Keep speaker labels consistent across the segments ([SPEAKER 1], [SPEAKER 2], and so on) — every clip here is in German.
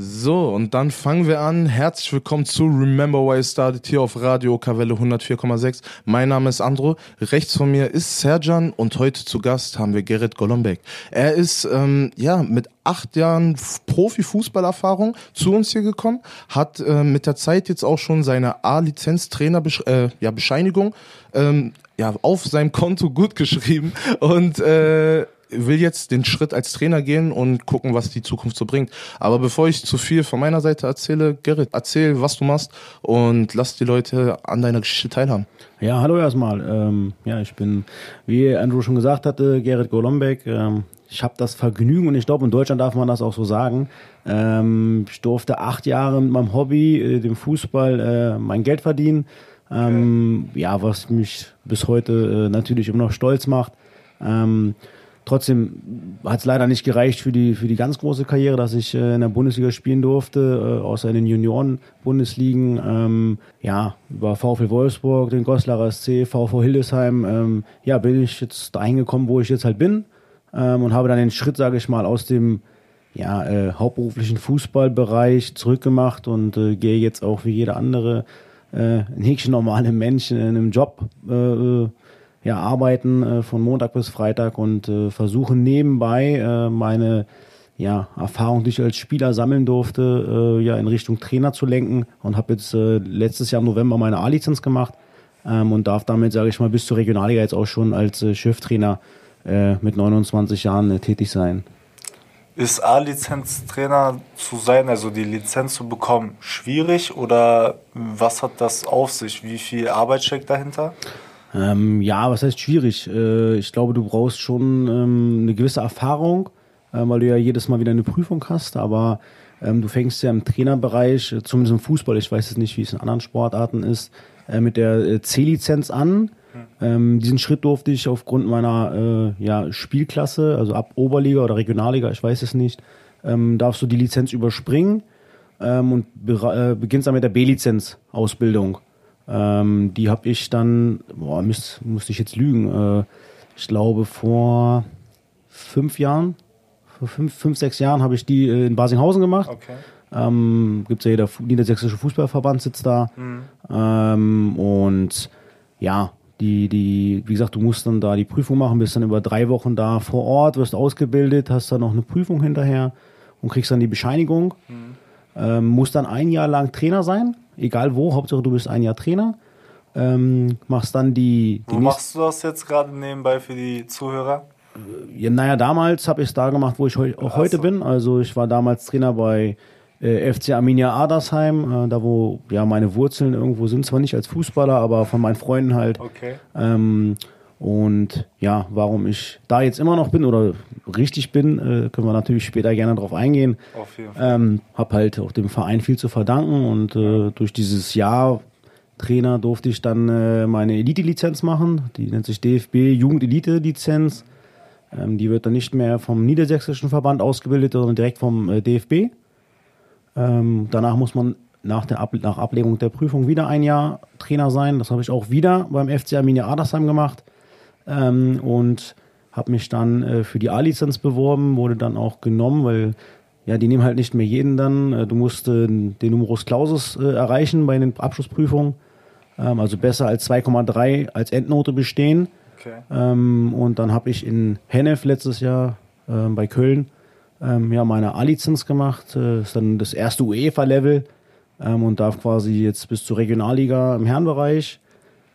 [SPEAKER 1] So, und dann fangen wir an. Herzlich willkommen zu Remember Why I Started hier auf Radio Kavelle 104,6. Mein Name ist Andro. Rechts von mir ist Serjan und heute zu Gast haben wir Gerrit Golombek. Er ist ähm, ja mit acht Jahren Profi-Fußballerfahrung zu uns hier gekommen, hat äh, mit der Zeit jetzt auch schon seine A-Lizenz-Trainer-Bescheinigung äh, ja, Bescheinigung, ähm, ja, auf seinem Konto gut geschrieben und äh, will jetzt den Schritt als Trainer gehen und gucken, was die Zukunft so bringt. Aber bevor ich zu viel von meiner Seite erzähle, Gerrit, erzähl, was du machst und lass die Leute an deiner Geschichte teilhaben.
[SPEAKER 2] Ja, hallo erstmal. Ähm, ja, ich bin, wie Andrew schon gesagt hatte, Gerrit Golombek. Ähm, ich habe das Vergnügen und ich glaube, in Deutschland darf man das auch so sagen. Ähm, ich durfte acht Jahre mit meinem Hobby, äh, dem Fußball, äh, mein Geld verdienen. Ähm, ja, was mich bis heute äh, natürlich immer noch stolz macht. Ähm, Trotzdem hat es leider nicht gereicht für die, für die ganz große Karriere, dass ich äh, in der Bundesliga spielen durfte, äh, außer in den Junioren-Bundesligen. Ähm, ja, über VfL Wolfsburg, den Goslarer SC, VV Hildesheim, ähm, ja, bin ich jetzt dahin gekommen, wo ich jetzt halt bin ähm, und habe dann den Schritt, sage ich mal, aus dem ja, äh, hauptberuflichen Fußballbereich zurückgemacht und äh, gehe jetzt auch wie jeder andere äh, nicht normale Mensch in einem Job äh ja, arbeiten äh, von Montag bis Freitag und äh, versuche nebenbei äh, meine ja, Erfahrung, die ich als Spieler sammeln durfte, äh, ja, in Richtung Trainer zu lenken und habe jetzt äh, letztes Jahr im November meine A-Lizenz gemacht ähm, und darf damit, sage ich mal, bis zur Regionalliga jetzt auch schon als äh, Cheftrainer äh, mit 29 Jahren äh, tätig sein.
[SPEAKER 3] Ist A-Lizenz-Trainer zu sein, also die Lizenz zu bekommen, schwierig oder was hat das auf sich? Wie viel Arbeit steckt dahinter?
[SPEAKER 2] Ähm, ja, was heißt schwierig? Äh, ich glaube, du brauchst schon ähm, eine gewisse Erfahrung, äh, weil du ja jedes Mal wieder eine Prüfung hast, aber ähm, du fängst ja im Trainerbereich, äh, zumindest im Fußball, ich weiß jetzt nicht, wie es in anderen Sportarten ist, äh, mit der äh, C-Lizenz an. Ähm, diesen Schritt durfte ich aufgrund meiner äh, ja, Spielklasse, also ab Oberliga oder Regionalliga, ich weiß es nicht, ähm, darfst du die Lizenz überspringen ähm, und be beginnst dann mit der B-Lizenz Ausbildung. Ähm, die habe ich dann, boah, müß, musste ich jetzt lügen, äh, ich glaube vor fünf Jahren, vor fünf, fünf sechs Jahren habe ich die äh, in Basinghausen gemacht. Okay. Ähm, Gibt es ja jeder Niedersächsische Fußballverband sitzt da. Mhm. Ähm, und ja, die, die, wie gesagt, du musst dann da die Prüfung machen, bist dann über drei Wochen da vor Ort, wirst ausgebildet, hast dann noch eine Prüfung hinterher und kriegst dann die Bescheinigung. Mhm. Ähm, musst dann ein Jahr lang Trainer sein egal wo, Hauptsache du bist ein Jahr Trainer. Ähm, machst dann die. die
[SPEAKER 3] machst du das jetzt gerade nebenbei für die Zuhörer?
[SPEAKER 2] Äh, ja, naja, damals habe ich es da gemacht, wo ich heu auch heute so. bin. Also ich war damals Trainer bei äh, FC Arminia Adersheim, äh, da wo ja meine Wurzeln irgendwo sind, zwar nicht als Fußballer, aber von meinen Freunden halt. Okay. Ähm, und ja, warum ich da jetzt immer noch bin oder richtig bin, äh, können wir natürlich später gerne darauf eingehen. Auf jeden Fall. Ähm, hab halt auch dem Verein viel zu verdanken und äh, durch dieses Jahr Trainer durfte ich dann äh, meine Elite-Lizenz machen. Die nennt sich DFB Jugend-Elite-Lizenz. Ähm, die wird dann nicht mehr vom Niedersächsischen Verband ausgebildet, sondern direkt vom äh, DFB. Ähm, danach muss man nach, der Ab nach Ablegung der Prüfung wieder ein Jahr Trainer sein. Das habe ich auch wieder beim FC Arminia Adersheim gemacht ähm, und habe mich dann äh, für die A-Lizenz beworben, wurde dann auch genommen, weil ja, die nehmen halt nicht mehr jeden dann. Äh, du musst äh, den Numerus Clausus äh, erreichen bei den Abschlussprüfungen. Ähm, also besser als 2,3 als Endnote bestehen. Okay. Ähm, und dann habe ich in Hennef letztes Jahr ähm, bei Köln ähm, ja, meine A-Lizenz gemacht. Das ist dann das erste UEFA-Level ähm, und darf quasi jetzt bis zur Regionalliga im Herrenbereich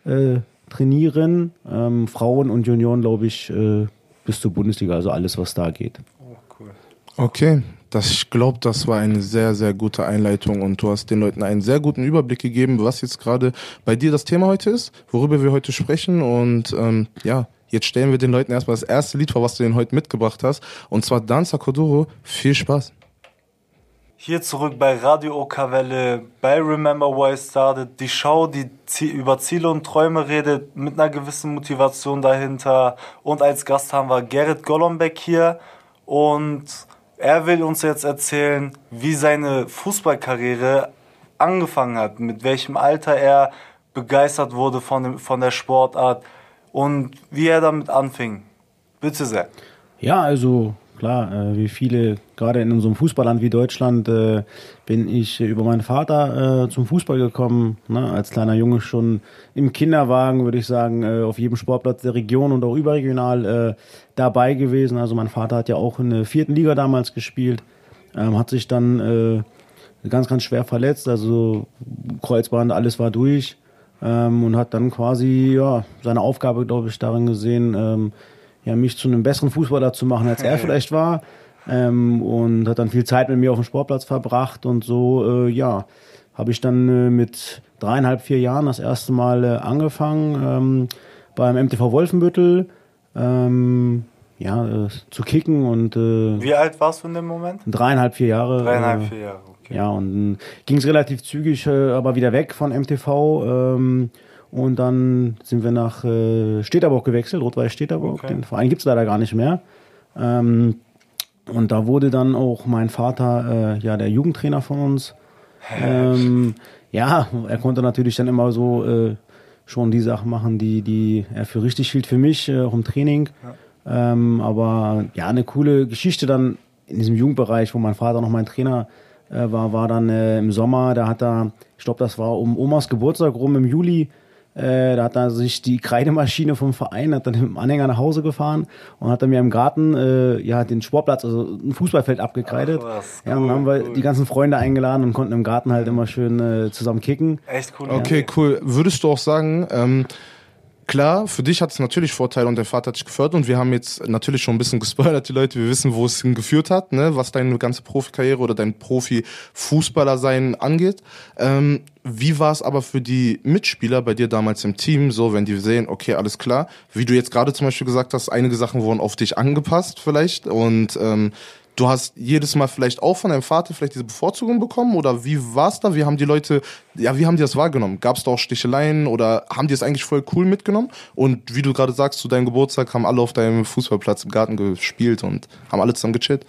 [SPEAKER 2] äh, trainieren. Ähm, Frauen und Junioren, glaube ich, äh, bis zur Bundesliga, also alles, was da geht. Oh,
[SPEAKER 1] cool. Okay, das, ich glaube, das war eine sehr, sehr gute Einleitung und du hast den Leuten einen sehr guten Überblick gegeben, was jetzt gerade bei dir das Thema heute ist, worüber wir heute sprechen und ähm, ja, jetzt stellen wir den Leuten erstmal das erste Lied vor, was du denen heute mitgebracht hast und zwar Danza Kodoro. Viel Spaß.
[SPEAKER 3] Hier zurück bei Radio Okawelle, bei Remember Why I Started, die Show, die über Ziele und Träume redet, mit einer gewissen Motivation dahinter. Und als Gast haben wir Gerrit Golombek hier und er will uns jetzt erzählen, wie seine Fußballkarriere angefangen hat, mit welchem Alter er begeistert wurde von, dem, von der Sportart und wie er damit anfing. Bitte sehr.
[SPEAKER 2] Ja, also klar, äh, wie viele, gerade in unserem Fußballland wie Deutschland, äh, bin ich über meinen Vater äh, zum Fußball gekommen. Ne? Als kleiner Junge schon im Kinderwagen, würde ich sagen, auf jedem Sportplatz der Region und auch überregional dabei gewesen. Also mein Vater hat ja auch in der vierten Liga damals gespielt, ähm, hat sich dann ganz, ganz schwer verletzt, also Kreuzband, alles war durch. Ähm, und hat dann quasi ja, seine Aufgabe, glaube ich, darin gesehen, ähm, ja, mich zu einem besseren Fußballer zu machen, als er vielleicht war. Ähm, und hat dann viel Zeit mit mir auf dem Sportplatz verbracht und so, äh, ja, habe ich dann äh, mit dreieinhalb, vier Jahren das erste Mal äh, angefangen ähm, beim MTV Wolfenbüttel ähm, ja, äh, zu kicken und äh,
[SPEAKER 3] Wie alt warst du in dem Moment?
[SPEAKER 2] dreieinhalb, vier Jahre.
[SPEAKER 3] Dreieinhalb,
[SPEAKER 2] äh,
[SPEAKER 3] vier Jahre, okay.
[SPEAKER 2] ja, und ging es relativ zügig, äh, aber wieder weg von MTV. Und dann sind wir nach äh, Steterburg gewechselt, Rot-Weiß Steterburg.
[SPEAKER 3] Okay.
[SPEAKER 2] Den Verein gibt's leider gar nicht mehr. Ähm, und da wurde dann auch mein Vater äh, ja der Jugendtrainer von uns. Ähm, ja, er konnte natürlich dann immer so äh, schon die Sachen machen, die, die er für richtig hielt für mich, äh, auch im Training. Ähm, aber ja, eine coole Geschichte dann in diesem Jugendbereich, wo mein Vater noch mein Trainer äh, war, war dann äh, im Sommer, da hat er, ich glaube, das war um Omas Geburtstag rum im Juli, äh, da hat er sich die Kreidemaschine vom Verein, hat dann im Anhänger nach Hause gefahren und hat dann mir im Garten äh, ja den Sportplatz, also ein Fußballfeld abgekreidet.
[SPEAKER 3] Ach was,
[SPEAKER 2] ja, und dann haben
[SPEAKER 3] cool,
[SPEAKER 2] wir
[SPEAKER 3] cool.
[SPEAKER 2] die ganzen Freunde eingeladen und konnten im Garten halt immer schön äh, zusammen kicken.
[SPEAKER 3] Echt cool.
[SPEAKER 1] Okay, cool. Würdest du auch sagen, ähm, klar, für dich hat es natürlich Vorteile und der Vater hat dich gefördert und wir haben jetzt natürlich schon ein bisschen gespoilert, die Leute, wir wissen, wo es hingeführt hat, ne, was deine ganze Profikarriere oder dein Profi-Fußballer-Sein angeht. Ähm, wie war es aber für die Mitspieler bei dir damals im Team, so, wenn die sehen, okay, alles klar, wie du jetzt gerade zum Beispiel gesagt hast, einige Sachen wurden auf dich angepasst vielleicht und ähm, Du hast jedes Mal vielleicht auch von deinem Vater vielleicht diese Bevorzugung bekommen oder wie war's da? Wie haben die Leute, ja, wie haben die das wahrgenommen? Gab es da auch Sticheleien oder haben die es eigentlich voll cool mitgenommen? Und wie du gerade sagst, zu deinem Geburtstag haben alle auf deinem Fußballplatz im Garten gespielt und haben alle zusammen gechillt.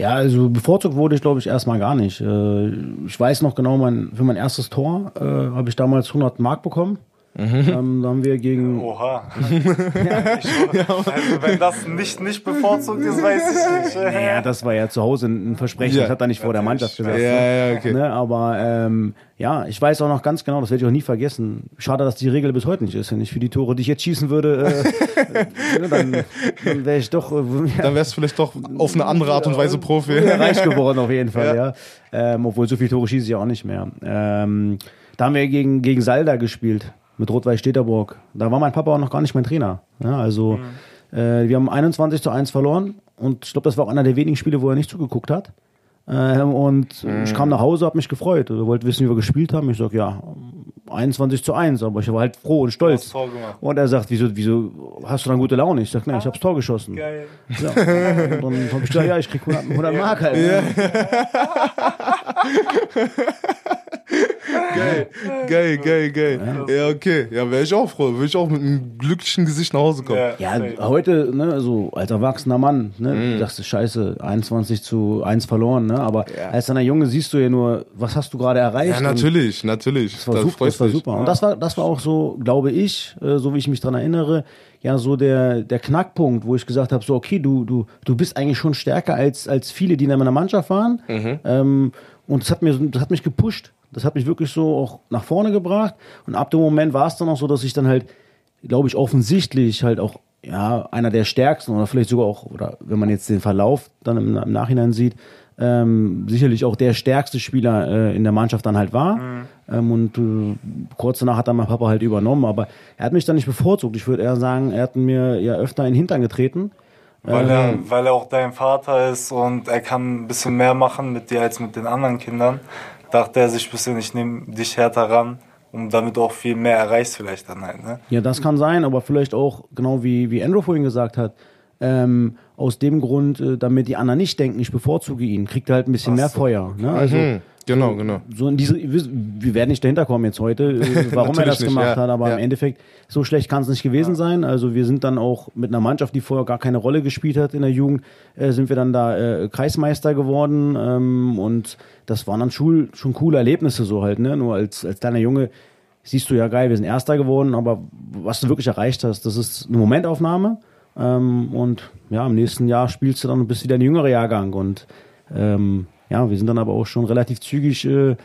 [SPEAKER 2] Ja, also bevorzugt wurde ich, glaube ich, erstmal gar nicht. Äh, Ich weiß noch genau, mein, für mein erstes Tor äh, habe ich damals 100 Mark bekommen. Ähm, da haben wir gegen,
[SPEAKER 3] Oha. ich, also, wenn das nicht, nicht bevorzugt ist, weiß ich nicht.
[SPEAKER 2] ja, das war ja zu Hause ein Versprechen,
[SPEAKER 1] Ja.
[SPEAKER 2] das hat er nicht vor der Mannschaft gesagt.
[SPEAKER 1] ja, okay.
[SPEAKER 2] Ne, aber ähm, ja, ich weiß auch noch ganz genau, das werde ich auch nie vergessen. Schade, dass die Regel bis heute nicht ist. Wenn ich für die Tore, die ich jetzt schießen würde, äh, äh, dann, dann wäre ich doch äh, ja,
[SPEAKER 1] Dann wärst du vielleicht doch auf eine andere Art und Weise Profi.
[SPEAKER 2] ja, reich geworden auf jeden Fall,
[SPEAKER 1] Ja.
[SPEAKER 2] ja. Ähm, obwohl so viele Tore schieße ich auch nicht mehr. Ähm, da haben wir gegen, gegen Salda gespielt, mit Rot-Weiß Steterburg. Da war mein Papa auch noch gar nicht mein Trainer. Ja, also äh, wir haben 21 zu 1 verloren und ich glaube, das war auch einer der wenigen Spiele, wo er nicht zugeguckt hat. Ähm, und ich kam nach Hause, habe mich gefreut. Er wollte wissen, wie wir gespielt haben. Ich sag ja, 21 zu 1, aber ich war halt froh und stolz.
[SPEAKER 3] hast Tor gemacht.
[SPEAKER 2] Und er sagt, wieso, wieso hast du dann gute Laune? Ich sag, ne, ich hab's Tor geschossen.
[SPEAKER 3] Geil.
[SPEAKER 2] Ja. Und dann hab ich gesagt, ja, ich krieg 100, 100 Mark halt. ne?
[SPEAKER 1] Geil, geil, geil, geil. Ja, okay. Ja, wäre ich auch froh. Würde ich auch mit einem glücklichen Gesicht nach Hause kommen.
[SPEAKER 2] Ja,
[SPEAKER 3] safe.
[SPEAKER 2] heute, ne, so als erwachsener Mann, ne, du sagst, scheiße, 21 zu 1 verloren, ne, aber als deiner Junge siehst du ja nur, was hast du gerade erreicht?
[SPEAKER 1] Ja, natürlich, natürlich.
[SPEAKER 2] Das war, super, das war super. Und das war, das war auch so, glaube ich, äh, so wie ich mich dran erinnere, ja, so der, der Knackpunkt, wo ich gesagt habe, so, okay, du, du, du bist eigentlich schon stärker als, als viele, die in meiner Mannschaft waren. Ähm, und das hat, mir, das hat mich gepusht. Das hat mich wirklich so auch nach vorne gebracht. Und ab dem Moment war es dann auch so, dass ich dann halt, glaube ich, offensichtlich halt auch ja, einer der stärksten oder vielleicht sogar auch, oder wenn man jetzt den Verlauf dann im, im Nachhinein sieht, ähm, sicherlich auch der stärkste Spieler äh, in der Mannschaft dann halt war. Ähm, und äh, kurz danach hat dann mein Papa halt übernommen, aber er hat mich dann nicht bevorzugt. Ich würde eher sagen, er hat mir ja öfter in den Hintern getreten.
[SPEAKER 3] Weil, er, weil er auch dein Vater ist und er kann ein bisschen mehr machen mit dir als mit den anderen Kindern, dachte er sich ein bisschen, ich nehme dich härter ran, um damit du auch viel mehr erreichst vielleicht dann halt. Ne?
[SPEAKER 2] Ja, das kann sein, aber vielleicht auch, genau wie, wie Andrew vorhin gesagt hat, ähm, aus dem Grund, äh, damit die anderen nicht denken, ich bevorzuge ihn, kriegt er halt ein bisschen mehr Feuer. Ne? Also
[SPEAKER 1] Mhm. Genau, genau.
[SPEAKER 2] so in diese, wir werden nicht dahinter kommen jetzt heute, äh, warum er das
[SPEAKER 1] nicht,
[SPEAKER 2] gemacht
[SPEAKER 1] ja,
[SPEAKER 2] hat, aber
[SPEAKER 1] ja.
[SPEAKER 2] im Endeffekt, so schlecht kann es nicht gewesen sein. Also wir sind dann auch mit einer Mannschaft, die vorher gar keine Rolle gespielt hat in der Jugend, äh, sind wir dann da äh, Kreismeister geworden ähm, und das waren dann Schul, schon coole Erlebnisse so halt, ne? Nur als, als kleiner Junge siehst du ja geil, wir sind Erster geworden, aber was du wirklich erreicht hast, das ist eine Momentaufnahme Ähm, und ja, im nächsten Jahr spielst du dann bist wieder ein jüngerer Jahrgang. Und ähm, ja, wir sind dann aber auch schon relativ zügig äh,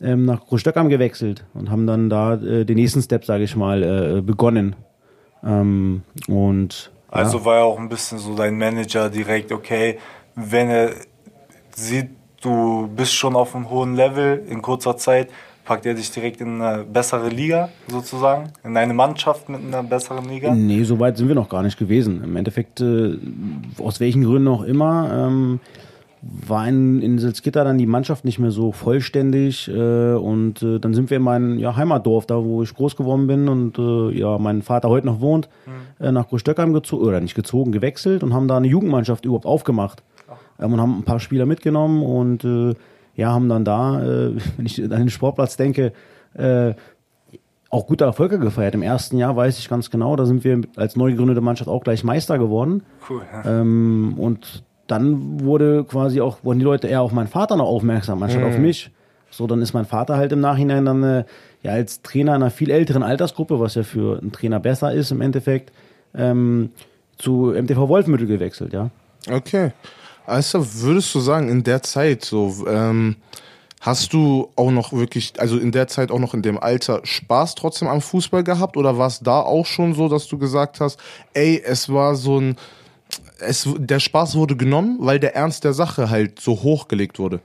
[SPEAKER 2] ähm, nach Großstöckheim gewechselt und haben dann da äh, den nächsten Step, sage ich mal, äh, begonnen. Ähm, und
[SPEAKER 3] also ja. war ja auch ein bisschen so dein Manager direkt, okay, wenn er sieht, du bist schon auf einem hohen Level in kurzer Zeit, packt er dich direkt in eine bessere Liga sozusagen? In eine Mannschaft mit einer besseren Liga?
[SPEAKER 2] Nee, so weit sind wir noch gar nicht gewesen. Im Endeffekt, äh, aus welchen Gründen auch immer, ähm, war in, in Salzgitter dann die Mannschaft nicht mehr so vollständig äh, und äh, dann sind wir in mein ja, Heimatdorf, da wo ich groß geworden bin und äh, ja, mein Vater heute noch wohnt, mhm. äh, nach Großstöckheim gezogen, oder nicht gezogen, gewechselt und haben da eine Jugendmannschaft überhaupt aufgemacht ähm, und haben ein paar Spieler mitgenommen und äh, ja, haben dann da, äh, wenn ich an den Sportplatz denke, äh, auch gute Erfolge gefeiert. Im ersten Jahr weiß ich ganz genau, da sind wir als neu gegründete Mannschaft auch gleich Meister geworden. Cool. Ja. Ähm, und dann wurde quasi auch, wurden die Leute eher auf meinen Vater noch aufmerksam, anstatt mhm. auf mich. So, dann ist mein Vater halt im Nachhinein dann äh, ja als Trainer einer viel älteren Altersgruppe, was ja für einen Trainer besser ist im Endeffekt, ähm, zu MTV Wolfmittel gewechselt, ja.
[SPEAKER 1] Okay. Also würdest du sagen, in der Zeit so, ähm, hast du auch noch wirklich, also in der Zeit auch noch in dem Alter Spaß trotzdem am Fußball gehabt oder war es da auch schon so, dass du gesagt hast, ey, es war so ein es, der Spaß wurde genommen, weil der Ernst der Sache halt so hochgelegt wurde.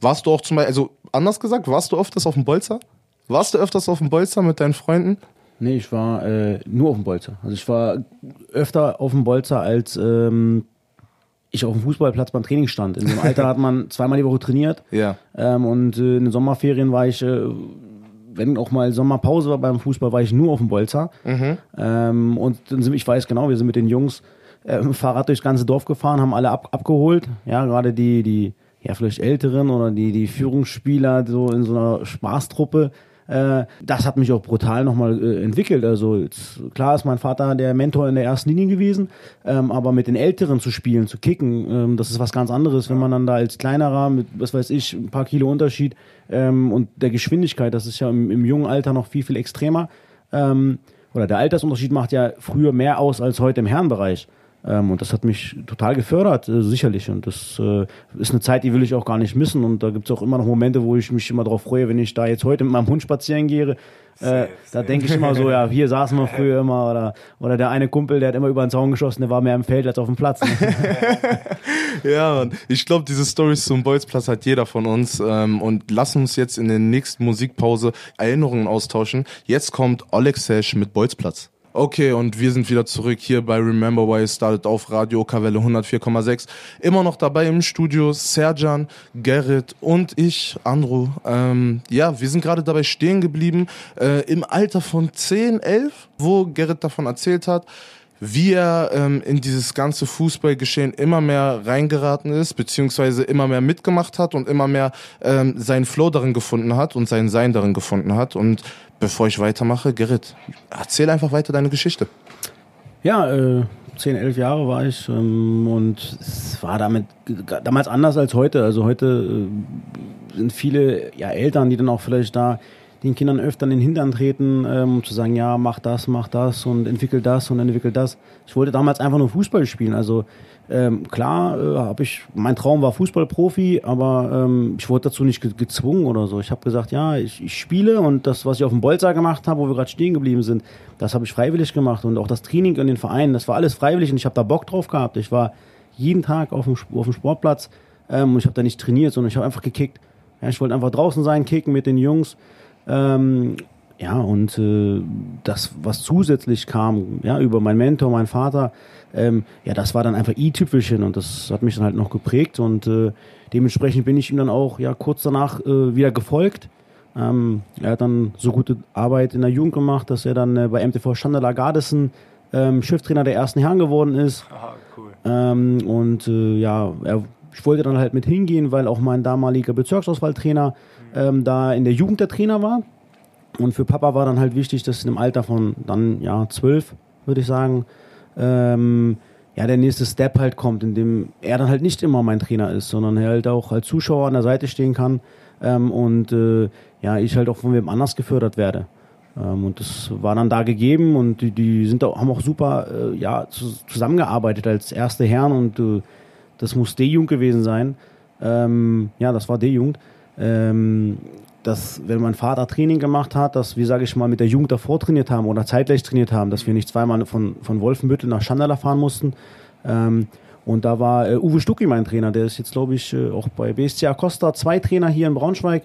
[SPEAKER 1] Warst du auch zum Beispiel, also anders gesagt, warst du öfters auf dem Bolzer? Warst du öfters auf dem Bolzer mit deinen Freunden?
[SPEAKER 2] Nee, ich war äh, nur auf dem Bolzer. Also ich war öfter auf dem Bolzer, als ähm, ich auf dem Fußballplatz beim Training stand. In dem Alter hat man zweimal die Woche trainiert.
[SPEAKER 1] Ja.
[SPEAKER 2] Ähm, und äh, in den Sommerferien war ich, äh, wenn auch mal Sommerpause war beim Fußball, war ich nur auf dem Bolzer. Mhm. Ähm, und dann sind, ich weiß genau, wir sind mit den Jungs äh, Fahrrad durchs ganze Dorf gefahren, haben alle ab, abgeholt. Ja, gerade die, die, ja, vielleicht Älteren oder die, die Führungsspieler so in so einer Spaßtruppe. Äh, das hat mich auch brutal nochmal äh, entwickelt. Also jetzt, klar ist mein Vater der Mentor in der ersten Linie gewesen, ähm, aber mit den Älteren zu spielen, zu kicken, ähm, das ist was ganz anderes, wenn man dann da als kleinerer mit, was weiß ich, ein paar Kilo Unterschied ähm, und der Geschwindigkeit, das ist ja im, im jungen Alter noch viel, viel extremer. Ähm, oder der Altersunterschied macht ja früher mehr aus als heute im Herrenbereich. Ähm, und das hat mich total gefördert, äh, sicherlich. Und das äh, ist eine Zeit, die will ich auch gar nicht missen. Und da gibt es auch immer noch Momente, wo ich mich immer darauf freue, wenn ich da jetzt heute mit meinem Hund spazieren gehe. Äh, da denke ich immer so, ja, hier saßen wir früher immer. Oder, oder der eine Kumpel, der hat immer über den Zaun geschossen, der war mehr im Feld als auf dem Platz.
[SPEAKER 1] ja, Mann. ich glaube, diese Stories zum Bolzplatz hat jeder von uns. Ähm, und lass uns jetzt in der nächsten Musikpause Erinnerungen austauschen. Jetzt kommt Oleg Sesh mit Bolzplatz. Okay, und wir sind wieder zurück hier bei Remember Why It Started auf Radio Kavelle 104,6. Immer noch dabei im Studio Serjan, Gerrit und ich, Andro. Ähm, ja, wir sind gerade dabei stehen geblieben, äh, im Alter von 10, 11, wo Gerrit davon erzählt hat, wie er ähm, in dieses ganze Fußballgeschehen immer mehr reingeraten ist, beziehungsweise immer mehr mitgemacht hat und immer mehr ähm, seinen Flow darin gefunden hat und sein Sein darin gefunden hat. Und bevor ich weitermache, Gerrit, erzähl einfach weiter deine Geschichte.
[SPEAKER 2] Ja, äh, 10, 11 Jahre war ich ähm, und es war damit damals anders als heute. Also heute äh, sind viele ja, Eltern, die dann auch vielleicht da den Kindern öfter in den Hintern treten, ähm, um zu sagen, ja, mach das, mach das und entwickel das und entwickel das. Ich wollte damals einfach nur Fußball spielen. Also ähm, klar, äh, habe ich, mein Traum war Fußballprofi, aber ähm, ich wurde dazu nicht ge gezwungen oder so. Ich habe gesagt, ja, ich, ich, spiele und das, was ich auf dem Bolzer gemacht habe, wo wir gerade stehen geblieben sind, das habe ich freiwillig gemacht und auch das Training in den Vereinen, das war alles freiwillig und ich habe da Bock drauf gehabt. Ich war jeden Tag auf dem, auf dem Sportplatz ähm, und ich habe da nicht trainiert, sondern ich habe einfach gekickt. Ja, ich wollte einfach draußen sein, kicken mit den Jungs. Ähm, ja, und äh, das, was zusätzlich kam, ja, über meinen Mentor, meinen Vater, ähm, ja, das war dann einfach i-Tüpfelchen und das hat mich dann halt noch geprägt und äh, dementsprechend bin ich ihm dann auch ja kurz danach äh, wieder gefolgt. Ähm, er hat dann so gute Arbeit in der Jugend gemacht, dass er dann äh, bei MTV Standard Gardesen ähm, Cheftrainer der ersten Herren geworden ist. Aha, cool. Ähm, und äh, ja, er, ich wollte dann halt mit hingehen, weil auch mein damaliger Bezirksauswahltrainer ähm, da in der Jugend der Trainer war. Und für Papa war dann halt wichtig, dass in dem Alter von dann ja zwölf, würde ich sagen, ähm, ja, der nächste Step halt kommt, in dem er dann halt nicht immer mein Trainer ist, sondern er halt auch als Zuschauer an der Seite stehen kann ähm, und äh, ja, ich halt auch von wem anders gefördert werde. Ähm, und das war dann da gegeben und die, die sind auch, haben auch super äh, ja, zu, zusammengearbeitet als erste Herren und äh, das muss D-Jugend gewesen sein. Ähm, ja, das war D-Jugend. Ähm, dass, wenn mein Vater Training gemacht hat, dass wir, sage ich mal, mit der Jugend davor trainiert haben oder zeitgleich trainiert haben, dass wir nicht zweimal von, von Wolfenbüttel nach Schandala fahren mussten. Ähm, und da war äh, Uwe Stucki mein Trainer, der ist jetzt, glaube ich, äh, auch bei BSC Acosta, zwei Trainer hier in Braunschweig,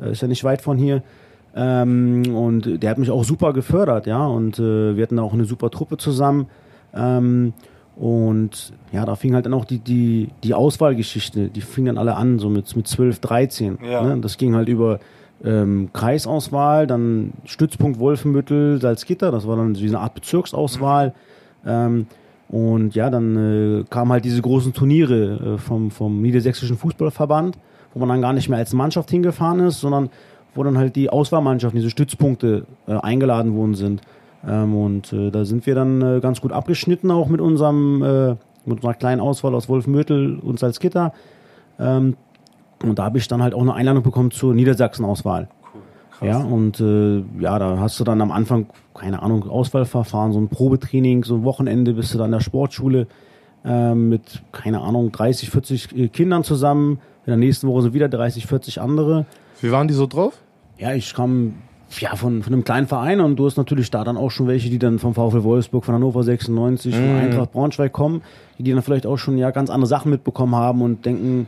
[SPEAKER 2] äh, ist ja nicht weit von hier. Ähm, und der hat mich auch super gefördert, ja. Und äh, wir hatten auch eine super Truppe zusammen. Ähm, und ja, da fing halt dann auch die, die, die Auswahlgeschichte, die fing dann alle an, so mit, mit 12, 13. Ja. Ne? Das ging halt über ähm, Kreisauswahl, dann Stützpunkt Wolfenbüttel, Salzgitter, das war dann so eine Art Bezirksauswahl. Ähm, und ja, dann äh, kamen halt diese großen Turniere äh, vom, vom Niedersächsischen Fußballverband, wo man dann gar nicht mehr als Mannschaft hingefahren ist, sondern wo dann halt die Auswahlmannschaften, diese Stützpunkte äh, eingeladen worden sind. Ähm, und äh, da sind wir dann äh, ganz gut abgeschnitten, auch mit unserem, äh, mit unserer kleinen Auswahl aus Wolfmürtel und Salzgitter. Ähm, und da habe ich dann halt auch eine Einladung bekommen zur Niedersachsen-Auswahl. Cool, ja, und äh, ja, da hast du dann am Anfang, keine Ahnung, Auswahlverfahren, so ein Probetraining, so ein Wochenende bist du dann in der Sportschule äh, mit, keine Ahnung, 30, 40 äh, Kindern zusammen. In der nächsten Woche sind wieder 30, 40 andere.
[SPEAKER 1] Wie waren die so drauf?
[SPEAKER 2] Ja, ich kam ja, von, von einem kleinen Verein und du hast natürlich da dann auch schon welche, die dann vom VfL Wolfsburg, von Hannover 96, mhm. von Eintracht Braunschweig kommen, die dann vielleicht auch schon ja ganz andere Sachen mitbekommen haben und denken,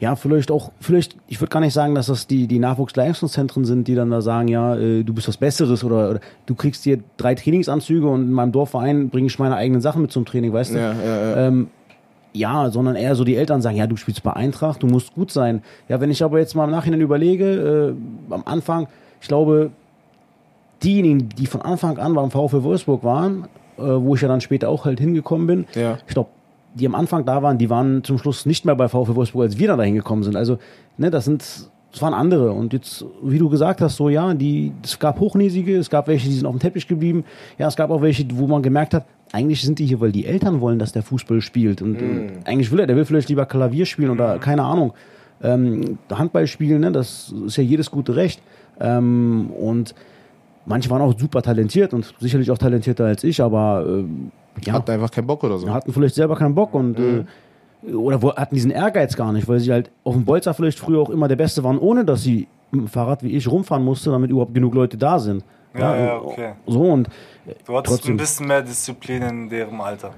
[SPEAKER 2] ja, vielleicht auch, vielleicht, ich würde gar nicht sagen, dass das die, die Nachwuchsleistungszentren sind, die dann da sagen, ja, äh, du bist was Besseres oder, oder, du kriegst hier drei Trainingsanzüge und in meinem Dorfverein bringe ich meine eigenen Sachen mit zum Training, weißt du? Ja, ja, ja. Ähm, ja, sondern eher so die Eltern sagen, ja, du spielst bei Eintracht, du musst gut sein. Ja, wenn ich aber jetzt mal im Nachhinein überlege, äh, am Anfang, ich glaube, diejenigen, die von Anfang an beim VfL Wolfsburg waren, äh, wo ich ja dann später auch halt hingekommen bin, ja. ich glaube, die am Anfang da waren, die waren zum Schluss nicht mehr bei VfL Wolfsburg, als wir dann da hingekommen sind. Also, ne, das sind, das waren andere. Und jetzt, wie du gesagt hast, so, ja, die, es gab Hochnäsige, es gab welche, die sind auf dem Teppich geblieben. Ja, es gab auch welche, wo man gemerkt hat, eigentlich sind die hier, weil die Eltern wollen, dass der Fußball spielt. Und mm. eigentlich will er, der will vielleicht lieber Klavier spielen oder mm. keine Ahnung. Ähm, Handball spielen, ne, das ist ja jedes gute Recht. Ähm, und manche waren auch super talentiert und sicherlich auch talentierter als ich, aber
[SPEAKER 1] äh, ja, hatten einfach keinen Bock oder so.
[SPEAKER 2] Hatten vielleicht selber keinen Bock und mhm. äh, oder hatten diesen Ehrgeiz gar nicht, weil sie halt auf dem Bolzer vielleicht früher auch immer der Beste waren, ohne dass sie mit dem Fahrrad wie ich rumfahren musste, damit überhaupt genug Leute da sind.
[SPEAKER 3] Ja, ja, ja okay.
[SPEAKER 2] So und
[SPEAKER 3] du hattest trotzdem, ein bisschen mehr Disziplin in deren Alter.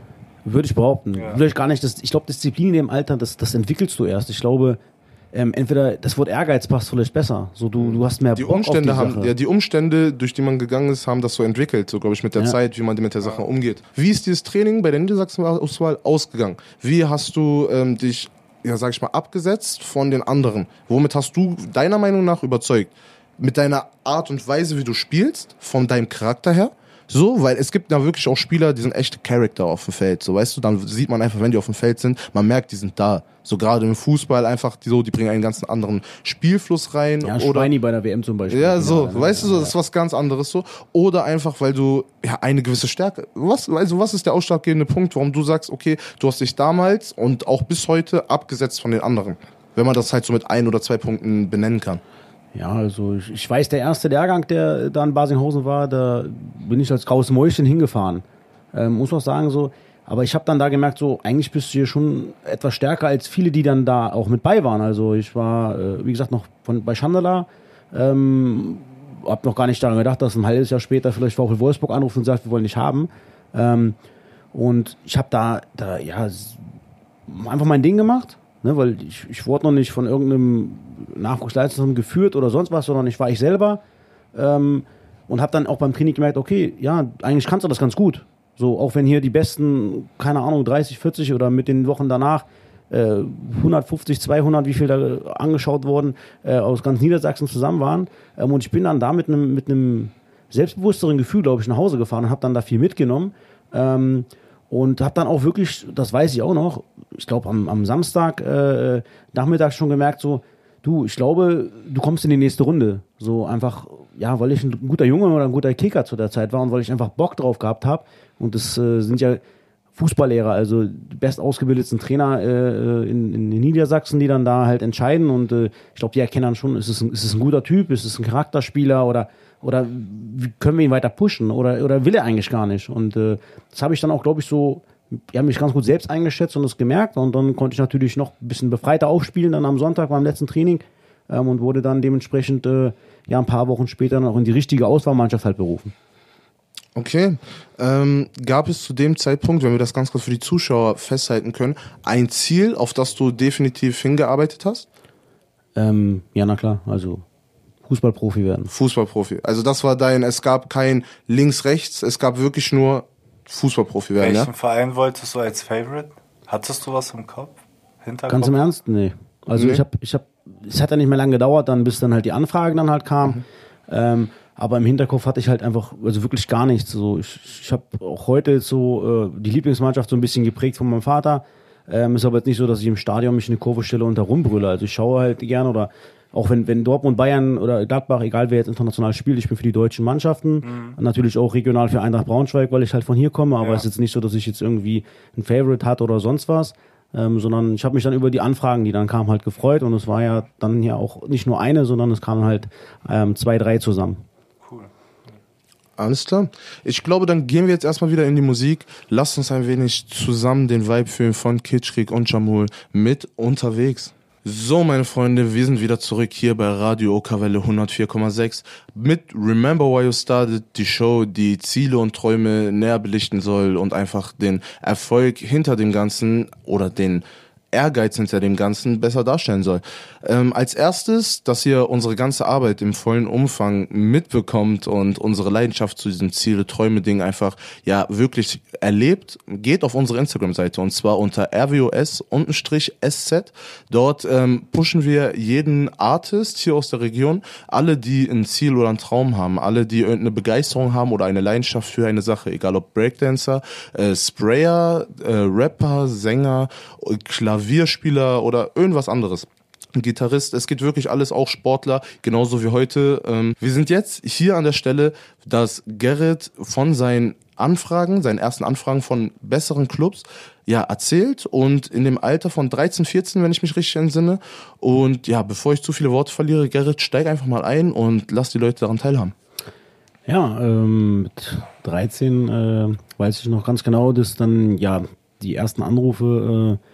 [SPEAKER 2] Würde ich behaupten. Ja. Vielleicht gar nicht. Das, ich glaube, Disziplin in dem Alter, das, das entwickelst du erst. Ich glaube, ähm, entweder das Wort Ehrgeiz passt vielleicht besser. So du, du hast mehr
[SPEAKER 1] die Bock Umstände auf die haben, Ja, die Umstände, durch die man gegangen ist, haben das so entwickelt, so glaube ich mit der ja. Zeit, wie man mit der Sache umgeht. Wie ist dieses Training bei der Niedersachsen-Auswahl ausgegangen? Wie hast du ähm, dich, ja sag ich mal, abgesetzt von den anderen? Womit hast du deiner Meinung nach überzeugt? Mit deiner Art und Weise, wie du spielst, von deinem Charakter her? So, weil es gibt da wirklich auch Spieler, die sind echte Charakter auf dem Feld. So, weißt du, dann sieht man einfach, wenn die auf dem Feld sind, man merkt, die sind da. So gerade im Fußball einfach, die, so, die bringen einen ganz anderen Spielfluss rein.
[SPEAKER 2] Ja, oder Schweini bei der WM zum Beispiel.
[SPEAKER 1] Ja, so, ja, weißt du, so, das ist was ganz anderes so. Oder einfach, weil du ja eine gewisse Stärke. Was, also was ist der ausschlaggebende Punkt, warum du sagst, okay, du hast dich damals und auch bis heute abgesetzt von den anderen? Wenn man das halt so mit ein oder zwei Punkten benennen kann.
[SPEAKER 2] Ja, also ich, ich, weiß, der erste Lehrgang, der da in Basinghausen war, da bin ich als graues Mäuschen hingefahren. Ähm, muss auch sagen, so, aber ich habe dann da gemerkt, so, eigentlich bist du hier schon etwas stärker als viele, die dann da auch mit bei waren. Also ich war, äh, wie gesagt, noch von, bei Chandala, ähm, hab noch gar nicht daran gedacht, dass ein halbes Jahr später vielleicht VfL Wolfsburg anruft und sagt, wir wollen dich haben. Ähm, und ich habe da, da, ja, einfach mein Ding gemacht Ne, weil ich, ich wurde noch nicht von irgendeinem Nachwuchsleistungsamt geführt oder sonst was, sondern ich war ich selber ähm, und habe dann auch beim Training gemerkt, okay, ja, eigentlich kannst du das ganz gut. So, auch wenn hier die besten, keine Ahnung, 30, 40 oder mit den Wochen danach äh, 150, 200, wie viel da angeschaut wurden, äh, aus ganz Niedersachsen zusammen waren. Ähm, und ich bin dann da mit einem mit selbstbewussteren Gefühl, glaube ich, nach Hause gefahren und habe dann da viel mitgenommen. Ähm, und habe dann auch wirklich, das weiß ich auch noch, ich glaube am, am Samstag äh, Nachmittag schon gemerkt, so, du, ich glaube, du kommst in die nächste Runde. So einfach, ja, weil ich ein guter Junge oder ein guter Kicker zu der Zeit war und weil ich einfach Bock drauf gehabt habe. Und das äh, sind ja Fußballlehrer, also die bestausgebildetsten Trainer äh, in, in Niedersachsen, die dann da halt entscheiden. Und äh, ich glaube, die erkennen dann schon, ist es, ein, ist es ein guter Typ, ist es ein Charakterspieler oder oder wie können wir ihn weiter pushen oder oder will er eigentlich gar nicht? Und äh, das habe ich dann auch, glaube ich, so ja, mich ganz gut selbst eingeschätzt und das gemerkt. Und dann konnte ich natürlich noch ein bisschen befreiter aufspielen, dann am Sonntag beim letzten Training ähm, und wurde dann dementsprechend äh, ja ein paar Wochen später noch in die richtige Auswahlmannschaft halt berufen.
[SPEAKER 1] Okay. Ähm, gab es zu dem Zeitpunkt, wenn wir das ganz kurz für die Zuschauer festhalten können, ein Ziel, auf das du definitiv hingearbeitet hast?
[SPEAKER 2] Ähm, ja, na klar. Also Fußballprofi werden.
[SPEAKER 1] Fußballprofi. Also das war dein, es gab kein links-rechts, es gab wirklich nur Fußballprofi werden,
[SPEAKER 3] Welchen
[SPEAKER 1] ja?
[SPEAKER 3] Verein wolltest du als Favorite? Hattest du was im Kopf? Hinterkopf?
[SPEAKER 2] Ganz im Ernst? Nee. Also
[SPEAKER 1] Nee.
[SPEAKER 2] ich habe, ich habe, es hat ja nicht mehr lange gedauert, dann bis dann halt die Anfragen dann halt kamen. Ähm, aber im Hinterkopf hatte ich halt einfach, also wirklich gar nichts. So, ich, ich habe auch heute jetzt so äh, die Lieblingsmannschaft so ein bisschen geprägt von meinem Vater. Ähm, ist aber jetzt nicht so, dass ich im Stadion mich in eine Kurve stelle und da rumbrülle. Also ich schaue halt gerne oder auch wenn, wenn Dortmund, Bayern oder Gladbach, egal wer jetzt international spielt, ich bin für die deutschen Mannschaften. Natürlich auch regional für Eintracht Braunschweig, weil ich halt von hier komme, aber
[SPEAKER 3] Ja.
[SPEAKER 2] es ist jetzt nicht so, dass ich jetzt irgendwie ein Favorite hatte oder sonst was. Ähm, sondern ich habe mich dann über die Anfragen, die dann kamen, halt gefreut und es war ja dann ja auch nicht nur eine, sondern es kamen halt ähm, zwei, drei zusammen.
[SPEAKER 3] Cool.
[SPEAKER 1] Alles klar. Ich glaube, dann gehen wir jetzt erstmal wieder in die Musik. Lasst uns ein wenig zusammen den Vibe fühlen von Kitschkrieg und Jamul mit unterwegs. So, meine Freunde, wir sind wieder zurück hier bei Radio Okawelle 104,6 mit Remember Why You Started, die Show, die Ziele und Träume näher belichten soll und einfach den Erfolg hinter dem Ganzen oder den Ehrgeiz hinter dem Ganzen besser darstellen soll. Ähm, als erstes, dass ihr unsere ganze Arbeit im vollen Umfang mitbekommt und unsere Leidenschaft zu diesem Ziele, Träume Ding einfach ja wirklich erlebt, geht auf unsere Instagram-Seite und zwar unter rwos-sz. Dort ähm, pushen wir jeden Artist hier aus der Region, alle, die ein Ziel oder einen Traum haben, alle, die irgendeine Begeisterung haben oder eine Leidenschaft für eine Sache, egal ob Breakdancer, äh, Sprayer, äh, Rapper, Sänger, Klavierspieler oder irgendwas anderes. Ein Gitarrist, es geht wirklich alles, auch Sportler, genauso wie heute. Ähm, wir sind jetzt hier an der Stelle, dass Gerrit von seinen Anfragen, seinen ersten Anfragen von besseren Clubs, ja, erzählt und in dem Alter von 13, 14, wenn ich mich richtig entsinne. Und ja, bevor ich zu viele Worte verliere, Gerrit, steig einfach mal ein und lass die Leute daran teilhaben.
[SPEAKER 2] Ja, ähm, mit 13 äh, weiß ich noch ganz genau, dass dann ja die ersten Anrufe äh,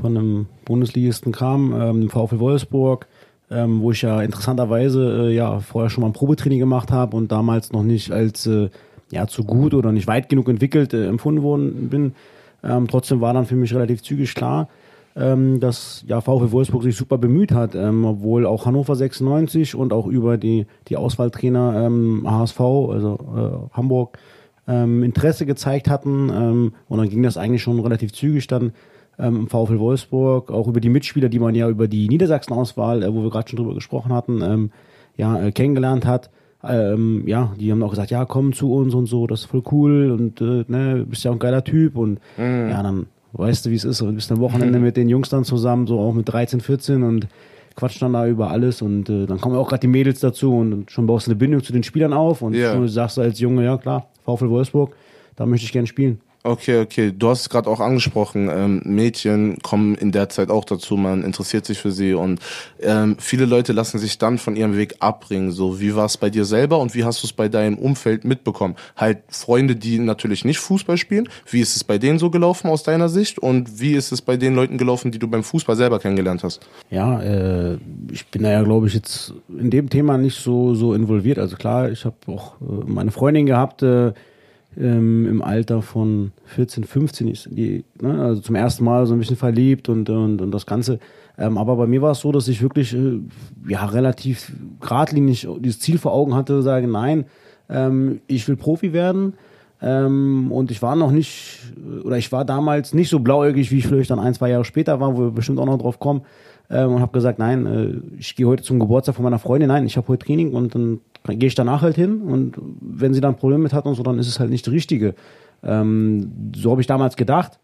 [SPEAKER 2] von einem Bundesligisten kamen, ähm, dem VfL Wolfsburg, ähm, wo ich ja interessanterweise äh, ja vorher schon mal ein Probetraining gemacht habe und damals noch nicht als äh, ja zu gut oder nicht weit genug entwickelt äh, empfunden worden bin. Ähm, trotzdem war dann für mich relativ zügig klar, ähm, dass ja VfL Wolfsburg sich super bemüht hat, ähm, obwohl auch Hannover 96 und auch über die, die Auswahltrainer ähm, HSV, also äh, Hamburg, ähm, Interesse gezeigt hatten. Ähm, und dann ging das eigentlich schon relativ zügig dann ähm, im VfL Wolfsburg, auch über die Mitspieler, die man ja über die Niedersachsen-Auswahl, äh, wo wir gerade schon drüber gesprochen hatten, ähm, ja, äh, kennengelernt hat. Ähm, ja, die haben auch gesagt, ja, komm zu uns und so, das ist voll cool und äh, ne, bist ja auch ein geiler Typ und ja, dann weißt du, wie es ist und bist am Wochenende mit den Jungs dann zusammen, so auch mit 13, 14 und quatschen dann da über alles und äh, dann kommen auch gerade die Mädels dazu und schon baust du eine Bindung zu den Spielern auf und
[SPEAKER 1] Ja.
[SPEAKER 2] schon sagst du als Junge, ja klar, VfL Wolfsburg, da möchte ich gerne spielen.
[SPEAKER 1] Okay, okay. Du hast es gerade auch angesprochen, ähm, Mädchen kommen in der Zeit auch dazu, man interessiert sich für sie und ähm, viele Leute lassen sich dann von ihrem Weg abbringen. So, wie war es bei dir selber und wie hast du es bei deinem Umfeld mitbekommen? Halt Freunde, die natürlich nicht Fußball spielen. Wie ist es bei denen so gelaufen aus deiner Sicht und wie ist es bei den Leuten gelaufen, die du beim Fußball selber kennengelernt hast?
[SPEAKER 2] Ja, äh, ich bin da ja, glaube ich, jetzt in dem Thema nicht so, so involviert. Also klar, ich habe auch äh, meine Freundin gehabt, äh, ähm, im Alter von 14, 15 ist die, ne, also zum ersten Mal so ein bisschen verliebt und, und, und das Ganze. Ähm, aber bei mir war es so, dass ich wirklich äh, ja relativ geradlinig dieses Ziel vor Augen hatte, sage, nein, ähm, ich will Profi werden. Ähm, und ich war noch nicht, oder ich war damals nicht so blauäugig, wie ich vielleicht dann ein, zwei Jahre später war, wo wir bestimmt auch noch drauf kommen. Ähm, und habe gesagt, nein, äh, ich gehe heute zum Geburtstag von meiner Freundin, nein, ich habe heute Training und dann gehe ich danach halt hin. Und wenn sie dann Probleme mit hat und so, dann ist es halt nicht das Richtige. Ähm, so habe ich damals gedacht.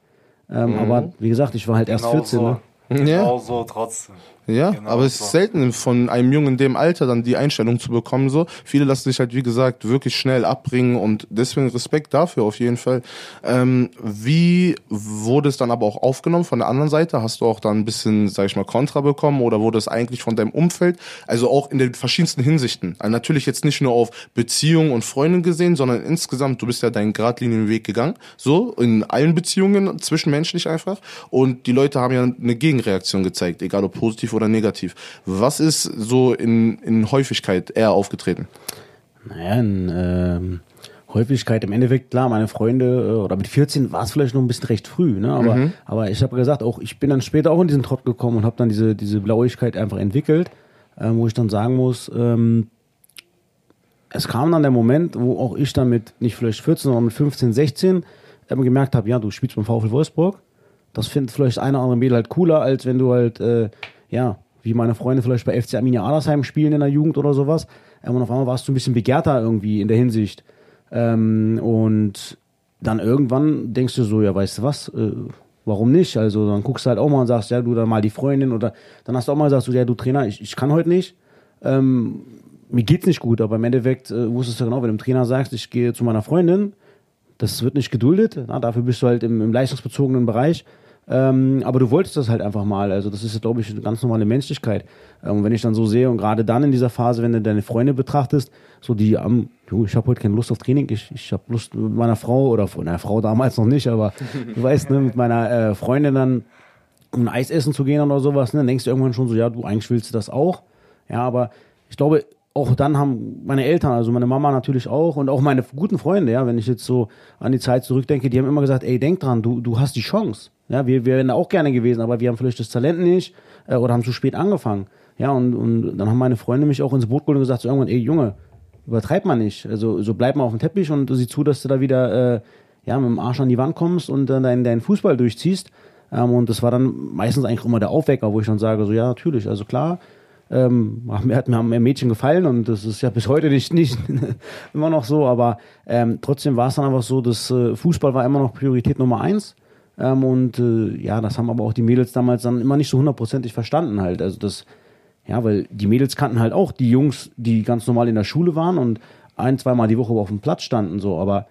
[SPEAKER 2] Ähm, Aber wie gesagt, ich war halt erst
[SPEAKER 3] Genau
[SPEAKER 2] 14.
[SPEAKER 3] so.
[SPEAKER 2] Ne?
[SPEAKER 3] Genau so trotzdem.
[SPEAKER 1] Ja, genau, aber es ist so. selten von einem Jungen in dem Alter dann die Einstellung zu bekommen. So viele lassen sich halt wie gesagt wirklich schnell abbringen und deswegen Respekt dafür auf jeden Fall. Ähm, wie wurde es dann aber auch aufgenommen von der anderen Seite? Hast du auch dann ein bisschen, sag ich mal, Kontra bekommen oder wurde es eigentlich von deinem Umfeld, also auch in den verschiedensten Hinsichten, also natürlich jetzt nicht nur auf Beziehungen und Freunde gesehen, sondern insgesamt, du bist ja deinen geradlinigen Weg gegangen, so in allen Beziehungen zwischenmenschlich einfach und die Leute haben ja eine Gegenreaktion gezeigt, egal ob positiv oder negativ. Was ist so in, in Häufigkeit eher aufgetreten?
[SPEAKER 2] Naja, in ähm, Häufigkeit im Endeffekt, klar, meine Freunde, äh, oder mit 14 war es vielleicht noch ein bisschen recht früh, ne? aber, mhm. aber ich habe gesagt, auch ich bin dann später auch in diesen Trott gekommen und habe dann diese, diese Blauigkeit einfach entwickelt, äh, wo ich dann sagen muss, ähm, es kam dann der Moment, wo auch ich dann mit nicht vielleicht 14, sondern mit 15, 16 ähm, gemerkt habe, ja, du spielst beim VfL Wolfsburg. Das findet vielleicht eine oder andere Mädel halt cooler, als wenn du halt äh, ja, wie meine Freunde vielleicht bei FC Arminia Adersheim spielen in der Jugend oder sowas. Und auf einmal warst du ein bisschen begehrter irgendwie in der Hinsicht. Ähm, und dann irgendwann denkst du so, ja, weißt du was, äh, warum nicht? Also dann guckst du halt auch mal und sagst, ja, du dann mal die Freundin oder dann hast du auch mal gesagt, so, ja, du Trainer, ich, ich kann heute nicht. Ähm, mir geht's nicht gut, aber im Endeffekt äh, wusstest du genau, wenn du dem Trainer sagst, ich gehe zu meiner Freundin, das wird nicht geduldet. Na, dafür bist du halt im, im leistungsbezogenen Bereich. Ähm, aber du wolltest das halt einfach mal. Also das ist, glaube ich, eine ganz normale Menschlichkeit. Und ähm, wenn ich dann so sehe und gerade dann in dieser Phase, wenn du deine Freunde betrachtest, so die am, ähm, du, ich habe heute keine Lust auf Training, ich, ich habe Lust mit meiner Frau oder von einer Frau damals noch nicht, aber du weißt, ne, mit meiner äh, Freundin dann um ein Eis essen zu gehen oder sowas, ne, dann denkst du irgendwann schon so, ja, du eigentlich willst du das auch. Ja, aber ich glaube, auch dann haben meine Eltern, also meine Mama natürlich auch und auch meine guten Freunde, ja, wenn ich jetzt so an die Zeit zurückdenke, die haben immer gesagt, ey, denk dran, du, du hast die Chance. Ja, wir, wir wären auch gerne gewesen, aber wir haben vielleicht das Talent nicht äh, oder haben zu spät angefangen. Ja, und, und dann haben meine Freunde mich auch ins Boot geholt und gesagt, so irgendwann, ey Junge, übertreib mal nicht. Also so bleib mal auf dem Teppich und sieh zu, dass du da wieder äh, ja, mit dem Arsch an die Wand kommst und dann deinen, deinen Fußball durchziehst. Ähm, und das war dann meistens eigentlich immer der Aufwecker, wo ich dann sage, so ja, natürlich, also klar, ähm, mir hat mir haben mehr Mädchen gefallen und das ist ja bis heute nicht, nicht immer noch so, aber ähm, trotzdem war es dann einfach so, dass äh, Fußball war immer noch Priorität Nummer eins. Ähm, und äh, ja, das haben aber auch die Mädels damals dann immer nicht so hundertprozentig verstanden halt. Also das, ja, weil die Mädels kannten halt auch die Jungs, die ganz normal in der Schule waren und ein, zweimal die Woche auf dem Platz standen, so, aber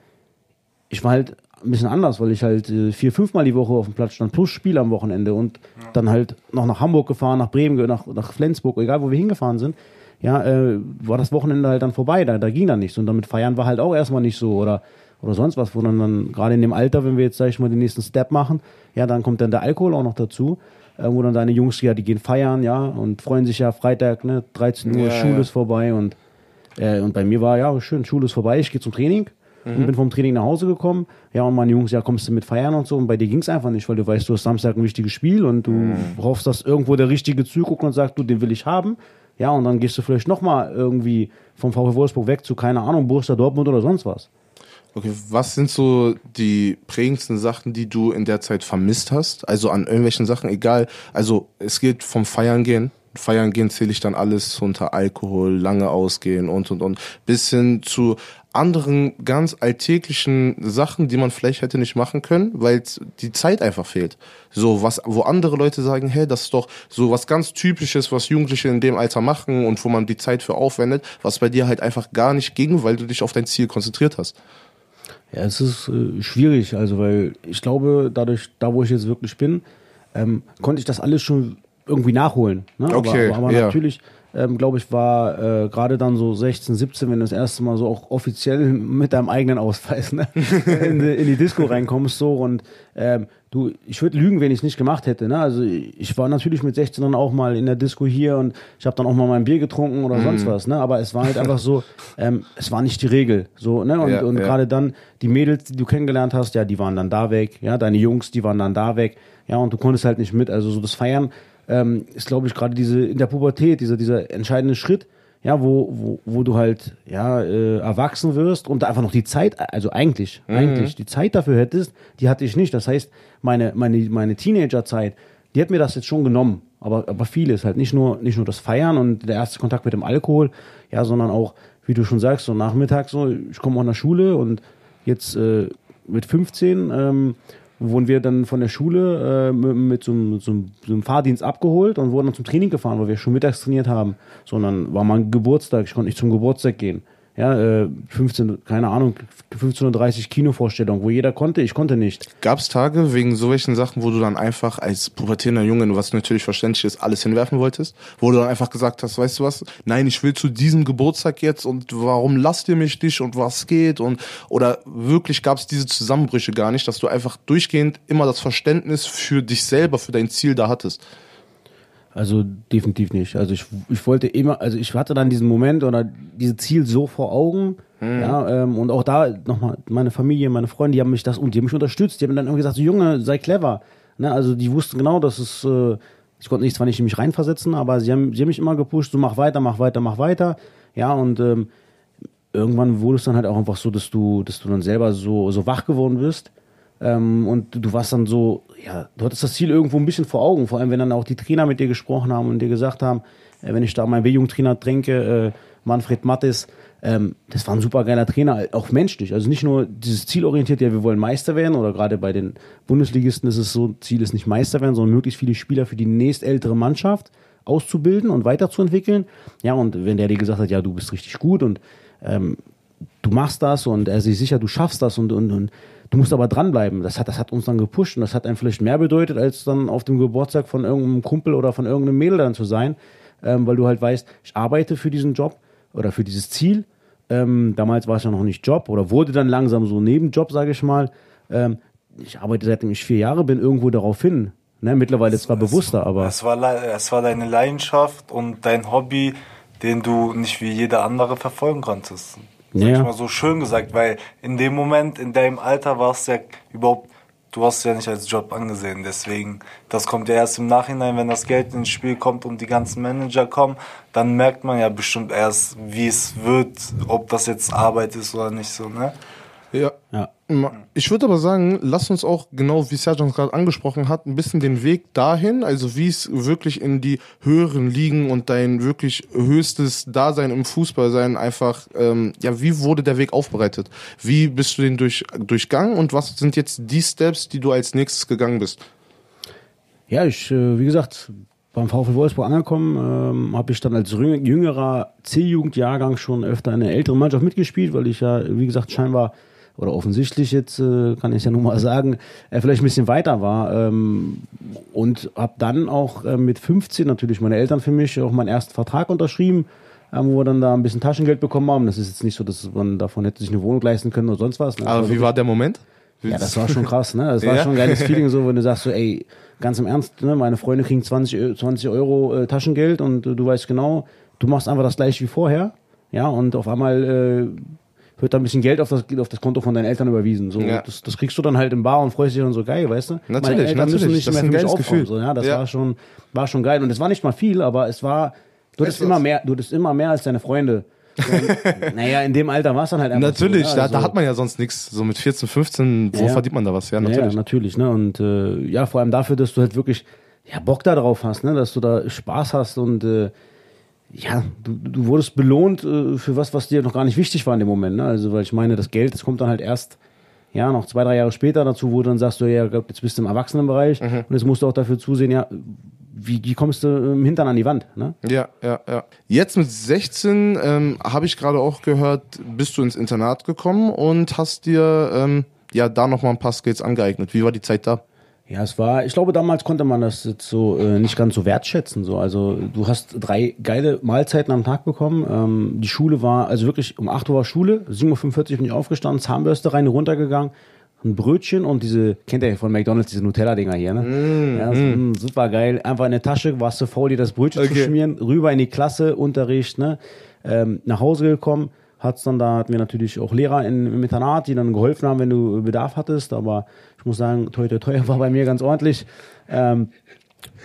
[SPEAKER 2] ich war halt ein bisschen anders, weil ich halt äh, vier, fünfmal die Woche auf dem Platz stand, plus Spiel am Wochenende und ja. dann halt noch nach Hamburg gefahren, nach Bremen, nach, nach Flensburg, egal wo wir hingefahren sind. Ja, äh, war das Wochenende halt dann vorbei, da, da ging dann nichts. Und damit feiern war halt auch erstmal nicht so. Oder oder sonst was, wo dann, dann gerade in dem Alter, wenn wir jetzt, sag ich mal, den nächsten Step machen, ja, dann kommt dann der Alkohol auch noch dazu, äh, wo dann deine Jungs, ja, die gehen feiern, ja, und freuen sich ja Freitag, ne, 13 Uhr, ja, Schule ja. ist vorbei und, äh, und bei mir war, ja, schön, Schule ist vorbei, ich gehe zum Training mhm. und bin vom Training nach Hause gekommen, ja, und meine Jungs, ja, kommst du mit feiern und so, und bei dir ging es einfach nicht, weil du weißt, du hast Samstag ein wichtiges Spiel und du mhm. hoffst, dass irgendwo der Richtige zuguckt und sagt, du, den will ich haben, ja, und dann gehst du vielleicht nochmal irgendwie vom VfW Wolfsburg weg zu, keine Ahnung, Borussia Dortmund oder sonst was.
[SPEAKER 1] Okay, was sind so die prägendsten Sachen, die du in der Zeit vermisst hast? Also an irgendwelchen Sachen, egal. Also es geht vom Feiern gehen. Feiern gehen zähle ich dann alles unter Alkohol, lange ausgehen und und und bis hin zu anderen ganz alltäglichen Sachen, die man vielleicht hätte nicht machen können, weil die Zeit einfach fehlt. So was, wo andere Leute sagen, hey, das ist doch so was ganz Typisches, was Jugendliche in dem Alter machen und wo man die Zeit für aufwendet, was bei dir halt einfach gar nicht ging, weil du dich auf dein Ziel konzentriert hast.
[SPEAKER 2] Ja, es ist äh, schwierig, also weil ich glaube, dadurch, da wo ich jetzt wirklich bin, ähm, konnte ich das alles schon irgendwie nachholen. Ne?
[SPEAKER 1] Okay,
[SPEAKER 2] aber, aber ja. natürlich ähm, glaube ich, war äh, gerade dann so 16, 17, wenn du das erste Mal so auch offiziell mit deinem eigenen Ausweis ne? in, die, in die Disco reinkommst so und ähm, du, ich würde lügen, wenn ich es nicht gemacht hätte. Ne? Also ich war natürlich mit 16 dann auch mal in der Disco hier und ich habe dann auch mal mein Bier getrunken oder mm. sonst was. Ne? Aber es war halt einfach so, ähm, es war nicht die Regel. So, ne? Und, ja, und ja. gerade dann die Mädels, die du kennengelernt hast, ja, die waren dann da weg. Ja, deine Jungs, die waren dann da weg. Ja, und du konntest halt nicht mit. Also so das Feiern ähm, ist, glaube ich, gerade diese in der Pubertät, dieser, dieser entscheidende Schritt, ja, wo, wo, wo du halt ja äh, erwachsen wirst und einfach noch die Zeit, also eigentlich, mhm. eigentlich die Zeit dafür hättest, die hatte ich nicht. Das heißt, meine, meine, meine Teenagerzeit, die hat mir das jetzt schon genommen. Aber, aber vieles halt nicht nur, nicht nur das Feiern und der erste Kontakt mit dem Alkohol, ja, sondern auch, wie du schon sagst, so nachmittags so, ich komme aus der Schule und jetzt äh, mit 15 ähm, wurden wir dann von der Schule äh, mit, mit so, einem, so, einem, Fahrdienst abgeholt und wurden dann zum Training gefahren, weil wir schon mittags trainiert haben. Sondern war mal ein Geburtstag, ich konnte nicht zum Geburtstag gehen ja, äh, 15, keine Ahnung, 15.30 Uhr Kinovorstellung, wo jeder konnte, ich konnte nicht.
[SPEAKER 1] Gab es Tage wegen so welchen Sachen, wo du dann einfach als pubertierender Junge, was natürlich verständlich ist, alles hinwerfen wolltest? Wo du dann einfach gesagt hast, weißt du was, nein, ich will zu diesem Geburtstag jetzt und warum lasst ihr mich nicht und was geht und oder wirklich gab es diese Zusammenbrüche gar nicht, dass du einfach durchgehend immer das Verständnis für dich selber, für dein Ziel da hattest?
[SPEAKER 2] Also definitiv nicht. Also ich, ich wollte immer, also ich hatte dann diesen Moment oder dieses Ziel so vor Augen. Mhm. Ja, ähm, und auch da nochmal, meine Familie, meine Freunde, die haben mich das und die haben mich unterstützt. Die haben dann immer gesagt, so, Junge, sei clever. Ne? Also die wussten genau, dass es, äh, ich konnte nicht zwar nicht in mich reinversetzen, aber sie haben, sie haben mich immer gepusht, so mach weiter, mach weiter, mach weiter. Ja, und ähm, irgendwann wurde es dann halt auch einfach so, dass du, dass du dann selber so, so wach geworden bist ähm, und du warst dann so, ja, du hattest das Ziel irgendwo ein bisschen vor Augen, vor allem wenn dann auch die Trainer mit dir gesprochen haben und dir gesagt haben, äh, wenn ich da meinen B-Jugendtrainer tränke, äh, Manfred Mattes, ähm, das war ein super geiler Trainer, auch menschlich. Also nicht nur dieses zielorientiert, ja, wir wollen Meister werden, oder gerade bei den Bundesligisten ist es so, Ziel ist nicht Meister werden, sondern möglichst viele Spieler für die nächstältere Mannschaft auszubilden und weiterzuentwickeln. Ja, und wenn der dir gesagt hat, ja, du bist richtig gut und ähm, du machst das und er ist sich sicher, du schaffst das und, und, und Du musst aber dranbleiben. Das hat, das hat uns dann gepusht und das hat einem vielleicht mehr bedeutet, als dann auf dem Geburtstag von irgendeinem Kumpel oder von irgendeinem Mädel dann zu sein, ähm, weil du halt weißt, ich arbeite für diesen Job oder für dieses Ziel. Ähm, damals war es ja noch nicht Job oder wurde dann langsam so Nebenjob, sage ich mal. Ähm, ich arbeite seitdem ich vier Jahre bin irgendwo darauf hin. Ne, mittlerweile zwar bewusster, aber.
[SPEAKER 3] Es war, es war deine Leidenschaft und dein Hobby, den du nicht wie jeder andere verfolgen konntest. Sag ja. ich mal so schön gesagt, weil in dem Moment, in deinem Alter war es ja überhaupt, du hast es ja nicht als Job angesehen. Deswegen, das kommt ja erst im Nachhinein, wenn das Geld ins Spiel kommt und die ganzen Manager kommen, dann merkt man ja bestimmt erst, wie es wird, ob das jetzt Arbeit ist oder nicht so, ne?
[SPEAKER 1] Ja. ja. Ich würde aber sagen, lass uns auch, genau wie Sergeant gerade angesprochen hat, ein bisschen den Weg dahin, also wie es wirklich in die höheren Ligen und dein wirklich höchstes Dasein im Fußball sein einfach, ähm, ja, wie wurde der Weg aufbereitet? Wie bist du den durch, durchgangen und was sind jetzt die Steps, die du als nächstes gegangen bist?
[SPEAKER 2] Ja, ich, äh, wie gesagt, beim VfL Wolfsburg angekommen, ähm, habe ich dann als jüngerer C-Jugendjahrgang schon öfter eine ältere Mannschaft mitgespielt, weil ich ja, wie gesagt, scheinbar oder offensichtlich jetzt, äh, kann ich ja nun mal sagen, er vielleicht ein bisschen weiter war. Ähm, und habe dann auch äh, mit 15 natürlich meine Eltern für mich auch meinen ersten Vertrag unterschrieben, äh, wo wir dann da ein bisschen Taschengeld bekommen haben. Das ist jetzt nicht so, dass man davon hätte sich eine Wohnung leisten können oder sonst was.
[SPEAKER 1] Ne? Aber wie war der Moment?
[SPEAKER 2] Ja, das war schon krass, ne? Das war ja. schon ein geiles Feeling, so, wenn du sagst so, ey, ganz im Ernst, ne? meine Freunde kriegen 20, 20 Euro äh, Taschengeld und äh, du weißt genau, du machst einfach das gleiche wie vorher. Ja, und auf einmal äh, wird da ein bisschen Geld auf das, auf das Konto von deinen Eltern überwiesen. So, ja. das, das kriegst du dann halt im Bar und freust dich dann so geil, weißt du?
[SPEAKER 1] Natürlich, Meine Eltern natürlich. müssen nicht
[SPEAKER 2] das mehr für mich aufkommen. So, ja, das ja. war schon, war schon geil. Und es war nicht mal viel, aber es war, du hattest immer mehr, du hattest immer mehr als deine Freunde. So, naja, in dem Alter war es dann halt
[SPEAKER 1] einfach Natürlich, so, ja, also, da, da, hat man ja sonst nichts. So mit 14, 15, wo ja. verdient man da was? Ja, natürlich.
[SPEAKER 2] Ja, natürlich, ne? Und äh, ja, vor allem dafür, dass du halt wirklich ja, Bock da drauf hast, ne? Dass du da Spaß hast und äh, ja, du, du wurdest belohnt äh, für was, was dir noch gar nicht wichtig war in dem Moment. Ne? Also, weil ich meine, das Geld, das kommt dann halt erst, ja, noch zwei, drei Jahre später dazu, wo du dann sagst, du, ja, jetzt bist du im Erwachsenenbereich mhm. und jetzt musst du auch dafür zusehen, ja, wie, wie kommst du im Hintern an die Wand? Ne?
[SPEAKER 1] Ja, ja, ja. Jetzt mit 16 ähm, habe ich gerade auch gehört, bist du ins Internat gekommen und hast dir ähm, ja da nochmal ein paar Skills angeeignet. Wie war die Zeit da?
[SPEAKER 2] Ja, es war, ich glaube, damals konnte man das jetzt so äh, nicht ganz so wertschätzen. So. Also du hast drei geile Mahlzeiten am Tag bekommen. Ähm, die Schule war, also wirklich um 8 Uhr war Schule, 7.45 Uhr bin ich aufgestanden, Zahnbürste rein, runtergegangen, ein Brötchen und diese, kennt ihr von McDonalds, diese Nutella-Dinger hier, ne? Mm, ja, mm. mm. super geil. Einfach in der Tasche, warst du faul, dir das Brötchen okay. zu schmieren, rüber in die Klasse, Unterricht, ne? Ähm, nach Hause gekommen, hat's dann, da hatten wir natürlich auch Lehrer in, im Internat, die dann geholfen haben, wenn du Bedarf hattest, aber ich muss sagen, toi, toi, toi war bei mir ganz ordentlich. Ähm,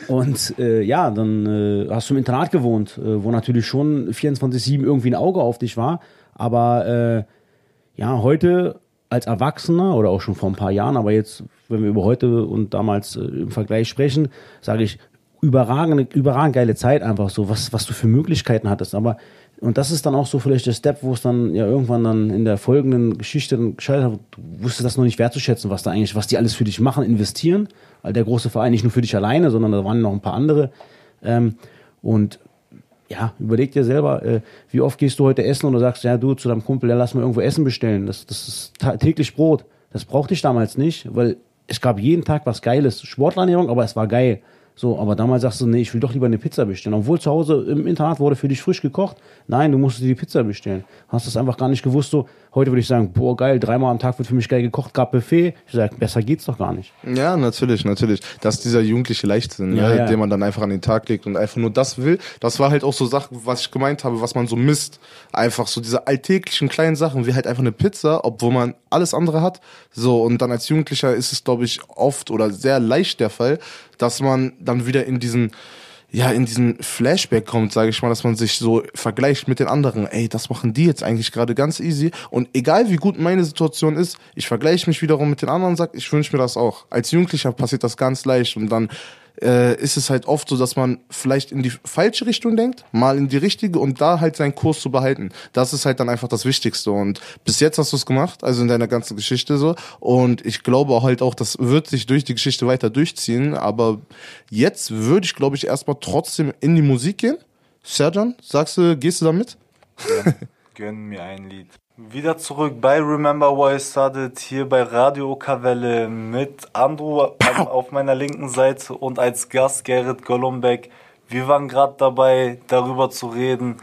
[SPEAKER 2] und äh, ja, dann äh, hast du im Internat gewohnt, äh, wo natürlich schon 24-7 irgendwie ein Auge auf dich war. Aber äh, ja, heute als Erwachsener oder auch schon vor ein paar Jahren, aber jetzt, wenn wir über heute und damals äh, im Vergleich sprechen, sage ich, überragende, überragend geile Zeit einfach so, was, was du für Möglichkeiten hattest. Aber und das ist dann auch so vielleicht der Step, wo es dann ja irgendwann dann in der folgenden Geschichte dann gescheitert hat. Du wusstest das noch nicht wertzuschätzen, was da eigentlich, was die alles für dich machen, investieren. Weil der große Verein nicht nur für dich alleine, sondern da waren noch ein paar andere. Ähm, und ja, überleg dir selber, äh, wie oft gehst du heute essen du sagst, ja, du zu deinem Kumpel, ja, lass mal irgendwo Essen bestellen. Das, das ist täglich Brot. Das brauchte ich damals nicht, weil es gab jeden Tag was Geiles. Sportlerernährung, aber es war geil. So, aber damals sagst du, nee, ich will doch lieber eine Pizza bestellen. Obwohl zu Hause im Internat wurde für dich frisch gekocht. Nein, du musstest dir die Pizza bestellen. Hast das einfach gar nicht gewusst. So, heute würde ich sagen, boah, geil, dreimal am Tag wird für mich geil gekocht, gab Buffet. Ich sage, besser geht's doch gar nicht.
[SPEAKER 1] Ja, natürlich, natürlich. Das ist dieser jugendliche Leichtsinn, ja, ne, ja. den man dann einfach an den Tag legt und einfach nur das will. Das war halt auch so Sachen, was ich gemeint habe, was man so misst. Einfach so diese alltäglichen kleinen Sachen, wie halt einfach eine Pizza, obwohl man alles andere hat. So, und dann als Jugendlicher ist es, glaube ich, oft oder sehr leicht der Fall, dass man dann wieder in diesen ja, in diesen Flashback kommt, sage ich mal, dass man sich so vergleicht mit den anderen. Ey, das machen die jetzt eigentlich gerade ganz easy. Und egal wie gut meine Situation ist, ich vergleiche mich wiederum mit den anderen und sage, ich wünsche mir das auch. Als Jugendlicher passiert das ganz leicht und dann äh, ist es halt oft so, dass man vielleicht in die falsche Richtung denkt, mal in die richtige und da halt seinen Kurs zu behalten. Das ist halt dann einfach das Wichtigste. Und bis jetzt hast du es gemacht, also in deiner ganzen Geschichte so. Und ich glaube halt auch, das wird sich durch die Geschichte weiter durchziehen. Aber jetzt würde ich, glaube ich, erstmal trotzdem in die Musik gehen. Serjan, sagst du, gehst du da mit?
[SPEAKER 3] Ja, gönn mir ein Lied. Wieder zurück bei Remember Why I Started hier bei Radio Okavelle mit Andrew auf meiner linken Seite und als Gast Gerrit Golombek. Wir waren gerade dabei, darüber zu reden.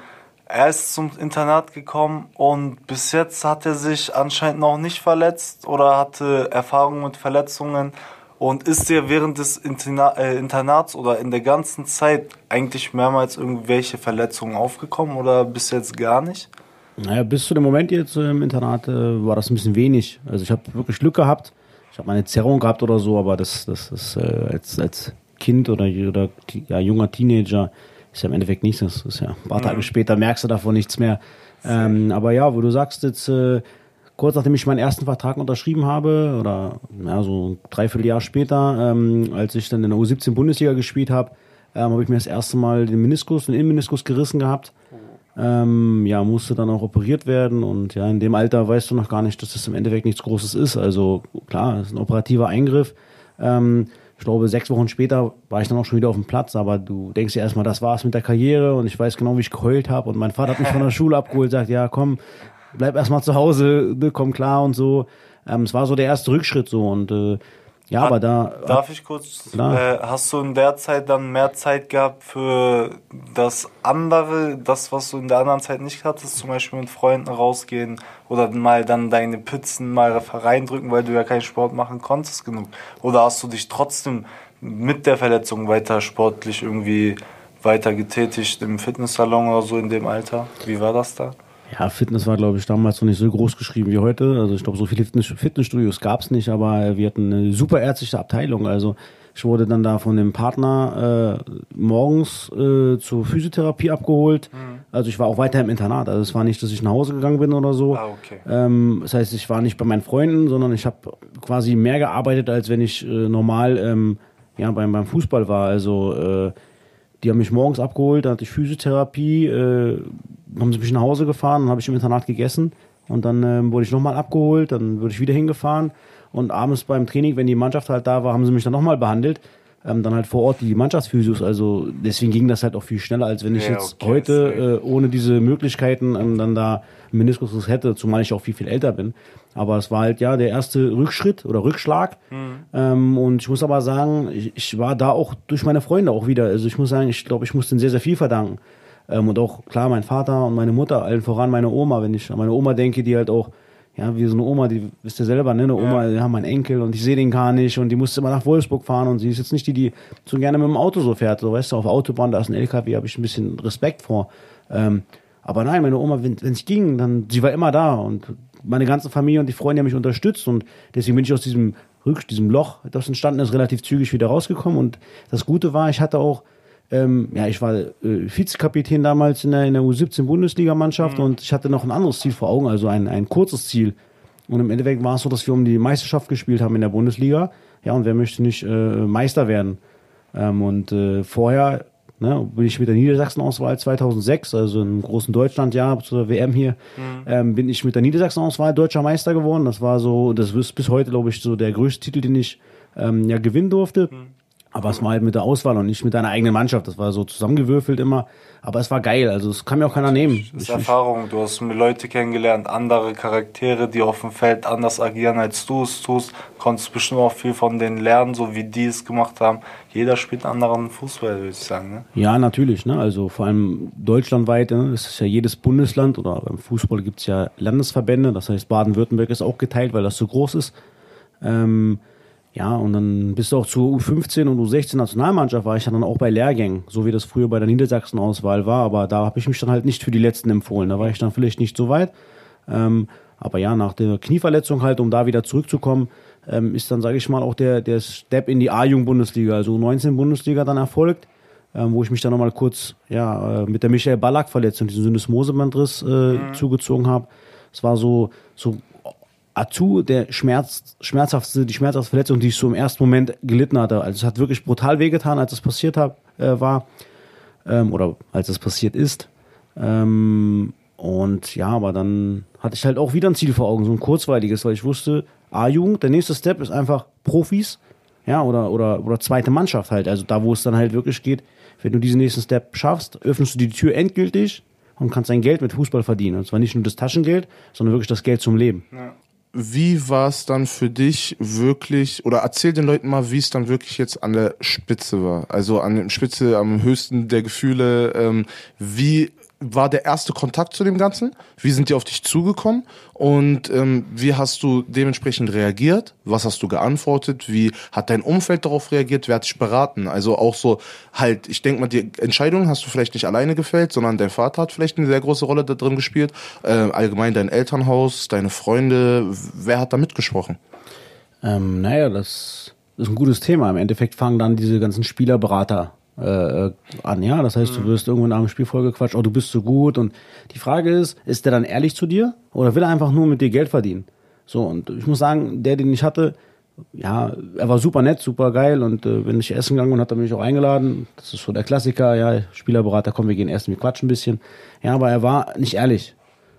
[SPEAKER 3] Er ist zum Internat gekommen und bis jetzt hat er sich anscheinend noch nicht verletzt oder hatte Erfahrungen mit Verletzungen. Und ist dir während des äh, Internats oder in der ganzen Zeit eigentlich mehrmals irgendwelche Verletzungen aufgekommen oder bis jetzt gar nicht?
[SPEAKER 2] Naja, bis zu dem Moment jetzt im Internat äh, war das ein bisschen wenig. Also ich habe wirklich Glück gehabt. Ich habe meine Zerrung gehabt oder so, aber das, das ist äh, als, als Kind oder, oder ja, junger Teenager ist ja im Endeffekt nichts. Das ist ja ein paar Tage mhm. später merkst du davon nichts mehr. Ähm, aber ja, wo du sagst jetzt, äh, kurz nachdem ich meinen ersten Vertrag unterschrieben habe, oder ja, so ein Dreivierteljahr später, ähm, als ich dann in der U17 Bundesliga gespielt habe, ähm, habe ich mir das erste Mal den Meniskus, den Innenmeniskus gerissen gehabt. Ähm, ja, musste dann auch operiert werden und ja, in dem Alter weißt du noch gar nicht, dass das im Endeffekt nichts Großes ist. Also klar, es ist ein operativer Eingriff. Ähm, ich glaube, sechs Wochen später war ich dann auch schon wieder auf dem Platz, aber du denkst ja erstmal, das war's mit der Karriere und ich weiß genau, wie ich geheult habe und mein Vater hat mich von der Schule abgeholt, sagt, ja komm, bleib erstmal zu Hause, ne, komm klar und so. Ähm, es war so der erste Rückschritt so und äh, ja, aber da.
[SPEAKER 3] Darf ich kurz? Äh, hast du in der Zeit dann mehr Zeit gehabt für das andere, das, was du in der anderen Zeit nicht hattest, zum Beispiel mit Freunden rausgehen oder mal dann deine Pizzen mal reindrücken, weil du ja keinen Sport machen konntest genug? Oder hast du dich trotzdem mit der Verletzung weiter sportlich irgendwie weiter getätigt im Fitnesssalon oder so in dem Alter? Wie war das da?
[SPEAKER 2] Ja, Fitness war, glaube ich, damals noch nicht so groß geschrieben wie heute. Also ich glaube, so viele Fitnessstudios gab es nicht, aber wir hatten eine super ärztliche Abteilung. Also ich wurde dann da von dem Partner äh, morgens äh, zur Physiotherapie abgeholt. Mhm. Also ich war auch weiter im Internat. Also es war nicht, dass ich nach Hause gegangen bin oder so. Ah, okay. ähm, das heißt, ich war nicht bei meinen Freunden, sondern ich habe quasi mehr gearbeitet, als wenn ich äh, normal ähm, ja, beim, beim Fußball war. Also äh, die haben mich morgens abgeholt, da hatte ich Physiotherapie, äh, haben sie mich nach Hause gefahren, dann habe ich im Internat gegessen und dann äh, wurde ich nochmal abgeholt, dann wurde ich wieder hingefahren und abends beim Training, wenn die Mannschaft halt da war, haben sie mich dann nochmal behandelt. Ähm, dann halt vor Ort die Mannschaftsphysios, also deswegen ging das halt auch viel schneller, als wenn ich ja, jetzt okay, heute äh, ohne diese Möglichkeiten ähm, dann da Meniskus hätte, zumal ich auch viel, viel älter bin. Aber es war halt ja der erste Rückschritt oder Rückschlag. Mhm. Ähm, und ich muss aber sagen, ich, ich, war da auch durch meine Freunde auch wieder. Also ich muss sagen, ich glaube, ich muss denen sehr, sehr viel verdanken. Ähm, und auch klar, mein Vater und meine Mutter, allen voran meine Oma, wenn ich an meine Oma denke, die halt auch, ja, wie so eine Oma, die wisst ihr selber, ne? Eine Oma, ja, ja mein Enkel und ich sehe den gar nicht und die musste immer nach Wolfsburg fahren und sie ist jetzt nicht die, die so gerne mit dem Auto so fährt. So, weißt du, auf der Autobahn, da ist ein LKW, habe ich ein bisschen Respekt vor. Ähm, aber nein, meine Oma, wenn es ging, dann, sie war immer da und meine ganze Familie und die Freunde haben mich unterstützt und deswegen bin ich aus diesem Rück, diesem Loch, das entstanden ist, relativ zügig wieder rausgekommen und das Gute war, ich hatte auch ähm, ja, ich war äh, Vizekapitän damals in der, in der U17-Bundesligamannschaft mhm. und ich hatte noch ein anderes Ziel vor Augen, also ein, ein kurzes Ziel. Und im Endeffekt war es so, dass wir um die Meisterschaft gespielt haben in der Bundesliga. Ja, und wer möchte nicht äh, Meister werden? Ähm, und äh, vorher Ne, bin ich mit der Niedersachsen-Auswahl 2006, also im großen Deutschlandjahr zur WM hier, mhm. ähm, bin ich mit der Niedersachsen-Auswahl deutscher Meister geworden. Das war so, das ist bis heute, glaube ich, so der größte Titel, den ich ähm, ja gewinnen durfte. Mhm. Aber es war halt mit der Auswahl und nicht mit deiner eigenen Mannschaft. Das war so zusammengewürfelt immer. Aber es war geil. Also es kann mir auch keiner nehmen.
[SPEAKER 3] Das ist ich, Erfahrung. Du hast Leute kennengelernt, andere Charaktere, die auf dem Feld anders agieren, als du es tust. Konntest bestimmt auch viel von denen lernen, so wie die es gemacht haben. Jeder spielt anderen Fußball, würde ich sagen. Ne?
[SPEAKER 2] Ja, natürlich. Ne? Also vor allem deutschlandweit. Ne? Es ist ja jedes Bundesland oder beim Fußball gibt es ja Landesverbände. Das heißt, Baden-Württemberg ist auch geteilt, weil das so groß ist. Ähm, ja, und dann bist du auch zur U15 und U16 Nationalmannschaft war ich dann auch bei Lehrgängen, so wie das früher bei der Niedersachsen-Auswahl war, aber da habe ich mich dann halt nicht für die letzten empfohlen. Da war ich dann vielleicht nicht so weit. Ähm, aber ja, nach der Knieverletzung halt, um da wieder zurückzukommen, ähm, ist dann, sage ich mal, auch der, der Step in die A-Jugend-Bundesliga, also U19-Bundesliga dann erfolgt, ähm, wo ich mich dann nochmal kurz ja, äh, mit der Michael Ballack-Verletzung, diesen Syndesmosebandriss äh, mhm. zugezogen habe. Es war so, so Atu der Schmerz, schmerzhaftste, die schmerzhaftste Verletzung, die ich so im ersten Moment gelitten hatte. Also es hat wirklich brutal wehgetan, als es passiert hab, äh, war. Ähm, oder als es passiert ist. Ähm, und ja, aber dann hatte ich halt auch wieder ein Ziel vor Augen, so ein kurzweiliges, weil ich wusste, A-Jugend, der nächste Step ist einfach Profis, ja, oder, oder, oder zweite Mannschaft halt. Also da, wo es dann halt wirklich geht, wenn du diesen nächsten Step schaffst, öffnest du die Tür endgültig und kannst dein Geld mit Fußball verdienen. Und zwar nicht nur das Taschengeld, sondern wirklich das Geld zum Leben. Ja
[SPEAKER 1] wie war es dann für dich wirklich, oder erzähl den Leuten mal, wie es dann wirklich jetzt an der Spitze war, also an der Spitze, am höchsten der Gefühle, ähm, wie war der erste Kontakt zu dem Ganzen? Wie sind die auf dich zugekommen? Und ähm, wie hast du dementsprechend reagiert? Was hast du geantwortet? Wie hat dein Umfeld darauf reagiert? Wer hat dich beraten? Also auch so halt, ich denke mal, die Entscheidung hast du vielleicht nicht alleine gefällt, sondern dein Vater hat vielleicht eine sehr große Rolle da drin gespielt. Äh, allgemein dein Elternhaus, deine Freunde. Wer hat da mitgesprochen?
[SPEAKER 2] Ähm, naja, das ist ein gutes Thema. Im Endeffekt fangen dann diese ganzen Spielerberater äh, an, ja. Das heißt, du mhm. wirst irgendwann nach dem Spiel vollgequatscht, oh, du bist so gut. Und die Frage ist, ist der dann ehrlich zu dir oder will er einfach nur mit dir Geld verdienen? So, und ich muss sagen, der, den ich hatte, ja, er war super nett, super geil und äh, bin ich essen gegangen und hat er mich auch eingeladen. Das ist so der Klassiker, ja, Spielerberater, komm, wir gehen essen, wir quatschen ein bisschen. Ja, aber er war nicht ehrlich.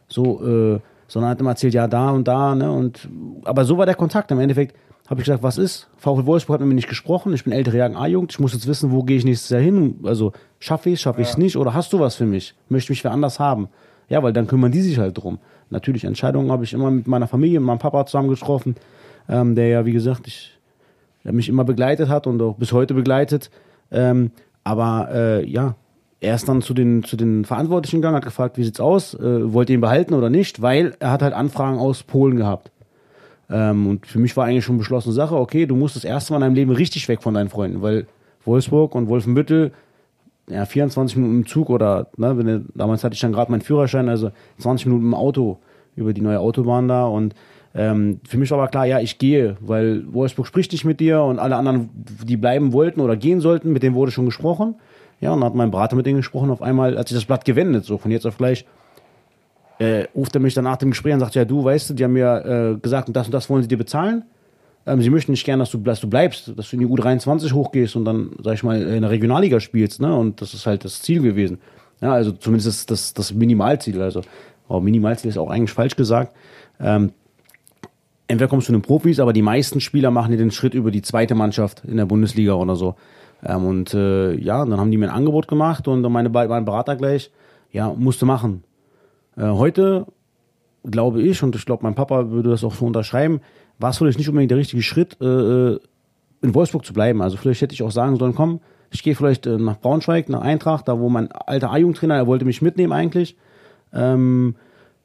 [SPEAKER 2] So, äh, sondern hat immer erzählt, ja, da und da, ne, und, aber so war der Kontakt. Im Endeffekt, habe ich gesagt, was ist? VfL Wolfsburg hat mit mir nicht gesprochen. Ich bin ältere Jagen A-Jugend. Ich muss jetzt wissen, wo gehe ich nächstes Jahr hin? Also schaffe ich es, schaffe ich es ja. nicht? Oder hast du was für mich? Möchte mich wer anders haben? Ja, weil dann kümmern die sich halt drum. Natürlich, Entscheidungen habe ich immer mit meiner Familie, mit meinem Papa zusammen getroffen, ähm, der ja, wie gesagt, ich, der mich immer begleitet hat und auch bis heute begleitet. Ähm, aber äh, ja, er ist dann zu den, zu den Verantwortlichen gegangen, hat gefragt, wie sieht's aus? Äh, wollt ihr ihn behalten oder nicht? Weil er hat halt Anfragen aus Polen gehabt. Ähm, und für mich war eigentlich schon beschlossene Sache, okay, du musst das erste Mal in deinem Leben richtig weg von deinen Freunden, weil Wolfsburg und Wolfenbüttel, ja, 24 Minuten im Zug oder, ne, du, damals hatte ich dann gerade meinen Führerschein, also 20 Minuten im Auto über die neue Autobahn da und ähm, für mich war aber klar, ja, ich gehe, weil Wolfsburg spricht nicht mit dir und alle anderen, die bleiben wollten oder gehen sollten, mit denen wurde schon gesprochen. Ja, und dann hat mein Berater mit denen gesprochen, auf einmal hat sich das Blatt gewendet, so von jetzt auf gleich, äh, ruft er mich dann nach dem Gespräch und sagt, ja du, weißt du, die haben mir äh, gesagt, das und das wollen sie dir bezahlen. Ähm, sie möchten nicht gerne, dass du, dass du bleibst, dass du in die U23 hochgehst und dann, sag ich mal, in der Regionalliga spielst. Ne? Und das ist halt das Ziel gewesen. Ja, also zumindest das, das Minimalziel. Also oh, Minimalziel ist auch eigentlich falsch gesagt. Ähm, entweder kommst du in den Profis, aber die meisten Spieler machen dir den Schritt über die zweite Mannschaft in der Bundesliga oder so. Ähm, und äh, ja, dann haben die mir ein Angebot gemacht und meine, mein Berater gleich, ja, musste machen. Äh, heute glaube ich, und ich glaube, mein Papa würde das auch so unterschreiben, war es vielleicht nicht unbedingt der richtige Schritt, äh, äh, in Wolfsburg zu bleiben. Also vielleicht hätte ich auch sagen sollen, komm, ich gehe vielleicht äh, nach Braunschweig, nach Eintracht, da wo mein alter A-Jugendtrainer, er wollte mich mitnehmen eigentlich, ähm,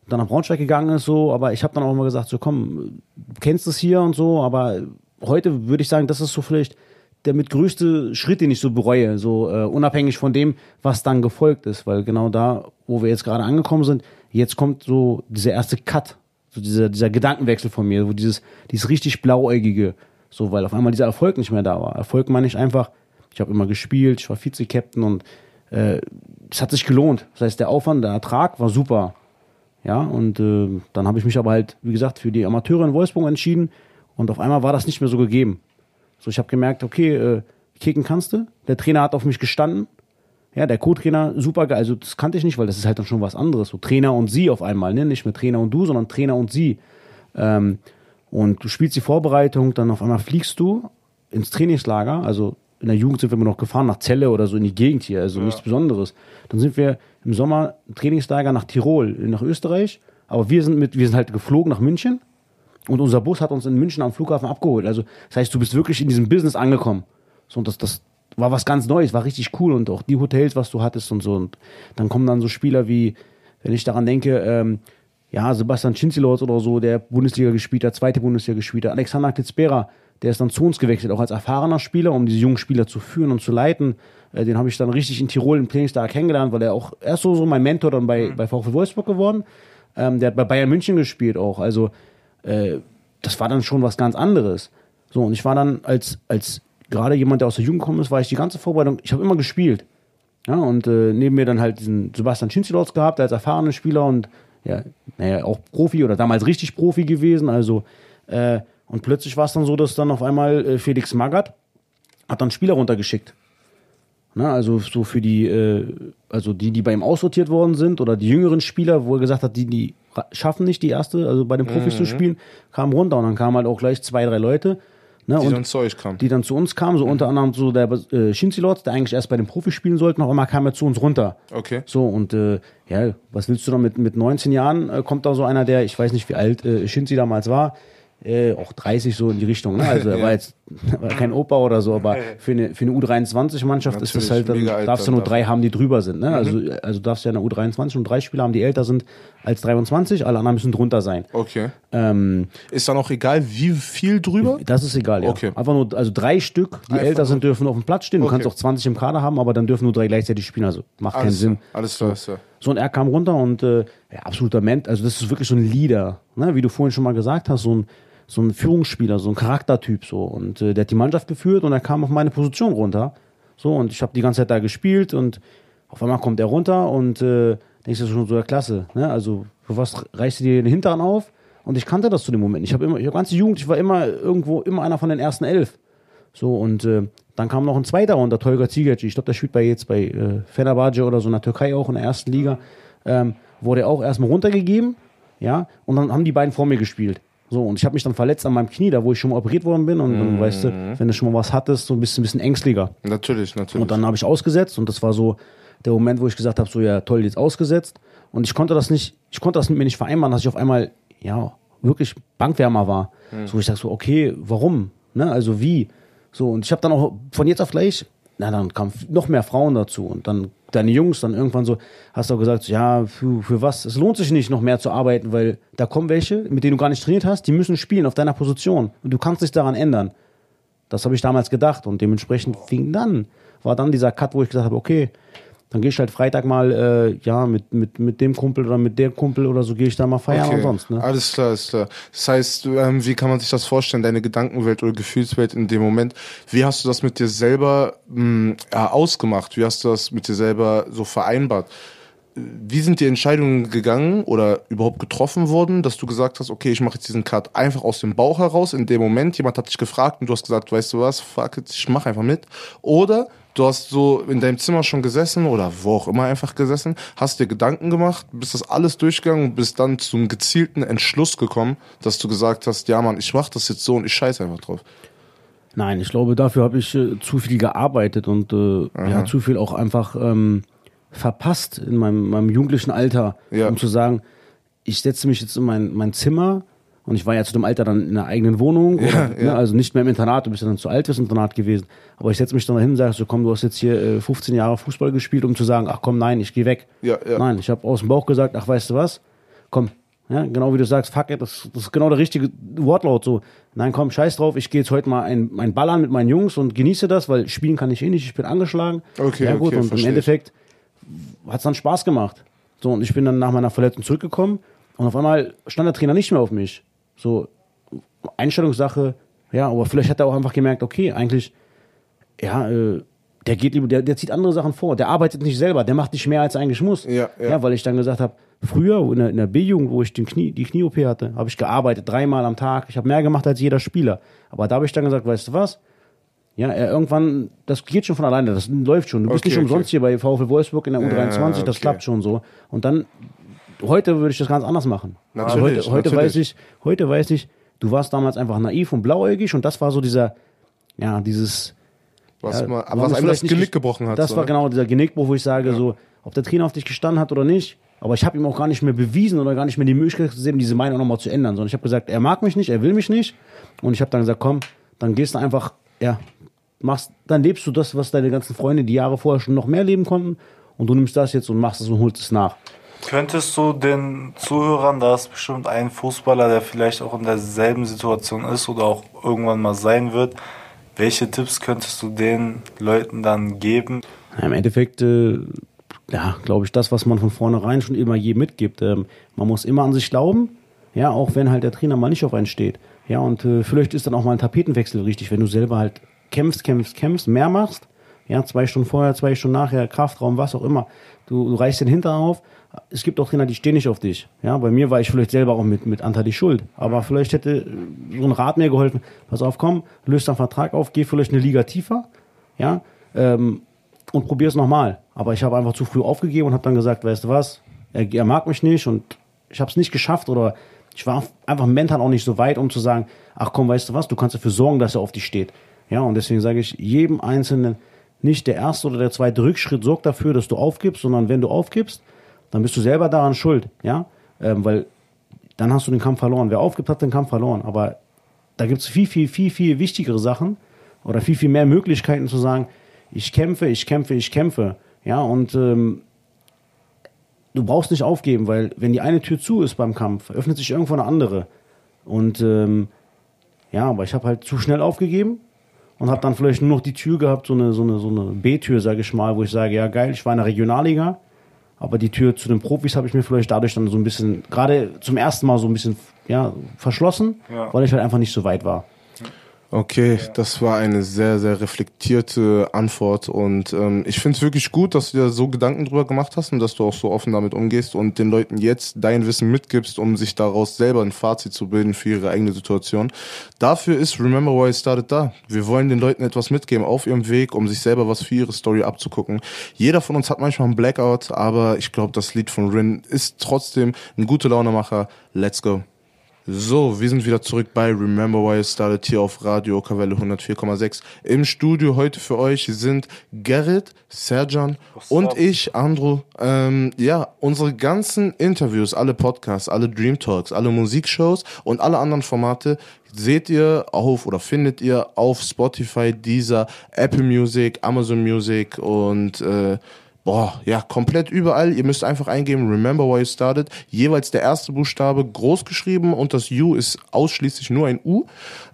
[SPEAKER 2] dann nach Braunschweig gegangen ist so, aber ich habe dann auch immer gesagt, so komm, du kennst es hier und so, aber heute würde ich sagen, das ist so vielleicht der mit größte Schritt, den ich so bereue, so äh, unabhängig von dem, was dann gefolgt ist, weil genau da, wo wir jetzt gerade angekommen sind, jetzt kommt so dieser erste Cut, so dieser, dieser Gedankenwechsel von mir, wo dieses, dieses richtig blauäugige, so, weil auf einmal dieser Erfolg nicht mehr da war. Erfolg meine ich einfach, ich habe immer gespielt, ich war Vize-Captain und äh, es hat sich gelohnt. Das heißt, der Aufwand, der Ertrag war super. Ja, und äh, dann habe ich mich aber halt, wie gesagt, für die Amateure in Wolfsburg entschieden und auf einmal war das nicht mehr so gegeben. So, ich habe gemerkt, okay, äh, kicken kannst du. Der Trainer hat auf mich gestanden. Ja, der Co-Trainer, super geil. Also, das kannte ich nicht, weil das ist halt dann schon was anderes. So Trainer und sie auf einmal, ne? Nicht mehr Trainer und du, sondern Trainer und sie. Ähm, und du spielst die Vorbereitung, dann auf einmal fliegst du ins Trainingslager. Also, in der Jugend sind wir immer noch gefahren nach Celle oder so in die Gegend hier, also nichts Besonderes. Dann sind wir im Sommer Trainingslager nach Tirol, nach Österreich. Aber wir sind mit, wir sind halt geflogen nach München und unser Bus hat uns in München am Flughafen abgeholt. Also, das heißt, du bist wirklich in diesem Business angekommen. So, und das, das war was ganz Neues, war richtig cool und auch die Hotels, was du hattest und so. Und dann kommen dann so Spieler wie, wenn ich daran denke, ähm, ja, Sebastian Cinzilotz oder so, der Bundesliga gespielt hat, zweite Bundesliga gespielt hat, Alexander Klitzbera, der ist dann zu uns gewechselt, auch als erfahrener Spieler, um diese jungen Spieler zu führen und zu leiten. Äh, den habe ich dann richtig in Tirol im Trainingstag kennengelernt, weil er auch erst so, so mein Mentor dann bei, mhm. bei VfL Wolfsburg geworden. Ähm, der hat bei Bayern München gespielt auch. Also äh, das war dann schon was ganz anderes. So, und ich war dann als, als gerade jemand, der aus der Jugend gekommen ist, war ich die ganze Vorbereitung, ich habe immer gespielt. Ja, und äh, neben mir dann halt diesen Sebastian Schinzilotz gehabt, als erfahrener Spieler und ja, naja, auch Profi oder damals richtig Profi gewesen. Also, äh, und plötzlich war es dann so, dass dann auf einmal äh, Felix Magath hat dann Spieler runtergeschickt. Na, also so für die, äh, also die, die bei ihm aussortiert worden sind oder die jüngeren Spieler, wo er gesagt hat, die, die schaffen nicht die erste, also bei den Profis mhm. zu spielen, kamen runter und dann kamen halt auch gleich zwei, drei Leute.
[SPEAKER 1] Ne, die dann zu euch kamen.
[SPEAKER 2] Die dann zu uns kamen, so mhm. unter anderem so der äh, Shinzilot, der eigentlich erst bei den Profis spielen sollte, noch einmal kam er zu uns runter.
[SPEAKER 1] Okay.
[SPEAKER 2] So, und äh, ja, was willst du da mit, mit 19 Jahren? Äh, kommt da so einer, der, ich weiß nicht, wie alt äh, Shinzi damals war, äh, auch 30 so in die Richtung. Ne? Also er war jetzt war kein Opa oder so, aber für eine, für eine U23-Mannschaft ist das halt, dann darfst du nur drei haben, die drüber sind. Ne? Mhm. Also, also darfst du ja eine U23 und drei Spieler haben, die älter sind als 23, alle anderen müssen drunter sein.
[SPEAKER 1] Okay. Ähm, ist dann auch egal, wie viel drüber?
[SPEAKER 2] Das ist egal, ja. Okay. Einfach nur, also drei Stück, die Einfach älter sind, dürfen auf dem Platz stehen. Du okay. kannst auch 20 im Kader haben, aber dann dürfen nur drei gleichzeitig spielen. Also macht
[SPEAKER 1] alles
[SPEAKER 2] keinen Sinn.
[SPEAKER 1] Alles klar, so.
[SPEAKER 2] so, und er kam runter und äh, ja, absoluter Ment, also das ist wirklich so ein Leader, ne? wie du vorhin schon mal gesagt hast, so ein so ein Führungsspieler, so ein Charaktertyp so. Und äh, der hat die Mannschaft geführt und er kam auf meine Position runter. So, und ich habe die ganze Zeit da gespielt und auf einmal kommt er runter und äh, denkst du schon so, ja klasse. Ne? Also, für was reißt du dir den Hintern auf? Und ich kannte das zu dem Moment. Ich habe immer, ich hab ganze Jugend, ich war immer irgendwo, immer einer von den ersten elf. So, und äh, dann kam noch ein zweiter runter, Tolga Zigaci. Ich glaube, der spielt bei jetzt bei äh, Fenerbahce oder so in der Türkei auch in der ersten Liga. Ähm, wurde auch erstmal runtergegeben, ja, und dann haben die beiden vor mir gespielt. So, und ich habe mich dann verletzt an meinem Knie, da wo ich schon mal operiert worden bin. Und dann, mhm. weißt du, wenn du schon mal was hattest, so ein bisschen, ein bisschen ängstlicher.
[SPEAKER 1] Natürlich, natürlich.
[SPEAKER 2] Und dann habe ich ausgesetzt und das war so der Moment, wo ich gesagt habe, so ja, toll, jetzt ausgesetzt. Und ich konnte das nicht, ich konnte das mit mir nicht vereinbaren, dass ich auf einmal, ja, wirklich Bankwärmer war. Mhm. So, ich sag so, okay, warum? Ne? Also wie? So, und ich habe dann auch von jetzt auf gleich, na, dann kamen noch mehr Frauen dazu. Und dann deine Jungs dann irgendwann so, hast du auch gesagt, ja, für, für was? Es lohnt sich nicht, noch mehr zu arbeiten, weil da kommen welche, mit denen du gar nicht trainiert hast, die müssen spielen auf deiner Position und du kannst dich daran ändern. Das habe ich damals gedacht und dementsprechend fing dann, war dann dieser Cut, wo ich gesagt habe, okay, dann gehe ich halt Freitag mal, äh, ja, mit, mit, mit dem Kumpel oder mit der Kumpel oder so gehe ich da mal feiern okay. und sonst. Ne?
[SPEAKER 1] Alles klar, alles klar. Das heißt, ähm, wie kann man sich das vorstellen, deine Gedankenwelt oder Gefühlswelt in dem Moment? Wie hast du das mit dir selber mh, hm, ja, ausgemacht? Wie hast du das mit dir selber so vereinbart? Wie sind die Entscheidungen gegangen oder überhaupt getroffen worden, dass du gesagt hast, okay, ich mache jetzt diesen Cut einfach aus dem Bauch heraus, in dem Moment, jemand hat dich gefragt und du hast gesagt, weißt du was, fuck it, ich mache einfach mit. Oder du hast so in deinem Zimmer schon gesessen oder wo auch immer einfach gesessen, hast dir Gedanken gemacht, bist das alles durchgegangen und bist dann zum gezielten Entschluss gekommen, dass du gesagt hast, ja Mann, ich mach das jetzt so und ich scheiße einfach drauf.
[SPEAKER 2] Nein, ich glaube, dafür habe ich äh, zu viel gearbeitet und äh, ja, zu viel auch einfach ähm, verpasst in meinem, meinem jugendlichen Alter, ja. um zu sagen, ich setze mich jetzt in mein, mein Zimmer und ich war ja zu dem Alter dann in einer eigenen Wohnung, oder, ja. Ne, also nicht mehr im Internat, du bist ja dann zu alt fürs Internat gewesen. Aber ich setze mich dann dahin und sage so, komm, du hast jetzt hier äh, 15 Jahre Fußball gespielt, um zu sagen, ach komm, nein, ich gehe weg.
[SPEAKER 1] Ja.
[SPEAKER 2] Nein, ich habe aus dem Bauch gesagt, ach weißt du was, komm, ja, genau wie du sagst, fuck it, das, das ist genau der richtige Wortlaut. So, nein, komm, scheiß drauf, ich gehe jetzt heute mal ein, ein Ballern mit meinen Jungs und genieße das, weil spielen kann ich eh nicht, ich bin angeschlagen.
[SPEAKER 1] Okay,
[SPEAKER 2] ja gut,
[SPEAKER 1] okay,
[SPEAKER 2] und im Endeffekt hat es dann Spaß gemacht. So, und ich bin dann nach meiner Verletzung zurückgekommen und auf einmal stand der Trainer nicht mehr auf mich. So, Einstellungssache, ja, aber vielleicht hat er auch einfach gemerkt, okay, eigentlich, ja, äh, der geht lieber, der, der zieht andere Sachen vor, der arbeitet nicht selber, der macht nicht mehr, als er eigentlich muss.
[SPEAKER 1] Ja, ja.
[SPEAKER 2] ja weil ich dann gesagt habe, früher in der, der B-Jugend, wo ich den Knie, die Knie-OP hatte, habe ich gearbeitet, dreimal am Tag. Ich habe mehr gemacht als jeder Spieler. Aber da habe ich dann gesagt, weißt du was? Ja, er irgendwann, das geht schon von alleine, das läuft schon. Du bist
[SPEAKER 1] Okay,
[SPEAKER 2] nicht umsonst
[SPEAKER 1] okay.
[SPEAKER 2] hier bei VfL Wolfsburg in der U23, das
[SPEAKER 1] okay.
[SPEAKER 2] klappt schon so. Und dann, heute würde ich das ganz anders machen.
[SPEAKER 1] Natürlich,
[SPEAKER 2] heute, heute
[SPEAKER 1] natürlich.
[SPEAKER 2] weiß ich, heute weiß ich, du warst damals einfach naiv und blauäugig und das war so dieser, ja, dieses,
[SPEAKER 1] Was,
[SPEAKER 2] ja,
[SPEAKER 1] mal, was einem das
[SPEAKER 2] nicht
[SPEAKER 1] Genick
[SPEAKER 2] ges-
[SPEAKER 1] gebrochen hat.
[SPEAKER 2] Das
[SPEAKER 1] so,
[SPEAKER 2] war
[SPEAKER 1] ne?
[SPEAKER 2] genau dieser Genickbruch, wo ich sage, so, ob der Trainer auf dich gestanden hat oder nicht, aber ich habe ihm auch gar nicht mehr bewiesen oder gar nicht mehr die Möglichkeit gesehen, diese Meinung nochmal zu ändern, sondern ich habe gesagt, er mag mich nicht, er will mich nicht und ich habe dann gesagt, komm, dann gehst du einfach, ja, machst, dann lebst du das, was deine ganzen Freunde die Jahre vorher schon noch mehr leben konnten und du nimmst das jetzt und machst es und holst es nach.
[SPEAKER 3] Könntest du den Zuhörern, da ist bestimmt ein Fußballer, der vielleicht auch in derselben Situation ist oder auch irgendwann mal sein wird, welche Tipps könntest du den Leuten dann geben?
[SPEAKER 2] Im Endeffekt, äh, ja, glaube ich, das, was man von vornherein schon immer je mitgibt. Ähm, man muss immer an sich glauben, ja, auch wenn halt der Trainer mal nicht auf einen steht. Ja, und äh, vielleicht ist dann auch mal ein Tapetenwechsel richtig, wenn du selber halt kämpfst, kämpfst, kämpfst, mehr machst. Ja, zwei Stunden vorher, zwei Stunden nachher, Kraftraum, was auch immer. Du, du reißt den Hintern auf. Es gibt auch Trainer, die stehen nicht auf dich. Ja, bei mir war ich vielleicht selber auch mit, mit Anteil die Schuld. Aber vielleicht hätte äh, so ein Rat mir geholfen. Pass auf, komm, löst deinen Vertrag auf, geh vielleicht eine Liga tiefer. Ja, ähm, und probier es nochmal. Aber ich habe einfach zu früh aufgegeben und habe dann gesagt, weißt du was, er, er mag mich nicht und ich habe es nicht geschafft oder ich war einfach mental auch nicht so weit, um zu sagen, ach komm, weißt du was, du kannst dafür sorgen, dass er auf dich steht. Ja, und deswegen sage ich jedem Einzelnen, nicht der erste oder der zweite Rückschritt sorgt dafür, dass du aufgibst, sondern wenn du aufgibst, dann bist du selber daran schuld, ja, ähm, weil dann hast du den Kampf verloren. Wer aufgibt, hat den Kampf verloren. Aber da gibt es viel, viel, viel, viel wichtigere Sachen oder viel, viel mehr Möglichkeiten zu sagen, ich kämpfe, ich kämpfe, ich kämpfe. Ja, und ähm, du brauchst nicht aufgeben, weil wenn die eine Tür zu ist beim Kampf, öffnet sich irgendwo eine andere. Und ähm, ja, aber ich habe halt zu schnell aufgegeben und habe dann vielleicht nur noch die Tür gehabt, so eine, so eine, so eine B-Tür, sage ich mal, wo ich sage, ja geil, ich war in der Regionalliga, aber die Tür zu den Profis habe ich mir vielleicht dadurch dann so ein bisschen, gerade zum ersten Mal so ein bisschen ja, verschlossen,
[SPEAKER 3] Ja.
[SPEAKER 2] weil ich halt einfach nicht so weit war.
[SPEAKER 1] Okay, das war eine sehr, sehr reflektierte Antwort und ähm, ich finde es wirklich gut, dass du dir so Gedanken drüber gemacht hast und dass du auch so offen damit umgehst und den Leuten jetzt dein Wissen mitgibst, um sich daraus selber ein Fazit zu bilden für ihre eigene Situation. Dafür ist Remember Why I Started da. Wir wollen den Leuten etwas mitgeben auf ihrem Weg, um sich selber was für ihre Story abzugucken. Jeder von uns hat manchmal einen Blackout, aber ich glaube, das Lied von Rin ist trotzdem ein guter Launemacher. Let's go. So, wir sind wieder zurück bei Remember Why I Started hier auf Radio Kavelle 104,6. Im Studio heute für euch sind Gerrit, Serjan und ich, Andro. Ähm, ja, unsere ganzen Interviews, alle Podcasts, alle Dream Talks, alle Musikshows und alle anderen Formate seht ihr auf oder findet ihr auf Spotify, dieser Apple Music, Amazon Music und äh, Boah, ja, komplett überall. Ihr müsst einfach eingeben, remember why you started. Jeweils der erste Buchstabe groß geschrieben und das U ist ausschließlich nur ein U.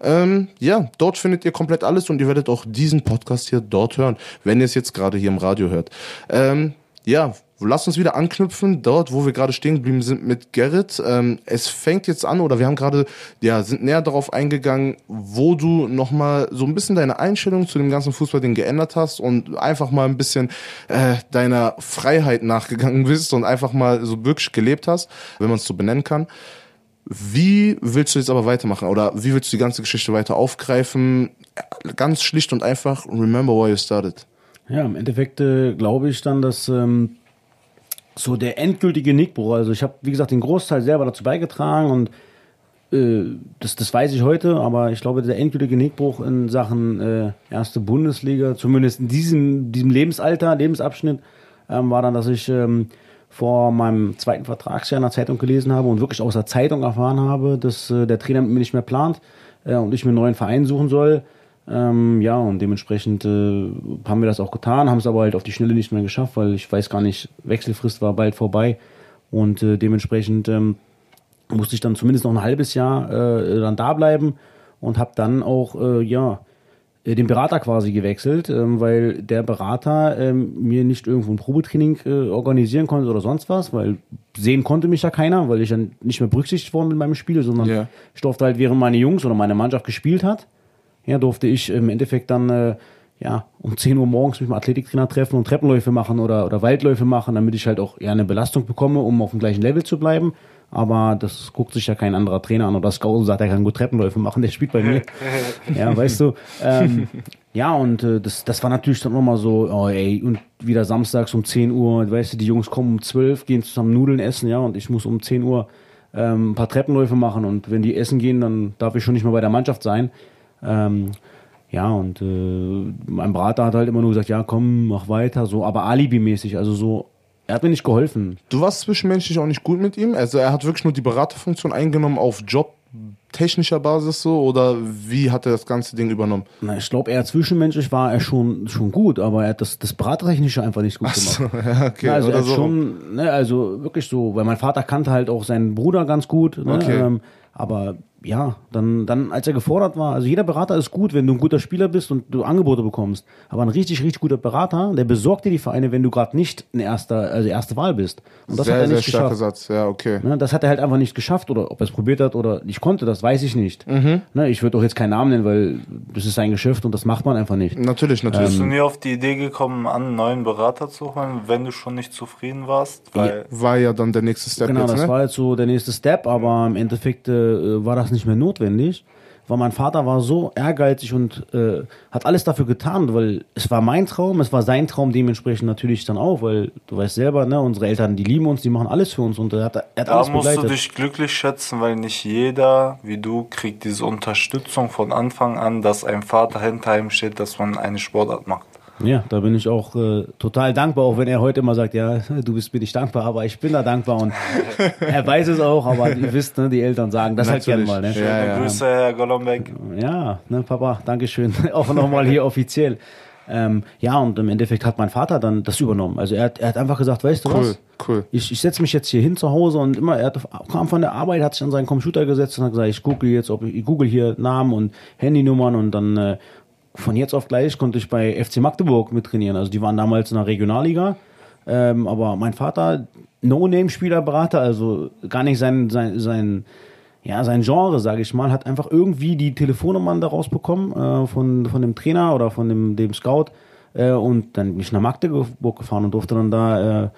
[SPEAKER 1] Ähm, ja, dort findet ihr komplett alles und ihr werdet auch diesen Podcast hier dort hören, wenn ihr es jetzt gerade hier im Radio hört. Ähm, ja, lasst uns wieder anknüpfen, dort, wo wir gerade stehen geblieben sind mit Gerrit. Ähm, es fängt jetzt an, oder wir haben gerade, ja, sind näher darauf eingegangen, wo du nochmal so ein bisschen deine Einstellung zu dem ganzen Fußballding geändert hast und einfach mal ein bisschen äh, deiner Freiheit nachgegangen bist und einfach mal so wirklich gelebt hast, wenn man es so benennen kann. Wie willst du jetzt aber weitermachen? Oder wie willst du die ganze Geschichte weiter aufgreifen? Ganz schlicht und einfach, remember why you started.
[SPEAKER 2] Ja, im Endeffekt äh, glaube ich dann, dass ähm, so der endgültige Nickbruch, also ich habe, wie gesagt, den Großteil selber dazu beigetragen und äh, das, das weiß ich heute, aber ich glaube, der endgültige Nickbruch in Sachen äh, erste Bundesliga, zumindest in diesem, diesem Lebensalter, Lebensabschnitt, ähm, war dann, dass ich ähm, vor meinem zweiten Vertragsjahr in der Zeitung gelesen habe und wirklich aus der Zeitung erfahren habe, dass äh, der Trainer mit mir nicht mehr plant äh, und ich mir einen neuen Verein suchen soll. Ähm, ja, und dementsprechend äh, haben wir das auch getan, haben es aber halt auf die Schnelle nicht mehr geschafft, weil ich weiß gar nicht, Wechselfrist war bald vorbei und äh, dementsprechend ähm, musste ich dann zumindest noch ein halbes Jahr äh, dann da bleiben und habe dann auch äh, ja äh, den Berater quasi gewechselt, ähm, weil der Berater ähm, mir nicht irgendwo ein Probetraining äh, organisieren konnte oder sonst was, weil sehen konnte mich ja keiner, weil ich dann nicht mehr berücksichtigt worden bin beim Spiel, sondern
[SPEAKER 1] Ja.
[SPEAKER 2] ich durfte halt, während meine Jungs oder meine Mannschaft gespielt hat, ja, durfte ich im Endeffekt dann äh, ja, um 10 Uhr morgens mit dem Athletiktrainer treffen und Treppenläufe machen oder, oder Waldläufe machen, damit ich halt auch ja, eine Belastung bekomme, um auf dem gleichen Level zu bleiben. aber das guckt sich ja kein anderer Trainer an oder Scout sagt, er kann gut Treppenläufe machen, der spielt bei mir. ja, weißt du. Ähm, ja, und äh, das, das war natürlich dann nochmal so, oh ey, und wieder samstags um 10 Uhr, weißt du, die Jungs kommen um 12, gehen zusammen Nudeln essen, ja, und ich muss um 10 Uhr ähm, ein paar Treppenläufe machen und wenn die essen gehen, dann darf ich schon nicht mehr bei der Mannschaft sein. Ähm, ja, und äh, mein Berater hat halt immer nur gesagt, ja, komm, mach weiter, so, aber alibimäßig, also so, er hat mir nicht geholfen.
[SPEAKER 1] Du warst zwischenmenschlich auch nicht gut mit ihm? Also er hat wirklich nur die Beraterfunktion eingenommen auf Job technischer Basis so oder wie hat er das ganze Ding übernommen?
[SPEAKER 2] Na, ich glaube, er zwischenmenschlich war er schon schon gut, aber er hat das das Beratertechnische einfach nicht gut gemacht.
[SPEAKER 1] So, ja, okay.
[SPEAKER 2] Na, also er
[SPEAKER 1] so.
[SPEAKER 2] schon, ne, also wirklich so, weil mein Vater kannte halt auch seinen Bruder ganz gut, ne,
[SPEAKER 1] Okay.
[SPEAKER 2] ähm, aber ja, dann, dann, als er gefordert war, also jeder Berater ist gut, wenn du ein guter Spieler bist und du Angebote bekommst. Aber ein richtig, richtig guter Berater, der besorgt dir die Vereine, wenn du gerade nicht ein erster, also erste Wahl bist. Und das
[SPEAKER 1] sehr,
[SPEAKER 2] hat er
[SPEAKER 1] sehr
[SPEAKER 2] nicht
[SPEAKER 1] starker
[SPEAKER 2] geschafft.
[SPEAKER 1] Satz, ja, okay.
[SPEAKER 2] Ne, das hat er halt einfach nicht geschafft oder ob er es probiert hat oder nicht konnte, das weiß ich nicht.
[SPEAKER 1] Mhm.
[SPEAKER 2] Ne, ich würde auch jetzt keinen Namen nennen, weil das ist sein Geschäft und das macht man einfach nicht.
[SPEAKER 1] Natürlich, natürlich.
[SPEAKER 3] Bist du nie auf die Idee gekommen, einen neuen Berater zu holen, wenn du schon nicht zufrieden warst? Weil
[SPEAKER 1] War ja dann der nächste Step
[SPEAKER 2] Genau,
[SPEAKER 1] jetzt,
[SPEAKER 2] das
[SPEAKER 1] ne?
[SPEAKER 2] war jetzt so der nächste Step, aber im Endeffekt äh, war das nicht mehr notwendig, weil mein Vater war so ehrgeizig und äh, hat alles dafür getan, weil es war mein Traum, es war sein Traum dementsprechend natürlich dann auch, weil du weißt selber, ne, unsere Eltern, die lieben uns, die machen alles für uns und er hat, er hat
[SPEAKER 3] da
[SPEAKER 2] alles
[SPEAKER 3] musst du
[SPEAKER 2] begleitet.
[SPEAKER 3] dich glücklich schätzen, weil nicht jeder, wie du, kriegt diese Unterstützung von Anfang an, dass ein Vater hinter ihm steht, dass man eine Sportart macht.
[SPEAKER 2] Ja, da bin ich auch äh, total dankbar, auch wenn er heute immer sagt, ja, du bist mir nicht dankbar, aber ich bin da dankbar und er weiß es auch, aber ihr wisst, ne, die Eltern sagen das halt gerne mal. Ne?
[SPEAKER 1] Ja, ja.
[SPEAKER 3] Grüße, Herr Golombek.
[SPEAKER 2] Ja, ne, Papa, Dankeschön. Auch nochmal hier offiziell. Ähm, ja, und im Endeffekt hat mein Vater dann das übernommen. Also er hat, er hat einfach gesagt, weißt du
[SPEAKER 1] Cool,
[SPEAKER 2] was?
[SPEAKER 1] cool.
[SPEAKER 2] Ich, ich setze mich jetzt hier hin zu Hause und immer, er hat, kam von der Arbeit, hat sich an seinen Computer gesetzt und hat gesagt, ich google jetzt, ob ich, ich google hier Namen und Handynummern und dann äh, von jetzt auf gleich konnte ich bei FC Magdeburg mit trainieren. Also die waren damals in der Regionalliga. Ähm, aber mein Vater, No-Name-Spielerberater, also gar nicht sein, sein, sein, ja, sein Genre, sage ich mal, hat einfach irgendwie die Telefonnummern daraus bekommen äh, von, von dem Trainer oder von dem, dem Scout. Äh, und dann bin ich nach Magdeburg gefahren und durfte dann da äh,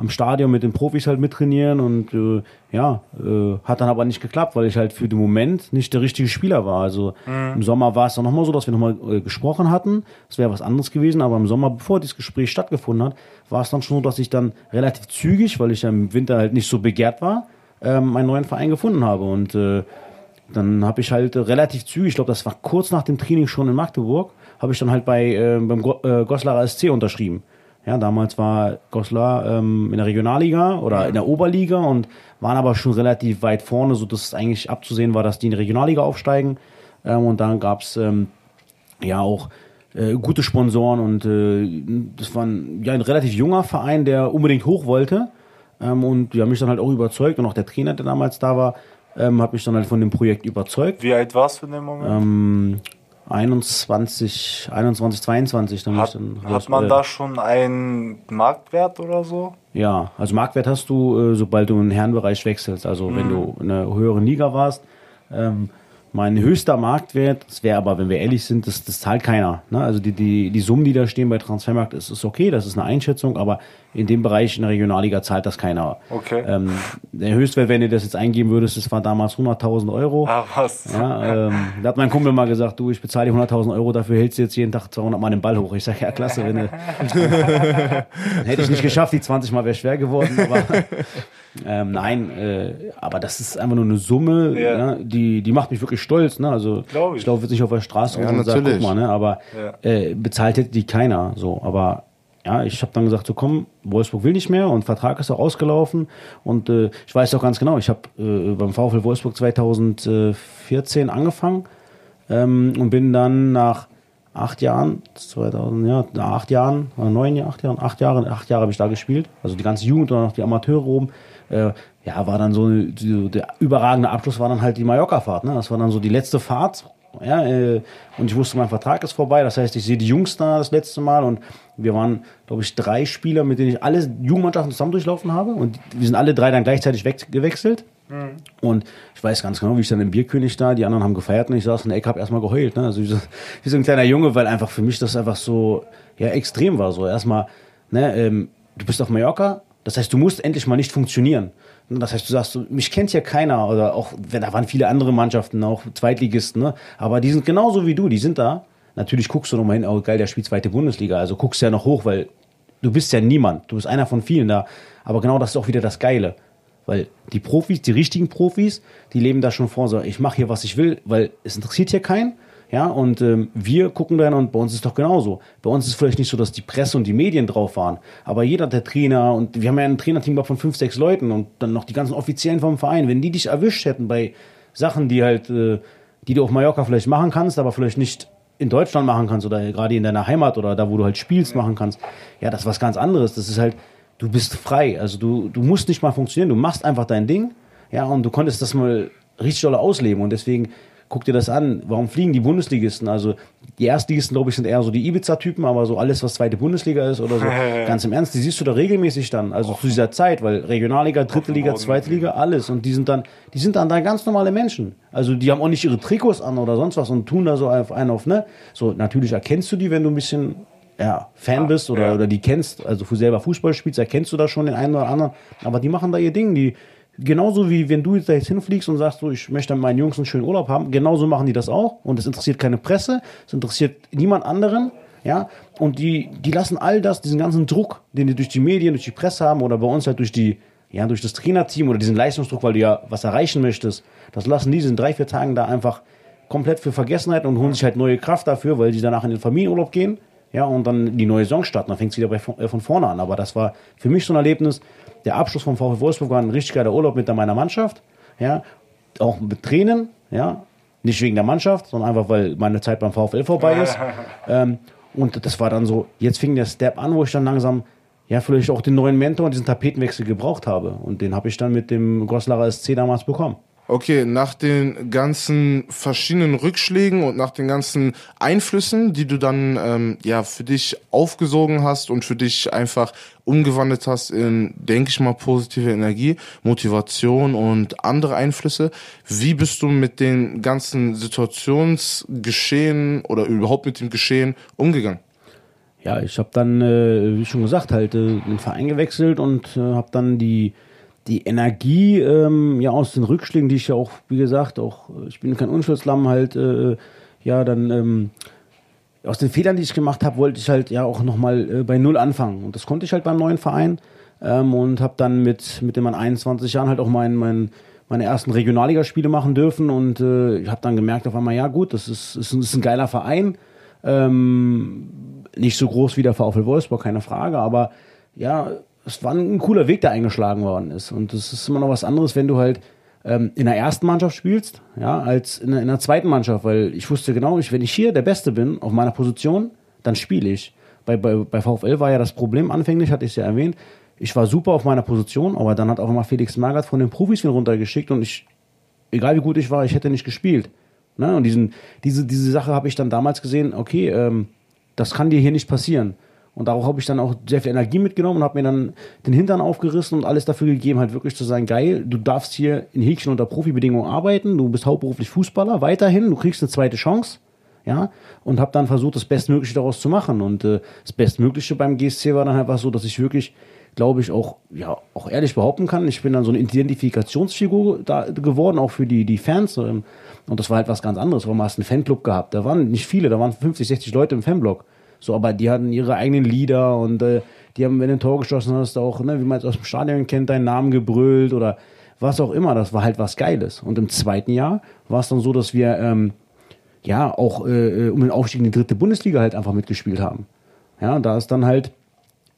[SPEAKER 2] am Stadion mit den Profis halt mittrainieren und äh, ja, äh, hat dann aber nicht geklappt, weil ich halt für den Moment nicht der richtige Spieler war. Also im Sommer war es dann nochmal so, dass wir nochmal äh, gesprochen hatten. Das wäre was anderes gewesen, aber im Sommer, bevor dieses Gespräch stattgefunden hat, war es dann schon so, dass ich dann relativ zügig, weil ich ja im Winter halt nicht so begehrt war, ähm, einen neuen Verein gefunden habe und äh, dann habe ich halt relativ zügig, ich glaube, das war kurz nach dem Training schon in Magdeburg, habe ich dann halt bei äh, beim Go äh, Goslarer SC unterschrieben. Ja, damals war Goslar ähm, in der Regionalliga oder in der Oberliga und waren aber schon relativ weit vorne, so dass es eigentlich abzusehen war, dass die in die Regionalliga aufsteigen. Ähm, und dann gab's ähm, ja auch äh, gute Sponsoren und äh, das war ein, ja, ein relativ junger Verein, der unbedingt hoch wollte. Ähm, und die haben mich dann halt auch überzeugt und auch der Trainer, der damals da war, ähm, hat mich dann halt von dem Projekt überzeugt.
[SPEAKER 3] Wie alt warst du in dem Moment?
[SPEAKER 2] Ähm, 21, 21, 22. Dann
[SPEAKER 3] hat,
[SPEAKER 2] dann
[SPEAKER 3] hat man
[SPEAKER 2] äh,
[SPEAKER 3] da schon einen Marktwert oder so?
[SPEAKER 2] Ja, also Marktwert hast du, äh, sobald du in den Herrenbereich wechselst. Also wenn du in einer höheren Liga warst. Ähm, mein höchster Marktwert, das wäre aber, wenn wir ehrlich sind, das, das zahlt keiner. Ne? Also die, die, die Summen, die da stehen bei Transfermarkt, ist, ist okay, das ist eine Einschätzung, aber in dem Bereich in der Regionalliga zahlt das keiner.
[SPEAKER 3] Okay.
[SPEAKER 2] Ähm, der Höchstwert, wenn du das jetzt eingeben würdest, das war damals 100.000 Euro.
[SPEAKER 3] Ah, was?
[SPEAKER 2] Ja, ähm, da hat mein Kumpel mal gesagt, du, ich bezahle dir 100.000 Euro, dafür hältst du jetzt jeden Tag 200 Mal den Ball hoch. Ich sage, ja, klasse, wenn du... Hätte ich nicht geschafft, die 20 Mal wäre schwer geworden, aber... Ähm, nein, äh, aber das ist einfach nur eine Summe,
[SPEAKER 3] Ja.
[SPEAKER 2] ja. die, die macht mich wirklich stolz. Ne? Also
[SPEAKER 3] Glaub ich.
[SPEAKER 2] ich laufe jetzt nicht auf der Straße
[SPEAKER 1] Ja,
[SPEAKER 2] rum und sage, guck mal, ne? aber
[SPEAKER 3] Ja.
[SPEAKER 2] äh, bezahlt hätte die keiner. So, aber ja, ich habe dann gesagt, so komm, Wolfsburg will nicht mehr und Vertrag ist auch ausgelaufen und äh, ich weiß auch ganz genau, ich habe äh, beim VfL Wolfsburg 2014 angefangen ähm, und bin dann nach acht Jahren, 2000, ja, nach acht Jahren, oder neun Jahren, acht Jahren, acht Jahre, acht Jahre habe ich da gespielt, also die ganze Jugend und noch die Amateure oben. Äh, ja, war dann so, so der überragende Abschluss war dann halt die Mallorca-Fahrt. Ne? Das war dann so die letzte Fahrt. Ja, äh, und ich wusste, mein Vertrag ist vorbei. Das heißt, ich sehe die Jungs da das letzte Mal und wir waren, glaube ich, drei Spieler, mit denen ich alle Jugendmannschaften zusammen durchlaufen habe. Und wir sind alle drei dann gleichzeitig weg, gewechselt. Und ich weiß ganz genau, wie ich dann im Bierkönig da, die anderen haben gefeiert und ich saß in der Ecke, hab erstmal geheult. Ne? Also wie so, wie so ein kleiner Junge, weil einfach für mich das einfach so ja, extrem war. So erstmal, ne, ähm, du bist auf Mallorca, das heißt, du musst endlich mal nicht funktionieren. Das heißt, du sagst, mich kennt ja keiner oder auch, da waren viele andere Mannschaften, auch Zweitligisten, ne? aber die sind genauso wie du, die sind da. Natürlich guckst du nochmal hin, oh geil, der spielt zweite Bundesliga, also guckst ja noch hoch, weil du bist ja niemand, du bist einer von vielen da. Aber genau das ist auch wieder das Geile. Weil die Profis, die richtigen Profis, die leben da schon vor, so, ich mache hier, was ich will, weil es interessiert hier keinen. Ja, und ähm, wir gucken dann und bei uns ist doch genauso. Bei uns ist vielleicht nicht so, dass die Presse und die Medien drauf waren, aber jeder der Trainer und wir haben ja ein Trainerteam von fünf, sechs Leuten und dann noch die ganzen Offiziellen vom Verein, wenn die dich erwischt hätten bei Sachen, die halt, äh, die du auf Mallorca vielleicht machen kannst, aber vielleicht nicht in Deutschland machen kannst oder gerade in deiner Heimat oder da, wo du halt spielst, machen kannst, ja, das ist was ganz anderes. Das ist halt, du bist frei. Also du, du musst nicht mal funktionieren, du machst einfach dein Ding, ja, und du konntest das mal richtig doll ausleben und deswegen guck dir das an. Warum fliegen die Bundesligisten? Also die Erstligisten, glaube ich, sind eher so die Ibiza-Typen, aber so alles, was zweite Bundesliga ist oder so, ganz im Ernst, die siehst du da regelmäßig dann. Also zu dieser Zeit, weil Regionalliga, dritte Liga, zweite Liga, alles. Und die sind dann, die sind dann da ganz normale Menschen. Also die haben auch nicht ihre Trikots an oder sonst was und tun da so auf einen auf, ne? So, natürlich erkennst du die, wenn du ein bisschen ja, Fan bist oder, ja. oder die kennst, also selber Fußball spielst, erkennst du da schon den einen oder anderen. Aber die machen da ihr Ding, die, genauso wie wenn du jetzt da jetzt hinfliegst und sagst, so, ich möchte mit meinen Jungs einen schönen Urlaub haben, genauso machen die das auch. Und es interessiert keine Presse, es interessiert niemand anderen. Ja, und die, die lassen all das, diesen ganzen Druck, den die durch die Medien, durch die Presse haben oder bei uns halt durch die, ja, durch das Trainerteam oder diesen Leistungsdruck, weil du ja was erreichen möchtest, das lassen die in drei, vier Tagen da einfach komplett für Vergessenheit und holen sich halt neue Kraft dafür, weil die danach in den Familienurlaub gehen, ja, und dann die neue Saison starten, dann fängt es wieder bei, äh, von vorne an. Aber das war für mich so ein Erlebnis, der Abschluss vom VfL Wolfsburg war ein richtig geiler Urlaub mit meiner Mannschaft. Ja, auch mit Tränen, ja, nicht wegen der Mannschaft, sondern einfach, weil meine Zeit beim VfL vorbei ist. ähm, und das war dann so, jetzt fing der Step an, wo ich dann langsam, ja, vielleicht auch den neuen Mentor und diesen Tapetenwechsel gebraucht habe. Und den habe ich dann mit dem Goslarer SC damals bekommen
[SPEAKER 1] okay, nach den ganzen verschiedenen Rückschlägen und nach den ganzen Einflüssen, die du dann ähm, ja für dich aufgesogen hast und für dich einfach umgewandelt hast in, denke ich mal, positive Energie, Motivation und andere Einflüsse, wie bist du mit den ganzen Situationsgeschehen oder überhaupt mit dem Geschehen umgegangen?
[SPEAKER 2] Ja, ich habe dann, äh, wie schon gesagt, halt äh, den Verein gewechselt und äh, habe dann die die Energie ähm, ja aus den Rückschlägen, die ich ja auch, wie gesagt, auch ich bin kein Unschuldslamm, halt äh, ja dann ähm, aus den Fehlern, die ich gemacht habe, wollte ich halt ja auch nochmal äh, bei Null anfangen. Und das konnte ich halt beim neuen Verein ähm, und habe dann mit mit dem an 21 Jahren halt auch mein, mein meine ersten Regionalligaspiele machen dürfen. Und äh, ich habe dann gemerkt auf einmal, ja gut, das ist, ist, ist ein geiler Verein, ähm, nicht so groß wie der VfL Wolfsburg, keine Frage, aber ja, es war ein cooler Weg, der eingeschlagen worden ist. Und es ist immer noch was anderes, wenn du halt ähm, in der ersten Mannschaft spielst, ja, als in, in der zweiten Mannschaft, weil ich wusste genau, ich, wenn ich hier der Beste bin auf meiner Position, dann spiele ich. Bei, bei, bei VfL war ja das Problem anfänglich, hatte ich es ja erwähnt. Ich war super auf meiner Position, aber dann hat auch immer Felix Magath von den Profis wieder runtergeschickt und ich, egal wie gut ich war, ich hätte nicht gespielt. Ne? Und diesen, diese, diese Sache habe ich dann damals gesehen, okay, ähm, das kann dir hier nicht passieren. Und darauf habe ich dann auch sehr viel Energie mitgenommen und habe mir dann den Hintern aufgerissen und alles dafür gegeben, halt wirklich zu sein, geil, du darfst hier in Häkchen unter Profibedingungen arbeiten, du bist hauptberuflich Fußballer, weiterhin, du kriegst eine zweite Chance, ja, und habe dann versucht, das Bestmögliche daraus zu machen. Und äh, das Bestmögliche beim GSC war dann einfach so, dass ich wirklich, glaube ich, auch, ja, auch ehrlich behaupten kann, ich bin dann so eine Identifikationsfigur da geworden, auch für die, die Fans. Ähm, und das war halt was ganz anderes, weil man hast einen Fanclub gehabt. Da waren nicht viele, da waren 50, 60 Leute im Fanblock. So, aber die hatten ihre eigenen Lieder und äh, die haben, wenn du ein Tor geschossen hast, auch, ne, wie man es aus dem Stadion kennt, deinen Namen gebrüllt oder was auch immer. Das war halt was Geiles. Und im zweiten Jahr war es dann so, dass wir ähm, ja auch äh, um den Aufstieg in die dritte Bundesliga halt einfach mitgespielt haben. Ja, da ist dann halt,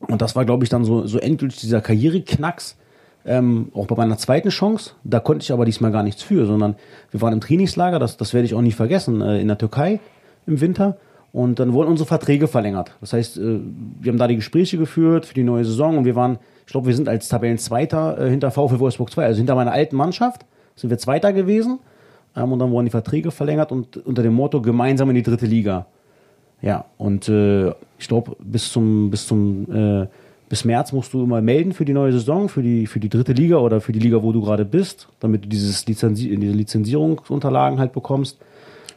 [SPEAKER 2] und das war, glaube ich, dann so, so endgültig dieser Karriereknacks, ähm, auch bei meiner zweiten Chance, da konnte ich aber diesmal gar nichts für, sondern wir waren im Trainingslager, das, das werde ich auch nie vergessen, äh, in der Türkei im Winter. Und dann wurden unsere Verträge verlängert. Das heißt, äh, wir haben da die Gespräche geführt für die neue Saison und wir waren, ich glaube, wir sind als Tabellenzweiter äh, hinter VfL Wolfsburg 2, also hinter meiner alten Mannschaft, sind wir Zweiter gewesen. Ähm, und dann wurden die Verträge verlängert und unter dem Motto gemeinsam in die dritte Liga. Ja, und äh, ich glaube, bis zum, bis zum, bis März musst du immer melden für die neue Saison, für die, für die dritte Liga oder für die Liga, wo du gerade bist, damit du dieses Lizenzi diese Lizenzierungsunterlagen halt bekommst.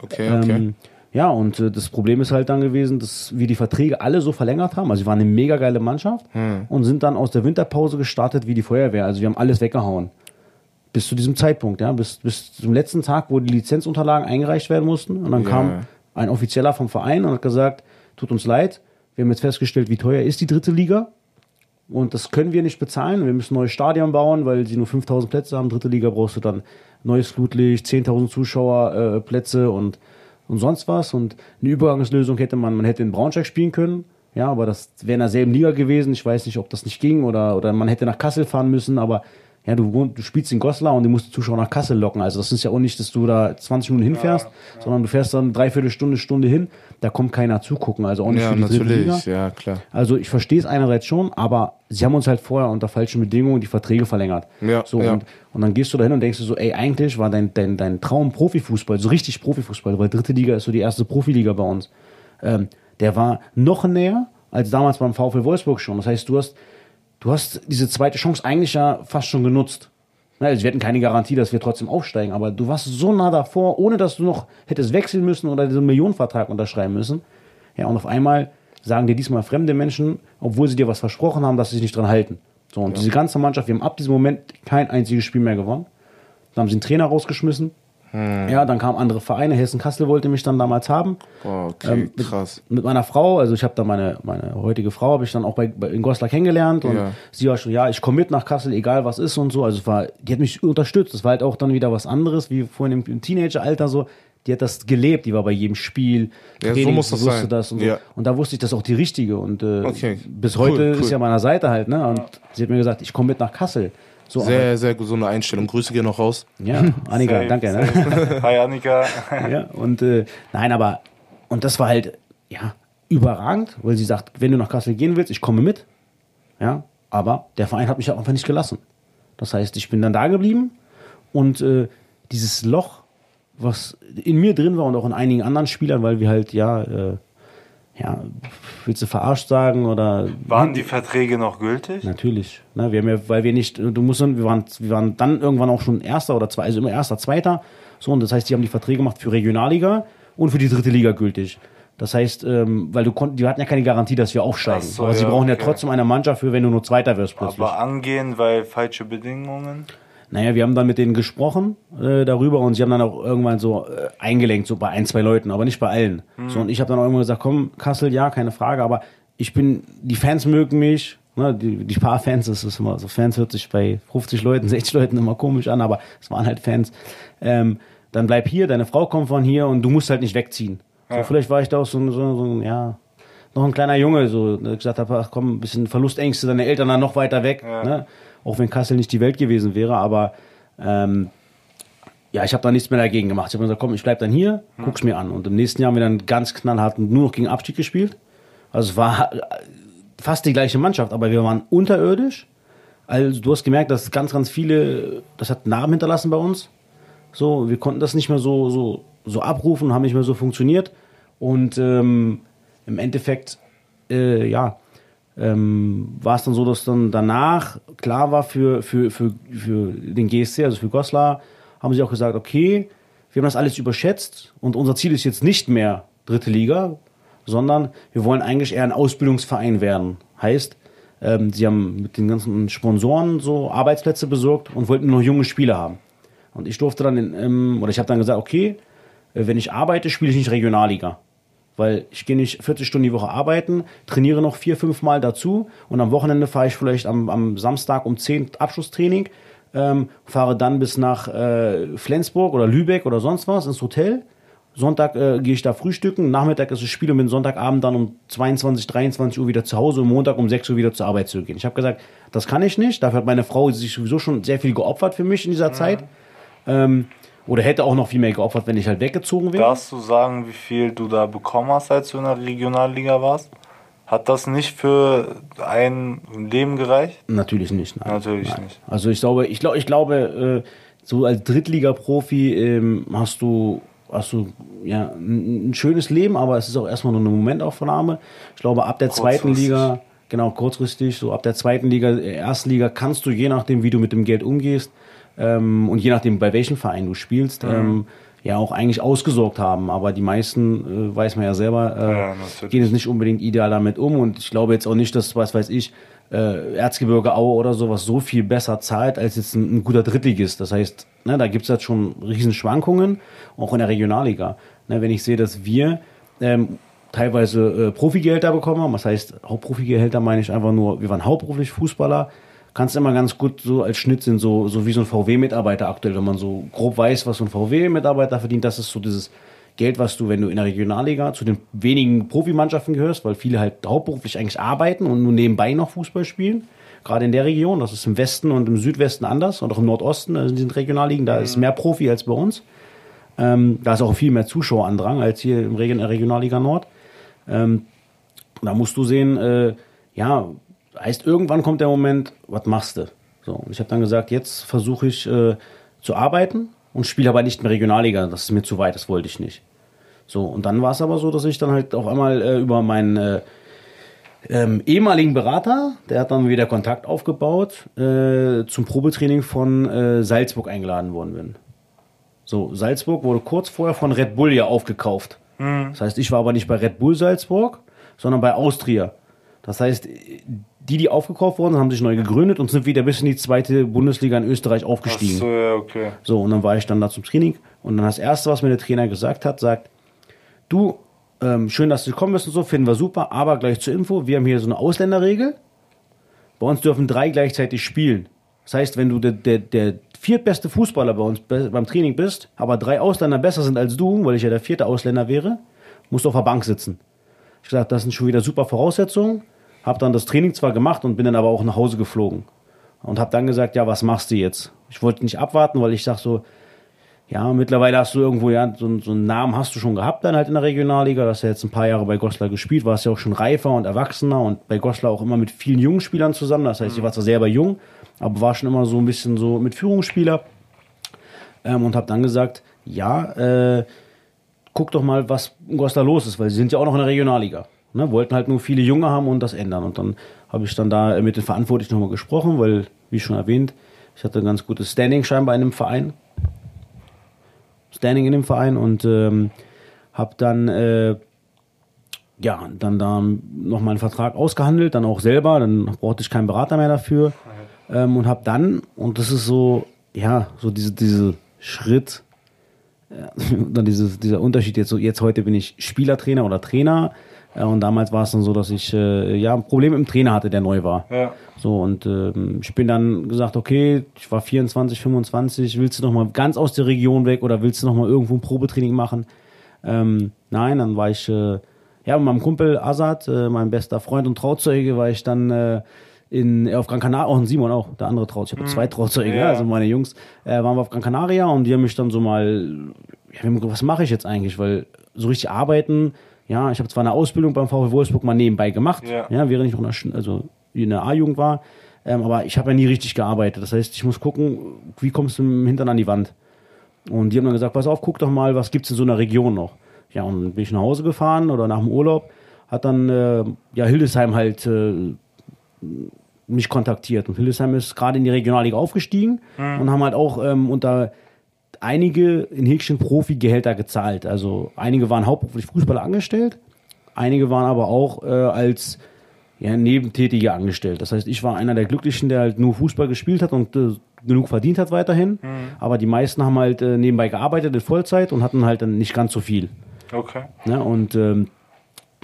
[SPEAKER 1] Okay, okay. Ähm,
[SPEAKER 2] ja, und äh, das Problem ist halt dann gewesen, dass wir die Verträge alle so verlängert haben. Also wir waren eine mega geile Mannschaft hm. und sind dann aus der Winterpause gestartet wie die Feuerwehr. Also wir haben alles weggehauen. bis zu diesem Zeitpunkt, ja, bis, bis zum letzten Tag, wo die Lizenzunterlagen eingereicht werden mussten. Und dann
[SPEAKER 1] Ja.
[SPEAKER 2] kam ein Offizieller vom Verein und hat gesagt, tut uns leid, wir haben jetzt festgestellt, wie teuer ist die dritte Liga. Und das können wir nicht bezahlen. Wir müssen neue Stadien bauen, weil sie nur 5000 Plätze haben. Dritte Liga brauchst du dann neues Flutlicht, 10.000 Zuschauerplätze äh, und, und sonst was. Und eine Übergangslösung hätte man, man hätte in Braunschweig spielen können. Ja, aber das wäre in derselben Liga gewesen. Ich weiß nicht, ob das nicht ging oder, oder man hätte nach Kassel fahren müssen. Aber ja, du, du spielst in Goslar und du musst die Zuschauer nach Kassel locken. Also das ist ja auch nicht, dass du da 20 Minuten hinfährst, sondern du fährst dann dreiviertel Stunde, Stunde hin. Da kommt keiner zugucken. Also auch nicht
[SPEAKER 1] Ja,
[SPEAKER 2] für die dritte Liga.
[SPEAKER 1] natürlich, ja, klar.
[SPEAKER 2] Also ich verstehe es einerseits schon, aber sie haben uns halt vorher unter falschen Bedingungen die Verträge verlängert.
[SPEAKER 1] Ja,
[SPEAKER 2] so,
[SPEAKER 1] ja.
[SPEAKER 2] Und, und dann gehst du dahin und denkst du so, ey, eigentlich war dein, dein, dein Traum Profifußball, so richtig Profifußball, weil dritte Liga ist so die erste Profiliga bei uns. Ähm, der war noch näher als damals beim VfL Wolfsburg schon. Das heißt, du hast, du hast diese zweite Chance eigentlich ja fast schon genutzt. Also wir hatten keine Garantie, dass wir trotzdem aufsteigen, aber du warst so nah davor, ohne dass du noch hättest wechseln müssen oder diesen Millionenvertrag unterschreiben müssen. Ja, und auf einmal sagen dir diesmal fremde Menschen, obwohl sie dir was versprochen haben, dass sie sich nicht dran halten. So, und diese ganze Mannschaft, wir haben ab diesem Moment kein einziges Spiel mehr gewonnen. Dann haben sie einen Trainer rausgeschmissen. Ja, dann kamen andere Vereine. Hessen Kassel wollte mich dann damals haben.
[SPEAKER 1] Boah, okay,
[SPEAKER 2] Ähm, mit,
[SPEAKER 1] krass.
[SPEAKER 2] mit meiner Frau, also ich habe da meine, meine heutige Frau, habe ich dann auch bei, bei in Goslar kennengelernt und
[SPEAKER 1] Ja.
[SPEAKER 2] sie war schon, ja, ich komme mit nach Kassel, egal was ist und so. Also war, die hat mich unterstützt. Das war halt auch dann wieder was anderes, wie vorhin im, im Teenageralter so. Die hat das gelebt, die war bei jedem Spiel.
[SPEAKER 1] Ja, so
[SPEAKER 2] Training,
[SPEAKER 1] muss das
[SPEAKER 2] wusste
[SPEAKER 1] sein.
[SPEAKER 2] das und so.
[SPEAKER 1] Ja.
[SPEAKER 2] Und da wusste ich, das auch die richtige. Und äh,
[SPEAKER 1] Okay.
[SPEAKER 2] bis
[SPEAKER 1] Cool,
[SPEAKER 2] heute
[SPEAKER 1] cool.
[SPEAKER 2] ist sie an meiner Seite halt, ne? Und sie hat mir gesagt, ich komme mit nach Kassel. So,
[SPEAKER 1] Sehr, sehr gesunde Einstellung. Grüße gehen noch raus.
[SPEAKER 2] ja, Annika,
[SPEAKER 3] Safe,
[SPEAKER 2] danke. Ne?
[SPEAKER 3] Hi Annika.
[SPEAKER 2] ja, und äh, nein, aber und das war halt ja überragend, weil sie sagt, wenn du nach Kassel gehen willst, ich komme mit. Ja, aber der Verein hat mich auch einfach nicht gelassen. Das heißt, ich bin dann da geblieben und äh, dieses Loch, was in mir drin war und auch in einigen anderen Spielern, weil wir halt ja äh, ja, willst du verarscht sagen oder
[SPEAKER 3] Waren die Verträge noch gültig?
[SPEAKER 2] Natürlich. Ne, wir haben ja, weil wir nicht, du musst, wir waren, wir waren dann irgendwann auch schon Erster oder zwei, also immer Erster, Zweiter. So, und das heißt, die haben die Verträge gemacht für Regionalliga und für die dritte Liga gültig. Das heißt, ähm, weil du konnt, die hatten ja keine Garantie, dass wir aufsteigen.
[SPEAKER 3] So,
[SPEAKER 2] Aber sie
[SPEAKER 3] ja,
[SPEAKER 2] brauchen ja
[SPEAKER 3] okay.
[SPEAKER 2] trotzdem eine Mannschaft für, wenn du nur Zweiter wirst plötzlich.
[SPEAKER 3] Aber angehen, weil falsche Bedingungen.
[SPEAKER 2] Naja, wir haben dann mit denen gesprochen äh, darüber und sie haben dann auch irgendwann so äh, eingelenkt, so bei ein, zwei Leuten, aber nicht bei allen. So, und ich habe dann auch irgendwann gesagt, komm, Kassel, ja, keine Frage, aber ich bin, die Fans mögen mich, ne, die, die paar Fans, das ist immer so, Fans hört sich bei 50 Leuten, 60 Leuten immer komisch an, aber es waren halt Fans. Ähm, dann bleib hier, deine Frau kommt von hier und du musst halt nicht wegziehen. So, vielleicht war ich da auch so, ein- so, so ja, noch ein kleiner Junge, so, der gesagt habe, ach komm, ein bisschen Verlustängste, deine Eltern dann noch weiter weg. Ne? Auch wenn Kassel nicht die Welt gewesen wäre, aber ähm, ja, ich habe da nichts mehr dagegen gemacht. Ich habe gesagt, komm, ich bleib dann hier, guck's mir an. Und im nächsten Jahr haben wir dann ganz knallhart nur noch gegen Abstieg gespielt. Also es war äh, fast die gleiche Mannschaft, aber wir waren unterirdisch. Also du hast gemerkt, dass ganz, ganz viele, das hat Narben hinterlassen bei uns. So, wir konnten das nicht mehr so, so, so abrufen, haben nicht mehr so funktioniert. Und ähm, im Endeffekt, äh, ja, ähm, war es dann so, dass dann danach klar war für, für, für, für den GSC, also für Goslar, haben sie auch gesagt, okay, wir haben das alles überschätzt und unser Ziel ist jetzt nicht mehr dritte Liga, sondern wir wollen eigentlich eher ein Ausbildungsverein werden. Heißt, ähm, sie haben mit den ganzen Sponsoren so Arbeitsplätze besorgt und wollten nur junge Spieler haben. Und ich durfte dann, in, ähm, oder ich habe dann gesagt, okay, äh, wenn ich arbeite, spiele ich nicht Regionalliga. Weil ich gehe nicht 40 Stunden die Woche arbeiten, trainiere noch vier, fünf Mal dazu und am Wochenende fahre ich vielleicht am, am Samstag um 10 Abschlusstraining, ähm, fahre dann bis nach äh, Flensburg oder Lübeck oder sonst was ins Hotel. Sonntag äh, gehe ich da frühstücken, Nachmittag ist das Spiel und bin Sonntagabend dann um 22, 23 Uhr wieder zu Hause und Montag um 6 Uhr wieder zur Arbeit zu gehen. Ich habe gesagt, das kann ich nicht. Dafür hat meine Frau sich sowieso schon sehr viel geopfert für mich in dieser Zeit. Ähm, oder hätte auch noch viel mehr geopfert, wenn ich halt weggezogen wäre.
[SPEAKER 3] Darfst du sagen, wie viel du da bekommen hast, als du in der Regionalliga warst? Hat das nicht für ein Leben gereicht?
[SPEAKER 2] Natürlich nicht. Nein.
[SPEAKER 3] Natürlich
[SPEAKER 2] nein.
[SPEAKER 3] nicht.
[SPEAKER 2] Also ich glaube, ich glaube, ich glaube, äh, so als Drittliga-Profi ähm, hast du hast du ja ein, schönes Leben, aber es ist auch erstmal nur eine Momentaufnahme. Ich glaube, ab der zweiten. Liga, genau kurzfristig, so ab der zweiten Liga, äh, ersten Liga kannst du je nachdem, wie du mit dem Geld umgehst ähm, und je nachdem, bei welchem Verein du spielst.
[SPEAKER 3] Mhm.
[SPEAKER 2] Ähm, ja, auch eigentlich ausgesorgt haben, aber die meisten, äh, weiß man ja selber, äh,
[SPEAKER 3] Ja,
[SPEAKER 2] gehen jetzt nicht unbedingt ideal damit um und ich glaube jetzt auch nicht, dass, was weiß ich, äh, Erzgebirge Aue oder sowas so viel besser zahlt als jetzt ein, ein guter Drittligist. Das heißt, ne, da gibt es jetzt schon riesen Schwankungen, auch in der Regionalliga. Ne, wenn ich sehe, dass wir ähm, teilweise äh, Profigehälter bekommen haben, was heißt Hauptprofigehälter meine ich einfach nur, wir waren hauptberuflich Fußballer, kannst immer ganz gut so als Schnitt sind, so, so wie so ein VW-Mitarbeiter aktuell, wenn man so grob weiß, was so ein VW-Mitarbeiter verdient, das ist so dieses Geld, was du, wenn du in der Regionalliga zu den wenigen Profimannschaften gehörst, weil viele halt hauptberuflich eigentlich arbeiten und nur nebenbei noch Fußball spielen. Gerade in der Region, das ist im Westen und im Südwesten anders und auch im Nordosten in den Regionalligen, da ist mehr Profi als bei uns. Ähm, da ist auch viel mehr Zuschauerandrang als hier im Regen, Regionalliga Nord. Ähm, da musst du sehen, äh, ja, heißt irgendwann kommt der Moment, was machst du? So, und ich habe dann gesagt, jetzt versuche ich äh, zu arbeiten und spiele aber nicht mehr Regionalliga. Das ist mir zu weit, das wollte ich nicht. So, und dann war es aber so, dass ich dann halt auf einmal äh, über meinen äh, ähm, ehemaligen Berater, der hat dann wieder Kontakt aufgebaut, äh, zum Probetraining von äh, Salzburg eingeladen worden bin. So, Salzburg wurde kurz vorher von Red Bull ja aufgekauft. Mhm. Das heißt, ich war aber nicht bei Red Bull Salzburg, sondern bei Austria. Das heißt, die, die aufgekauft wurden, haben sich neu gegründet und sind wieder bis in die zweite Bundesliga in Österreich aufgestiegen. Ach
[SPEAKER 3] so, ja, okay.
[SPEAKER 2] So, und dann war ich dann da zum Training und dann das Erste, was mir der Trainer gesagt hat, sagt, du, ähm, schön, dass du gekommen bist und so, finden wir super, aber gleich zur Info, wir haben hier so eine Ausländerregel. Bei uns dürfen drei gleichzeitig spielen. Das heißt, wenn du der, der, der viertbeste Fußballer bei uns beim Training bist, aber drei Ausländer besser sind als du, weil ich ja der vierte Ausländer wäre, musst du auf der Bank sitzen. Ich gesagt, das sind schon wieder super Voraussetzungen habe dann das Training zwar gemacht und bin dann aber auch nach Hause geflogen. Und habe dann gesagt, ja, was machst du jetzt? Ich wollte nicht abwarten, weil ich sag so, ja, mittlerweile hast du irgendwo, ja, so, so, einen Namen hast du schon gehabt dann halt in der Regionalliga. Du hast ja jetzt ein paar Jahre bei Goslar gespielt, warst ja auch schon reifer und erwachsener und bei Goslar auch immer mit vielen jungen Spielern zusammen. Das heißt, ich war zwar selber jung, aber war schon immer so ein bisschen so mit Führungsspieler. Ähm, und habe dann gesagt, ja, äh, guck doch mal, was in Goslar los ist, weil sie sind ja auch noch in der Regionalliga. Ne, wollten halt nur viele Junge haben und das ändern. Und dann habe ich dann da mit den Verantwortlichen nochmal gesprochen, weil, wie schon erwähnt, ich hatte ein ganz gutes Standing scheinbar in dem Verein. Standing in dem Verein und ähm, habe dann äh, ja dann da nochmal einen Vertrag ausgehandelt, dann auch selber, dann brauchte ich keinen Berater mehr dafür ähm, und habe dann und das ist so ja so diese diese Schritt ja, dann dieses, dieser Unterschied jetzt so jetzt heute bin ich Spielertrainer oder Trainer und damals war es dann so, dass ich äh, ja ein Problem mit dem Trainer hatte, der neu war. Ja. So und ähm, ich bin dann gesagt, okay, ich war 24, 25, willst du noch mal ganz aus der Region weg oder willst du noch mal irgendwo ein Probetraining machen? Ähm, nein, dann war ich äh, ja mit meinem Kumpel Azad, äh, mein bester Freund und Trauzeuge, war ich dann äh, in, auf Gran Canaria, auch in Simon auch, der andere Trauzeuge. Ich habe mhm. zwei Trauzeuge, ja. also meine Jungs, äh, waren wir auf Gran Canaria und die haben mich dann so mal, ja, was mache ich jetzt eigentlich? Weil so richtig arbeiten ja, ich habe zwar eine Ausbildung beim VfL Wolfsburg mal nebenbei gemacht, ja, ja während ich noch in der, also in der A-Jugend war, ähm, aber ich habe ja nie richtig gearbeitet. Das heißt, ich muss gucken, wie kommst du im Hintern an die Wand? Und die haben dann gesagt, pass auf, guck doch mal, was gibt's in so einer Region noch? Ja, und dann bin ich nach Hause gefahren oder nach dem Urlaub, hat dann äh, ja Hildesheim halt äh, mich kontaktiert. Und Hildesheim ist gerade in die Regionalliga aufgestiegen mhm. und haben halt auch ähm, unter einige in Häkchen Profi-Gehälter gezahlt. Also einige waren hauptberuflich Fußballer angestellt, einige waren aber auch äh, als ja, Nebentätige angestellt. Das heißt, ich war einer der Glücklichen, der halt nur Fußball gespielt hat und äh, genug verdient hat weiterhin. Mhm. Aber die meisten haben halt äh, nebenbei gearbeitet in Vollzeit und hatten halt dann nicht ganz so viel.
[SPEAKER 3] Okay.
[SPEAKER 2] Ja, und ähm,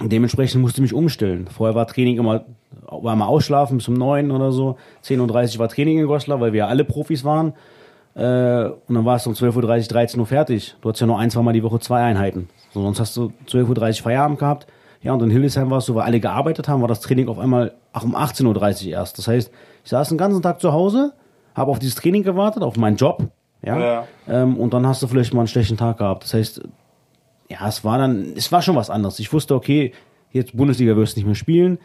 [SPEAKER 2] dementsprechend musste ich mich umstellen. Vorher war Training immer, war mal ausschlafen bis um neun oder so. 10.30 Uhr war Training in Goslar, weil wir ja alle Profis waren. Äh, und dann war es um 12.30 Uhr, 13 Uhr fertig. Du hattest ja nur ein, zwei Mal die Woche zwei Einheiten. So, sonst hast du 12.30 Uhr Feierabend gehabt. Ja, und in Hildesheim war es so, weil alle gearbeitet haben, war das Training auf einmal ach, um 18.30 Uhr erst. Das heißt, ich saß den ganzen Tag zu Hause, habe auf dieses Training gewartet, auf meinen Job. Ja. ja. Ähm, und dann hast du vielleicht mal einen schlechten Tag gehabt. Das heißt, ja, es war dann, es war schon was anderes. Ich wusste, okay, jetzt Bundesliga wirst du nicht mehr spielen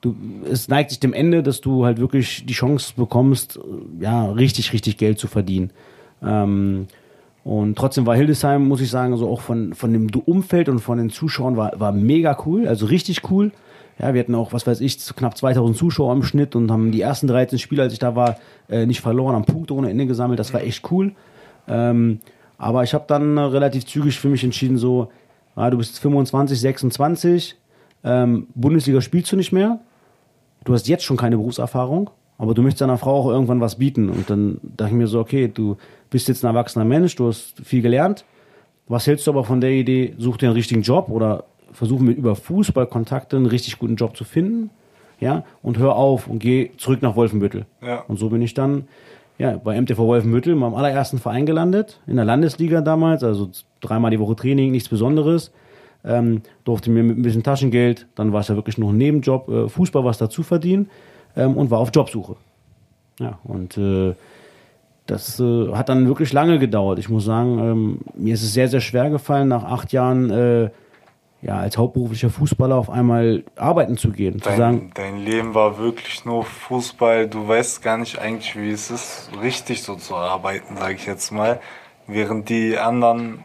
[SPEAKER 2] du, es neigt sich dem Ende, dass du halt wirklich die Chance bekommst, ja, richtig, richtig Geld zu verdienen. Ähm, und trotzdem war Hildesheim, muss ich sagen, so auch von, von dem Umfeld und von den Zuschauern war, war mega cool, also richtig cool. Ja, wir hatten auch, was weiß ich, knapp 2000 Zuschauer im Schnitt und haben die ersten 13 Spiele, als ich da war, äh, nicht verloren, haben Punkte ohne Ende gesammelt. Das war echt cool. Ähm, aber ich habe dann relativ zügig für mich entschieden, so, ah, du bist 25, 26, ähm, Bundesliga spielst du nicht mehr. Du hast jetzt schon keine Berufserfahrung, aber du möchtest deiner Frau auch irgendwann was bieten. Und dann dachte ich mir so, okay, du bist jetzt ein erwachsener Mensch, du hast viel gelernt. Was hältst du aber von der Idee, such dir einen richtigen Job oder versuch mit über Fußballkontakte einen richtig guten Job zu finden? Ja, und hör auf und geh zurück nach Wolfenbüttel.
[SPEAKER 3] Ja.
[SPEAKER 2] Und so bin ich dann ja, bei MTV Wolfenbüttel, meinem allerersten Verein gelandet, in der Landesliga damals, also dreimal die Woche Training, nichts Besonderes. Ähm, durfte mir mit ein bisschen Taschengeld, dann war es ja wirklich noch ein Nebenjob, äh, Fußball was dazu verdienen ähm, und war auf Jobsuche. Ja, und äh, das äh, hat dann wirklich lange gedauert. Ich muss sagen, ähm, mir ist es sehr, sehr schwer gefallen, nach acht Jahren äh, ja, als hauptberuflicher Fußballer auf einmal arbeiten zu gehen. Zu sagen,
[SPEAKER 3] Dein, dein Leben war wirklich nur Fußball. Du weißt gar nicht eigentlich, wie es ist, richtig so zu arbeiten, sage ich jetzt mal. Während die anderen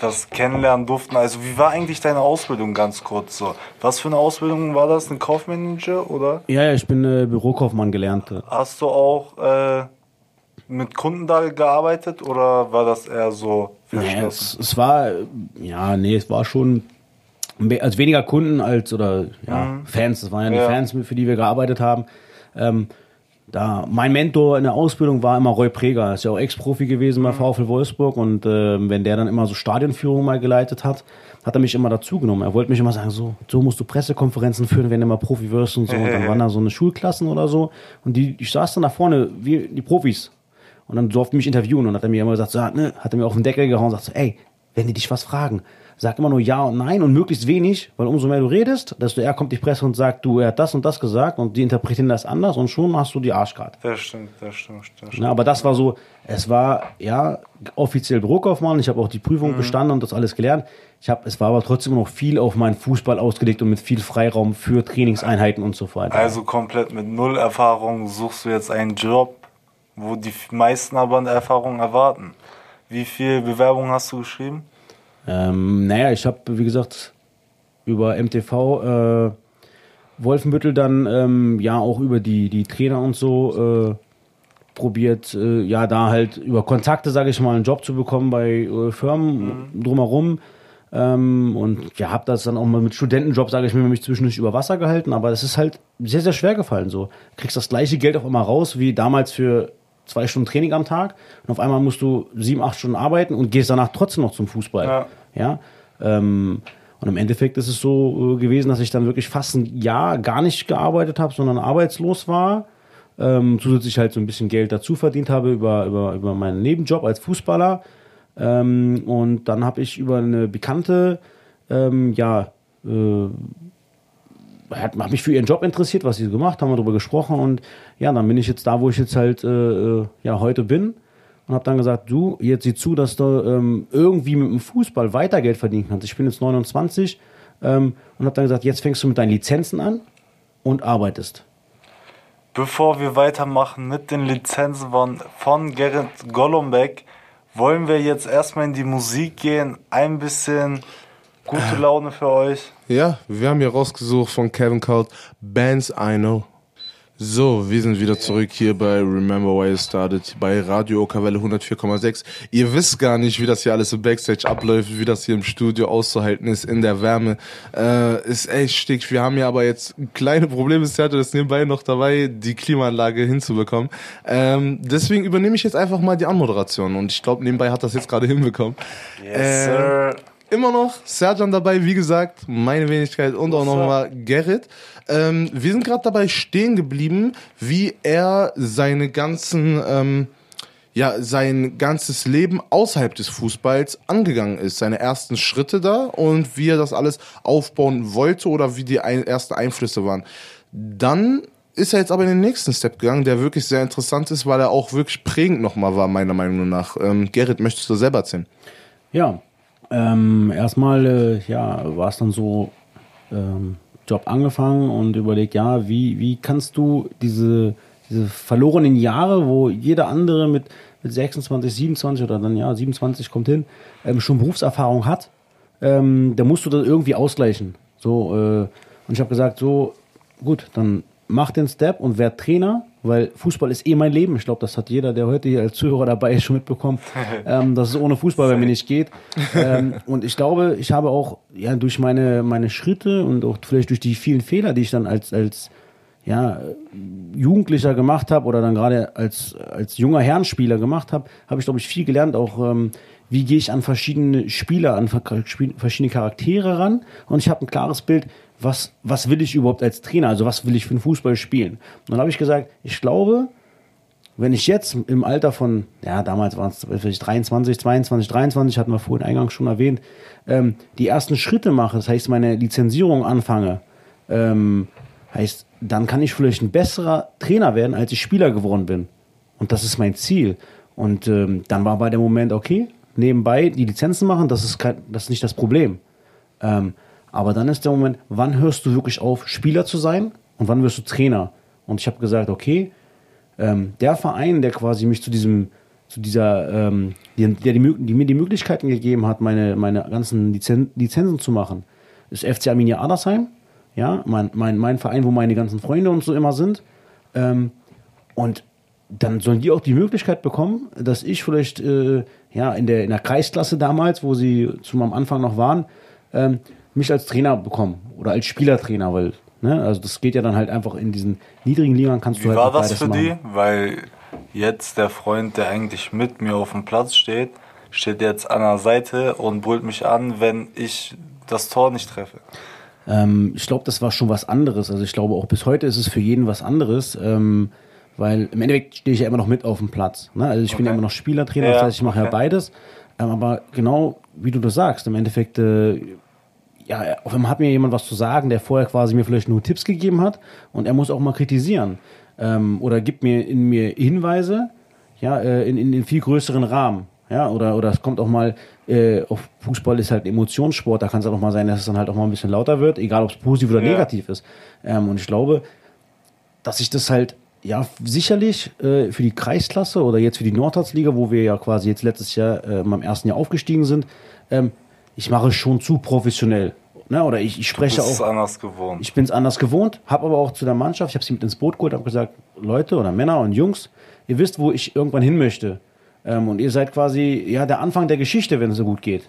[SPEAKER 3] das kennenlernen durften. Also wie war eigentlich deine Ausbildung ganz kurz so? Was für eine Ausbildung war das? Ein Kaufmanager oder?
[SPEAKER 2] ja, ja, ich bin äh, Bürokaufmann gelernt.
[SPEAKER 3] Hast du auch äh, mit Kunden da gearbeitet oder war das eher so
[SPEAKER 2] Nee, es, es war, ja, nee, es war schon, also weniger Kunden als, oder ja, Fans, das waren ja die
[SPEAKER 3] Ja.
[SPEAKER 2] Fans, für die wir gearbeitet haben. Ähm, da, mein Mentor in der Ausbildung war immer Roy Preger, ist ja auch Ex-Profi gewesen bei VfL Wolfsburg und ähm, wenn der dann immer so Stadionführungen mal geleitet hat, hat er mich immer dazu genommen. Er wollte mich immer sagen, so, so musst du Pressekonferenzen führen, wenn du mal Profi wirst und so. Und dann waren da so eine Schulklassen oder so und die, ich saß dann da vorne, wie die Profis. Und dann durfte mich interviewen und hat er mir immer gesagt, so, ne, hat er mir auf den Deckel gehauen und sagt so, ey, wenn die dich was fragen, sag immer nur ja und nein und möglichst wenig, weil umso mehr du redest, desto eher kommt die Presse und sagt, du, er hat das und das gesagt und die interpretieren das anders und schon hast du die Arschkarte.
[SPEAKER 3] Das stimmt, das stimmt, das stimmt.
[SPEAKER 2] Ja, aber das war so, es war ja offiziell Bürokaufmann, ich habe auch die Prüfung bestanden und das alles gelernt. Ich habe, es war aber trotzdem noch viel auf meinen Fußball ausgelegt und mit viel Freiraum für Trainingseinheiten und so weiter.
[SPEAKER 3] Also komplett mit null Erfahrung suchst du jetzt einen Job, wo die meisten aber eine Erfahrung erwarten. Wie viel Bewerbungen hast du geschrieben?
[SPEAKER 2] Ähm, naja, ich habe, wie gesagt, über MTV äh, Wolfenbüttel dann ähm, ja auch über die, die Trainer und so äh, probiert, äh, ja, da halt über Kontakte, sage ich mal, einen Job zu bekommen bei äh, Firmen drumherum. Ähm, und ja, habe das dann auch mal mit Studentenjob, sage ich mir, mich zwischendurch über Wasser gehalten. Aber das ist halt sehr, sehr schwer gefallen. So, kriegst das gleiche Geld auch immer raus wie damals für zwei Stunden Training am Tag. Und auf einmal musst du sieben, acht Stunden arbeiten und gehst danach trotzdem noch zum Fußball.
[SPEAKER 3] Ja.
[SPEAKER 2] Ja. Ähm, und im Endeffekt ist es so äh, gewesen, dass ich dann wirklich fast ein Jahr gar nicht gearbeitet habe, sondern arbeitslos war. Ähm, zusätzlich halt so ein bisschen Geld dazu verdient habe über, über, über meinen Nebenjob als Fußballer. Ähm, und dann habe ich über eine Bekannte, ähm, ja, äh, hat, hat mich für ihren Job interessiert, was sie so gemacht haben, wir darüber gesprochen und ja, dann bin ich jetzt da, wo ich jetzt halt äh, äh, ja heute bin und habe dann gesagt, du, jetzt sieh zu, dass du ähm, irgendwie mit dem Fußball weiter Geld verdienen kannst. Ich bin jetzt 29 ähm, und habe dann gesagt, jetzt fängst du mit deinen Lizenzen an und arbeitest.
[SPEAKER 3] Bevor wir weitermachen mit den Lizenzen von, von Gerrit Golombek, wollen wir jetzt erstmal in die Musik gehen. Ein bisschen gute Laune für euch.
[SPEAKER 1] Ja, wir haben hier rausgesucht von Kevin Cult Bands I Know. So, wir sind wieder zurück hier bei Remember Why It Started bei Radio Okavelle 104,6. Ihr wisst gar nicht, wie das hier alles im Backstage abläuft, wie das hier im Studio auszuhalten ist, in der Wärme. Äh, ist echt stick. Wir haben ja aber jetzt kleine Probleme, ich hatte das nebenbei noch dabei, die Klimaanlage hinzubekommen. Ähm, deswegen übernehme ich jetzt einfach mal die Anmoderation und ich glaube, nebenbei hat das jetzt gerade hinbekommen.
[SPEAKER 3] Yes,
[SPEAKER 1] Äh,
[SPEAKER 3] sir.
[SPEAKER 1] Immer noch Serjan dabei, wie gesagt, meine Wenigkeit und auch nochmal Gerrit. Ähm, wir sind gerade dabei stehen geblieben, wie er seine ganzen, ähm, ja, sein ganzes Leben außerhalb des Fußballs angegangen ist. Seine ersten Schritte da und wie er das alles aufbauen wollte oder wie die ein, ersten Einflüsse waren. Dann ist er jetzt aber in den nächsten Step gegangen, der wirklich sehr interessant ist, weil er auch wirklich prägend nochmal war, meiner Meinung nach. Ähm, Gerrit, möchtest du selber erzählen?
[SPEAKER 2] Ja, ähm, erstmal äh, ja, war es dann so, ähm, Job angefangen und überlegt, ja, wie, wie kannst du diese, diese verlorenen Jahre, wo jeder andere mit, mit 26, 27 oder dann ja, 27 kommt hin, ähm, schon Berufserfahrung hat, ähm, da musst du das irgendwie ausgleichen. So, äh, und ich habe gesagt, so, gut, dann mach den Step und werd Trainer weil Fußball ist eh mein Leben. Ich glaube, das hat jeder, der heute hier als Zuhörer dabei ist, schon mitbekommen, ähm, dass es ohne Fußball bei mir nicht geht. Ähm, und ich glaube, ich habe auch ja durch meine, meine Schritte und auch vielleicht durch die vielen Fehler, die ich dann als, als ja, Jugendlicher gemacht habe oder dann gerade als, als junger Herrenspieler gemacht habe, habe ich, glaube ich, viel gelernt, auch ähm, wie gehe ich an verschiedene Spieler, an verschiedene Charaktere ran. Und ich habe ein klares Bild, was, was will ich überhaupt als Trainer, also was will ich für den Fußball spielen. Und dann habe ich gesagt, ich glaube, wenn ich jetzt im Alter von, ja, damals waren es 23, 22, 23, hatten wir vorhin eingangs schon erwähnt, ähm, die ersten Schritte mache, das heißt meine Lizenzierung anfange, ähm, heißt, dann kann ich vielleicht ein besserer Trainer werden, als ich Spieler geworden bin. Und das ist mein Ziel. Und ähm, dann war bei dem Moment, okay, nebenbei die Lizenzen machen, das ist, kein, das ist nicht das Problem. Ähm, aber dann ist der Moment, wann hörst du wirklich auf, Spieler zu sein und wann wirst du Trainer? Und ich habe gesagt, okay, ähm, der Verein, der quasi mich zu diesem, zu dieser, ähm, der, die, die, mir die Möglichkeiten gegeben hat, meine, meine ganzen Lizen Lizenzen zu machen, ist FC Arminia Adersheim. Ja, mein, mein, mein Verein, wo meine ganzen Freunde und so immer sind. Ähm, und dann sollen die auch die Möglichkeit bekommen, dass ich vielleicht äh, ja, in, der, in der Kreisklasse damals, wo sie zum am Anfang noch waren, ähm, mich als Trainer bekommen oder als Spielertrainer, weil, ne, also das geht ja dann halt einfach in diesen niedrigen Ligen kannst
[SPEAKER 3] Wie
[SPEAKER 2] du halt
[SPEAKER 3] war das für machen. die? Weil jetzt der Freund, der eigentlich mit mir auf dem Platz steht, steht jetzt an der Seite und brüllt mich an, wenn ich das Tor nicht treffe.
[SPEAKER 2] Ähm, ich glaube, das war schon was anderes. Also ich glaube, auch bis heute ist es für jeden was anderes. Ähm, weil im Endeffekt stehe ich ja immer noch mit auf dem Platz. Ne? Also ich okay. bin ja immer noch Spielertrainer, ja, das heißt, ich mache okay. ja beides. Ähm, aber genau wie du das sagst, im Endeffekt, äh, ja, auf einmal hat mir jemand was zu sagen, der vorher quasi mir vielleicht nur Tipps gegeben hat und er muss auch mal kritisieren. Ähm, oder gibt mir in mir Hinweise, ja, äh, in, in den viel größeren Rahmen. Ja, oder, oder es kommt auch mal, äh, auf Fußball ist halt Emotionssport, da kann es auch mal sein, dass es dann halt auch mal ein bisschen lauter wird, egal ob es positiv oder ja. negativ ist. Ähm, und ich glaube, dass ich das halt ja, sicherlich äh, für die Kreisklasse oder jetzt für die Nordharz-Liga, wo wir ja quasi jetzt letztes Jahr äh, im ersten Jahr aufgestiegen sind, ähm, ich mache es schon zu professionell. Ne? Oder ich, ich spreche
[SPEAKER 3] auch.
[SPEAKER 2] anders
[SPEAKER 3] gewohnt.
[SPEAKER 2] Ich bin es anders gewohnt, habe aber auch zu der Mannschaft, ich habe sie mit ins Boot geholt, habe gesagt, Leute oder Männer und Jungs, ihr wisst, wo ich irgendwann hin möchte. Ähm, und ihr seid quasi ja der Anfang der Geschichte, wenn es so gut geht.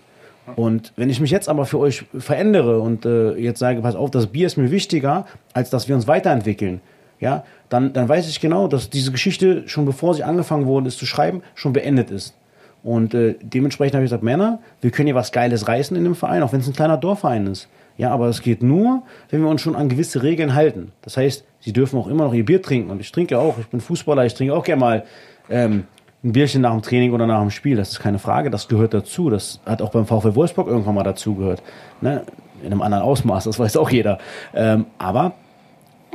[SPEAKER 2] Und wenn ich mich jetzt aber für euch verändere und äh, jetzt sage, pass auf, das Bier ist mir wichtiger, als dass wir uns weiterentwickeln, ja, dann, dann weiß ich genau, dass diese Geschichte schon bevor sie angefangen worden ist zu schreiben, schon beendet ist. Und äh, dementsprechend habe ich gesagt, Männer, wir können hier was Geiles reißen in dem Verein, auch wenn es ein kleiner Dorfverein ist. Ja, aber es geht nur, wenn wir uns schon an gewisse Regeln halten. Das heißt, sie dürfen auch immer noch ihr Bier trinken. Und ich trinke auch, ich bin Fußballer, ich trinke auch gerne mal ähm, ein Bierchen nach dem Training oder nach dem Spiel. Das ist keine Frage, das gehört dazu. Das hat auch beim VfL Wolfsburg irgendwann mal dazugehört. Ne? In einem anderen Ausmaß, das weiß auch jeder. Ähm, aber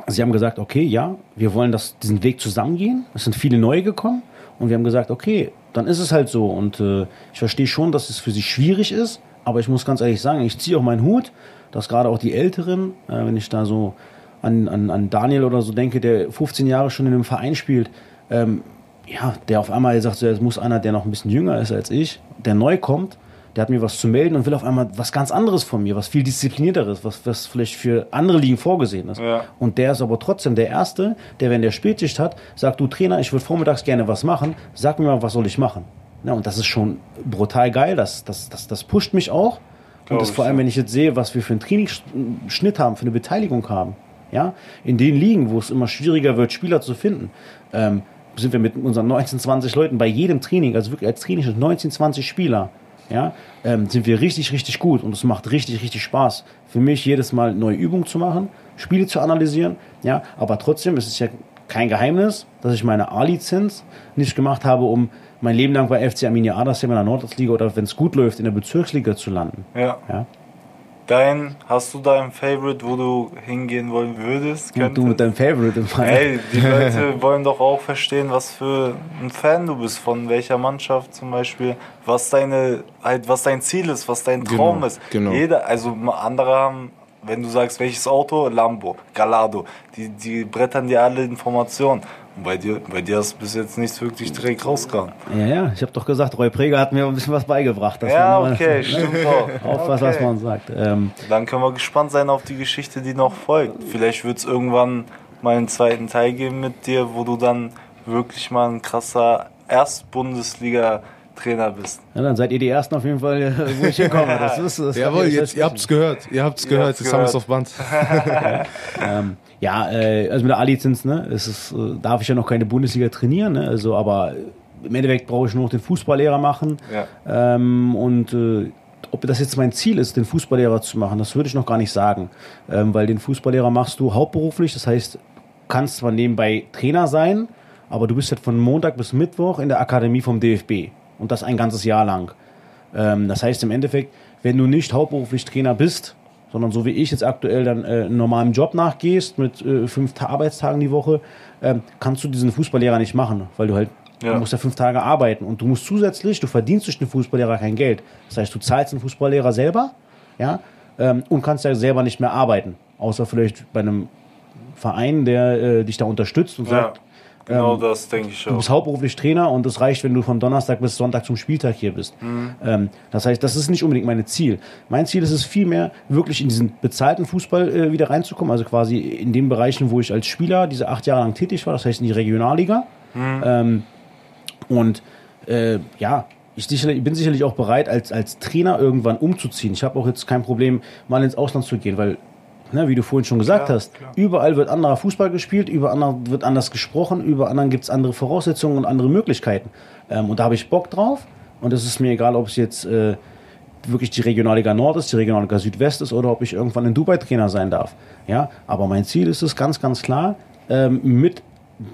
[SPEAKER 2] Sie haben gesagt, okay, ja, wir wollen das, diesen Weg zusammengehen. Es sind viele neue gekommen und wir haben gesagt, okay, dann ist es halt so. Und äh, ich verstehe schon, dass es für sie schwierig ist, aber ich muss ganz ehrlich sagen, ich ziehe auch meinen Hut, dass gerade auch die Älteren, äh, wenn ich da so an, an, an Daniel oder so denke, der 15 Jahre schon in einem Verein spielt, ähm, ja, der auf einmal sagt, so, es muss einer, der noch ein bisschen jünger ist als ich, der neu kommt, der hat mir was zu melden und will auf einmal was ganz anderes von mir, was viel disziplinierteres, was, was vielleicht für andere Ligen vorgesehen ist. Ja. Und der ist aber trotzdem der Erste, der, wenn der Spätschicht hat, sagt, du Trainer, ich würde vormittags gerne was machen, sag mir mal, was soll ich machen? Ja, und das ist schon brutal geil, das, das, das, das pusht mich auch. und das vor allem, wenn ich jetzt sehe, was wir für einen Trainingsschnitt haben, für eine Beteiligung haben. Ja, in den Ligen, wo es immer schwieriger wird, Spieler zu finden, ähm, sind wir mit unseren 19, 20 Leuten bei jedem Training, also wirklich als Training 19, 20 Spieler ja, ähm, sind wir richtig, richtig gut und es macht richtig, richtig Spaß. Für mich jedes Mal neue Übungen zu machen, Spiele zu analysieren, ja, aber trotzdem ist es ja kein Geheimnis, dass ich meine A-Lizenz nicht gemacht habe, um mein Leben lang bei FC Arminia Adersheim in der Nordostliga oder wenn es gut läuft, in der Bezirksliga zu landen.
[SPEAKER 3] Ja. ja? Dein, hast du da ein Favorite, wo du hingehen wollen würdest?
[SPEAKER 2] Könntest? Du mit deinem Favorite im Fall.
[SPEAKER 3] Ey, die Leute wollen doch auch verstehen, was für ein Fan du bist, von welcher Mannschaft zum Beispiel, was deine, halt, was dein Ziel ist, was dein genau, Traum genau, ist. Genau. Jeder, also andere haben, wenn du sagst, welches Auto, Lambo, Galado, die, die brettern dir alle Informationen. Bei dir, bei dir ist bis jetzt nichts wirklich direkt rausgegangen.
[SPEAKER 2] Ja, ja, ich habe doch gesagt, Roy Preger hat mir ein bisschen was beigebracht.
[SPEAKER 3] ja, okay, stimmt auch.
[SPEAKER 2] Auf was, was man sagt. Ähm,
[SPEAKER 3] Dann können wir gespannt sein auf die Geschichte, die noch folgt. Vielleicht wird es irgendwann mal einen zweiten Teil geben mit dir, wo du dann wirklich mal ein krasser Erst-Bundesliga-Trainer bist.
[SPEAKER 2] Ja, dann seid ihr die Ersten auf jeden Fall, wo ich hinkomme. Das ist, das
[SPEAKER 1] Jawohl, jetzt, ihr habt's gehört. Ihr habt's gehört. Jetzt haben wir es auf Band.
[SPEAKER 2] ähm, ja, äh, also mit der A-Lizenz, ne, es ist, äh, darf ich ja noch keine Bundesliga trainieren, ne, also, aber im Endeffekt brauche ich nur noch den Fußballlehrer machen. Ja. Ähm, und äh, ob das jetzt mein Ziel ist, den Fußballlehrer zu machen, das würde ich noch gar nicht sagen. Ähm, weil den Fußballlehrer machst du hauptberuflich, das heißt, kannst zwar nebenbei Trainer sein, aber du bist halt von Montag bis Mittwoch in der Akademie vom DFB. Und das ein ganzes Jahr lang. Ähm, das heißt im Endeffekt, wenn du nicht hauptberuflich Trainer bist, sondern so wie ich jetzt aktuell dann äh, einen normalen Job nachgehst mit äh, fünf Arbeitstagen die Woche, äh, kannst du diesen Fußballlehrer nicht machen, weil du halt ja. Du musst ja fünf Tage arbeiten und du musst zusätzlich, du verdienst durch den Fußballlehrer kein Geld. Das heißt, du zahlst den Fußballlehrer selber, ja, ähm, und kannst ja selber nicht mehr arbeiten. Außer vielleicht bei einem Verein, der äh, dich da unterstützt und ja. sagt,
[SPEAKER 3] Genau ähm, das denke ich
[SPEAKER 2] auch. Du bist hauptberuflich Trainer und es reicht, wenn du von Donnerstag bis Sonntag zum Spieltag hier bist. Mhm. Ähm, das heißt, das ist nicht unbedingt mein Ziel. Mein Ziel ist es vielmehr, wirklich in diesen bezahlten Fußball äh, wieder reinzukommen. Also quasi in den Bereichen, wo ich als Spieler diese acht Jahre lang tätig war, das heißt in die Regionalliga. Mhm. Ähm, und äh, ja, ich, sicherlich, ich bin sicherlich auch bereit, als, als Trainer irgendwann umzuziehen. Ich habe auch jetzt kein Problem, mal ins Ausland zu gehen, weil, ne, wie du vorhin schon gesagt klar, hast, klar. überall wird anderer Fußball gespielt, überall wird anders gesprochen, überall gibt es andere Voraussetzungen und andere Möglichkeiten. Ähm, und da habe ich Bock drauf. Und es ist mir egal, ob es jetzt äh, wirklich die Regionalliga Nord ist, die Regionalliga Südwest ist oder ob ich irgendwann in Dubai Trainer sein darf. Ja, aber mein Ziel ist es ganz, ganz klar, ähm, mit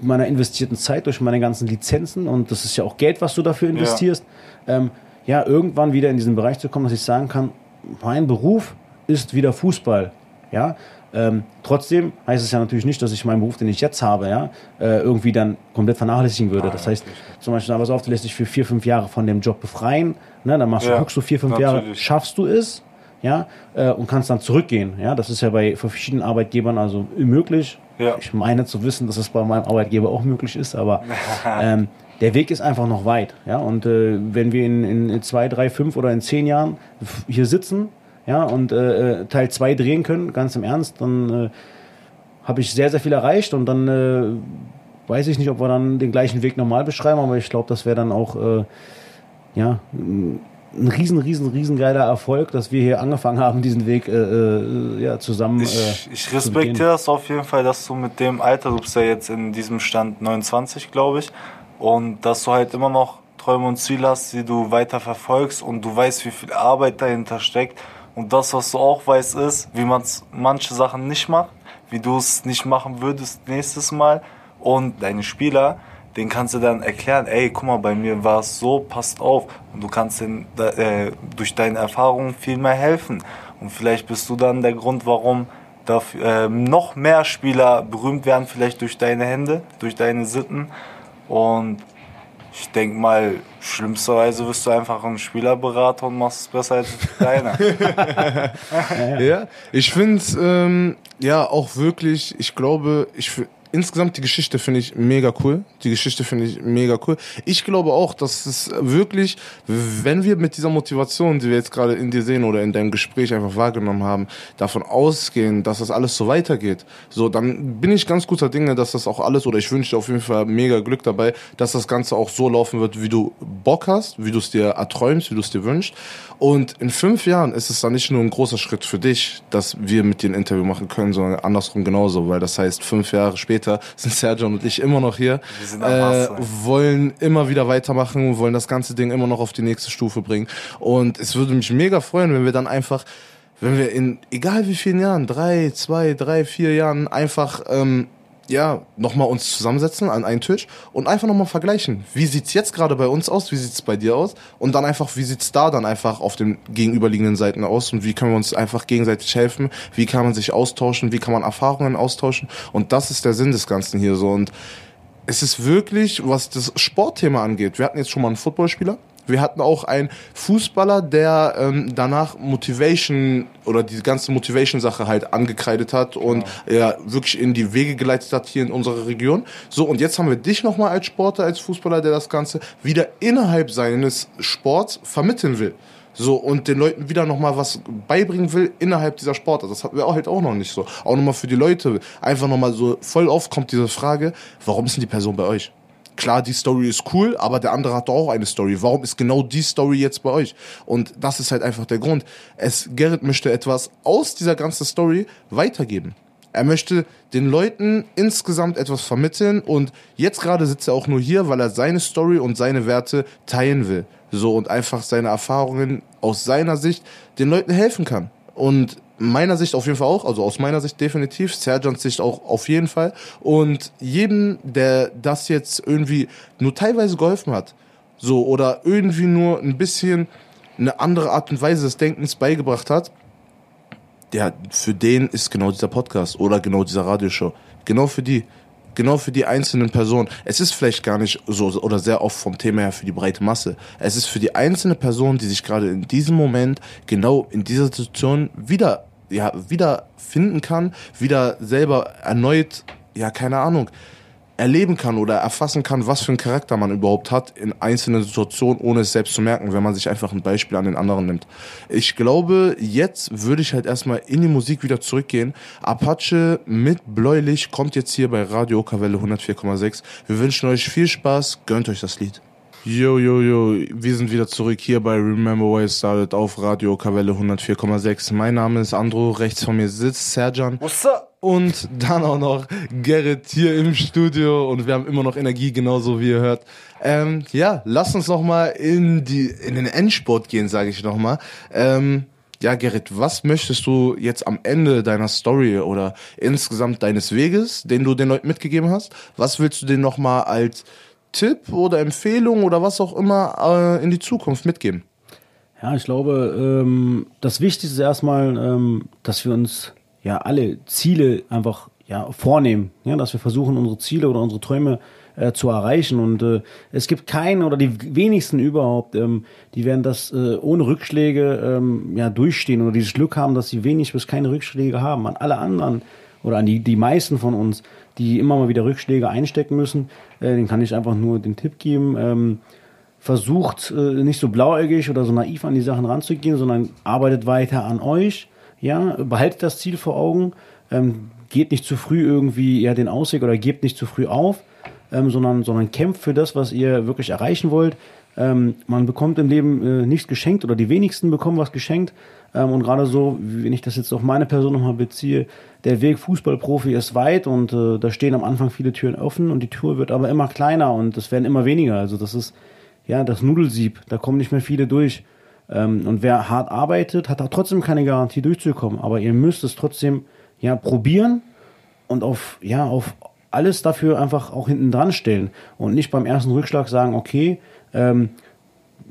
[SPEAKER 2] meiner investierten Zeit, durch meine ganzen Lizenzen und das ist ja auch Geld, was du dafür investierst, ja, ähm, ja irgendwann wieder in diesen Bereich zu kommen, dass ich sagen kann, mein Beruf ist wieder Fußball. Ja, ähm, trotzdem heißt es ja natürlich nicht, dass ich meinen Beruf, den ich jetzt habe, ja, äh, irgendwie dann komplett vernachlässigen würde. Das heißt, zum Beispiel, aber so oft lässt dich für vier, fünf Jahre von dem Job befreien, ne, dann machst ja, du, guckst du vier, fünf natürlich. Jahre, schaffst du es, ja, äh, und kannst dann zurückgehen. Ja, das ist ja bei verschiedenen Arbeitgebern also möglich. Ja. Ich meine zu wissen, dass es bei meinem Arbeitgeber auch möglich ist, aber ähm, der Weg ist einfach noch weit. Ja, und äh, wenn wir in, in zwei, drei, fünf oder in zehn Jahren hier sitzen, ja, und äh, äh Teil 2 drehen können, ganz im Ernst, dann äh, habe ich sehr, sehr viel erreicht und dann äh, weiß ich nicht, ob wir dann den gleichen Weg normal beschreiben, aber ich glaube, das wäre dann auch äh, ja, ein riesen, riesen, riesen geiler Erfolg, dass wir hier angefangen haben, diesen Weg äh, ja, zusammen.
[SPEAKER 3] Ich, ich respektiere das auf jeden Fall, dass du mit dem Alter, du bist ja jetzt in diesem Stand 29, glaube ich, und dass du halt immer noch Träume und Ziele hast, die du weiter verfolgst und du weißt, wie viel Arbeit dahinter steckt. Und das, was du auch weißt, ist, wie man manche Sachen nicht macht, wie du es nicht machen würdest nächstes Mal. Und deine Spieler, den kannst du dann erklären, ey, guck mal, bei mir war es so, passt auf. Und du kannst denen äh, durch deine Erfahrungen viel mehr helfen. Und vielleicht bist du dann der Grund, warum dafür, äh, noch mehr Spieler berühmt werden, vielleicht durch deine Hände, durch deine Sitten. Und ich denke mal, schlimmsterweise wirst du einfach ein Spielerberater und machst es besser als deiner.
[SPEAKER 1] ja, ich finde ähm, ja auch wirklich, ich glaube, ich insgesamt die Geschichte finde ich mega cool. Die Geschichte finde ich mega cool. Ich glaube auch, dass es wirklich, wenn wir mit dieser Motivation, die wir jetzt gerade in dir sehen oder in deinem Gespräch einfach wahrgenommen haben, davon ausgehen, dass das alles so weitergeht, so dann bin ich ganz guter Dinge, dass das auch alles oder ich wünsche dir auf jeden Fall mega Glück dabei, dass das Ganze auch so laufen wird, wie du Bock hast, wie du es dir erträumst, wie du es dir wünschst. Und in fünf Jahren ist es dann nicht nur ein großer Schritt für dich, dass wir mit dir ein Interview machen können, sondern andersrum genauso, weil das heißt, fünf Jahre später sind Sergio und ich immer noch hier, äh, wollen immer wieder weitermachen, wollen das ganze Ding immer noch auf die nächste Stufe bringen. Und es würde mich mega freuen, wenn wir dann einfach wenn wir in egal wie vielen Jahren, drei, zwei, drei, vier Jahren einfach ähm, ja, nochmal uns zusammensetzen an einen Tisch und einfach nochmal vergleichen. Wie sieht's jetzt gerade bei uns aus? Wie sieht's bei dir aus? Und dann einfach, wie sieht's da dann einfach auf den gegenüberliegenden Seiten aus? Und wie können wir uns einfach gegenseitig helfen? Wie kann man sich austauschen? Wie kann man Erfahrungen austauschen? Und das ist der Sinn des Ganzen hier so. Und es ist wirklich, was das Sportthema angeht. Wir hatten jetzt schon mal einen Footballspieler, wir hatten auch einen Fußballer, der ähm, danach Motivation oder die ganze Motivation-Sache halt angekreidet hat und ja. ja. wirklich in die Wege geleitet hat hier in unserer Region. So, und jetzt haben wir dich nochmal als Sportler, als Fußballer, der das Ganze wieder innerhalb seines Sports vermitteln will. So, und den Leuten wieder nochmal was beibringen will innerhalb dieser Sportart. Das hatten wir auch halt auch noch nicht so. Auch nochmal für die Leute. Einfach nochmal so voll oft kommt diese Frage, warum ist denn die Person bei euch? Klar, die Story ist cool, aber der andere hat doch auch eine Story. Warum ist genau die Story jetzt bei euch? Und das ist halt einfach der Grund. Es, Gerrit möchte etwas aus dieser ganzen Story weitergeben. Er möchte den Leuten insgesamt etwas vermitteln und jetzt gerade sitzt er auch nur hier, weil er seine Story und seine Werte teilen will. So und einfach seine Erfahrungen aus seiner Sicht den Leuten helfen kann. Und meiner Sicht auf jeden Fall auch, also aus meiner Sicht definitiv, Serjans Sicht auch auf jeden Fall. Und jedem, der das jetzt irgendwie nur teilweise geholfen hat, so oder irgendwie nur ein bisschen eine andere Art und Weise des Denkens beigebracht hat, der, für den ist genau dieser Podcast oder genau dieser Radioshow. Genau für die. Genau für die einzelnen Personen. Es ist vielleicht gar nicht so oder sehr oft vom Thema her für die breite Masse. Es ist für die einzelne Person, die sich gerade in diesem Moment genau in dieser Situation wieder, ja, wieder finden kann, wieder selber erneut, ja, keine Ahnung, erleben kann oder erfassen kann, was für einen Charakter man überhaupt hat in einzelnen Situationen, ohne es selbst zu merken, wenn man sich einfach ein Beispiel an den anderen nimmt. Ich glaube, jetzt würde ich halt erstmal in die Musik wieder zurückgehen. Apache mit Bläulich kommt jetzt hier bei Radio Kavelle 104,6. Wir wünschen euch viel Spaß, gönnt euch das Lied. Yo, yo, yo, wir sind wieder zurück hier bei Remember Why It Started auf Radio Kavelle 104,6. Mein Name ist Andro, rechts von mir sitzt Serjan.
[SPEAKER 3] What's up?
[SPEAKER 1] Und dann auch noch Gerrit hier im Studio und wir haben immer noch Energie, genauso wie ihr hört. Ähm, ja, lass uns noch mal in die in den Endsport gehen, sage ich noch mal. Ähm, ja, Gerrit, was möchtest du jetzt am Ende deiner Story oder insgesamt deines Weges, den du den Leuten mitgegeben hast, was willst du denen noch mal als Tipp oder Empfehlung oder was auch immer äh, in die Zukunft mitgeben?
[SPEAKER 2] Ja, ich glaube, ähm, das Wichtigste ist erstmal, ähm, dass wir uns ja alle Ziele einfach ja, vornehmen, ja, dass wir versuchen, unsere Ziele oder unsere Träume äh, zu erreichen. Und äh, es gibt keinen oder die wenigsten überhaupt, ähm, die werden das äh, ohne Rückschläge ähm, ja, durchstehen oder dieses Glück haben, dass sie wenig bis keine Rückschläge haben. An alle anderen oder an die, die meisten von uns, die immer mal wieder Rückschläge einstecken müssen, äh, den kann ich einfach nur den Tipp geben. Ähm, versucht äh, nicht so blauäugig oder so naiv an die Sachen ranzugehen, sondern arbeitet weiter an euch ja, behaltet das Ziel vor Augen, ähm, geht nicht zu früh irgendwie ja, den Ausweg oder gebt nicht zu früh auf, ähm, sondern, sondern kämpft für das, was ihr wirklich erreichen wollt. Ähm, man bekommt im Leben äh, nichts geschenkt oder die wenigsten bekommen was geschenkt. Ähm, und gerade so, wenn ich das jetzt auf meine Person nochmal beziehe, der Weg Fußballprofi ist weit und äh, da stehen am Anfang viele Türen offen und die Tür wird aber immer kleiner und es werden immer weniger. Also das ist ja das Nudelsieb, da kommen nicht mehr viele durch. Ähm, und wer hart arbeitet, hat auch trotzdem keine Garantie durchzukommen. Aber ihr müsst es trotzdem ja probieren und auf ja auf alles dafür einfach auch hinten dran stellen und nicht beim ersten Rückschlag sagen, okay, ähm,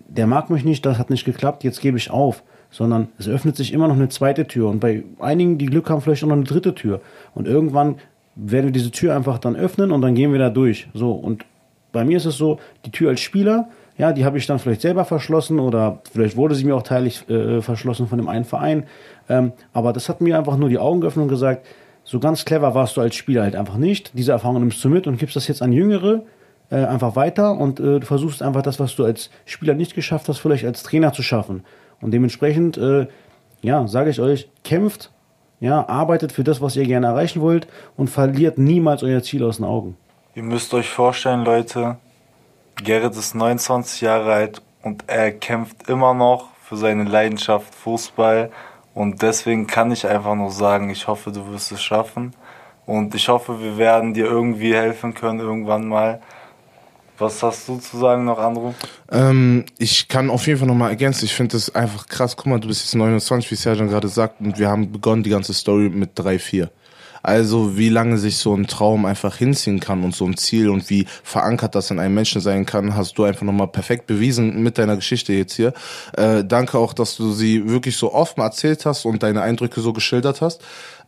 [SPEAKER 2] der mag mich nicht, das hat nicht geklappt, jetzt gebe ich auf, sondern es öffnet sich immer noch eine zweite Tür und bei einigen, die Glück haben, vielleicht auch noch eine dritte Tür und irgendwann werden wir diese Tür einfach dann öffnen und dann gehen wir da durch. So und bei mir ist es so, die Tür als Spieler ja, die habe ich dann vielleicht selber verschlossen oder vielleicht wurde sie mir auch teilig äh, verschlossen von dem einen Verein. Ähm, aber das hat mir einfach nur die Augen geöffnet und gesagt, so ganz clever warst du als Spieler halt einfach nicht. Diese Erfahrung nimmst du mit und gibst das jetzt an Jüngere äh, einfach weiter und äh, du versuchst einfach das, was du als Spieler nicht geschafft hast, vielleicht als Trainer zu schaffen. Und dementsprechend, äh, ja, sage ich euch, kämpft, ja, arbeitet für das, was ihr gerne erreichen wollt und verliert niemals euer Ziel aus den Augen.
[SPEAKER 3] Ihr müsst euch vorstellen, Leute, Gerrit ist 29 Jahre alt und er kämpft immer noch für seine Leidenschaft Fußball. Und deswegen kann ich einfach nur sagen, ich hoffe, du wirst es schaffen. Und ich hoffe, wir werden dir irgendwie helfen können irgendwann mal. Was hast du zu sagen noch, Andro?
[SPEAKER 1] Ähm, ich kann auf jeden Fall nochmal ergänzen. Ich finde das einfach krass. Guck mal, du bist jetzt 29, wie Serjan gerade sagt, und wir haben begonnen die ganze Story mit 3, 4. Also wie lange sich so ein Traum einfach hinziehen kann und so ein Ziel und wie verankert das in einem Menschen sein kann, hast du einfach nochmal perfekt bewiesen mit deiner Geschichte jetzt hier. Äh, danke auch, dass du sie wirklich so offen erzählt hast und deine Eindrücke so geschildert hast.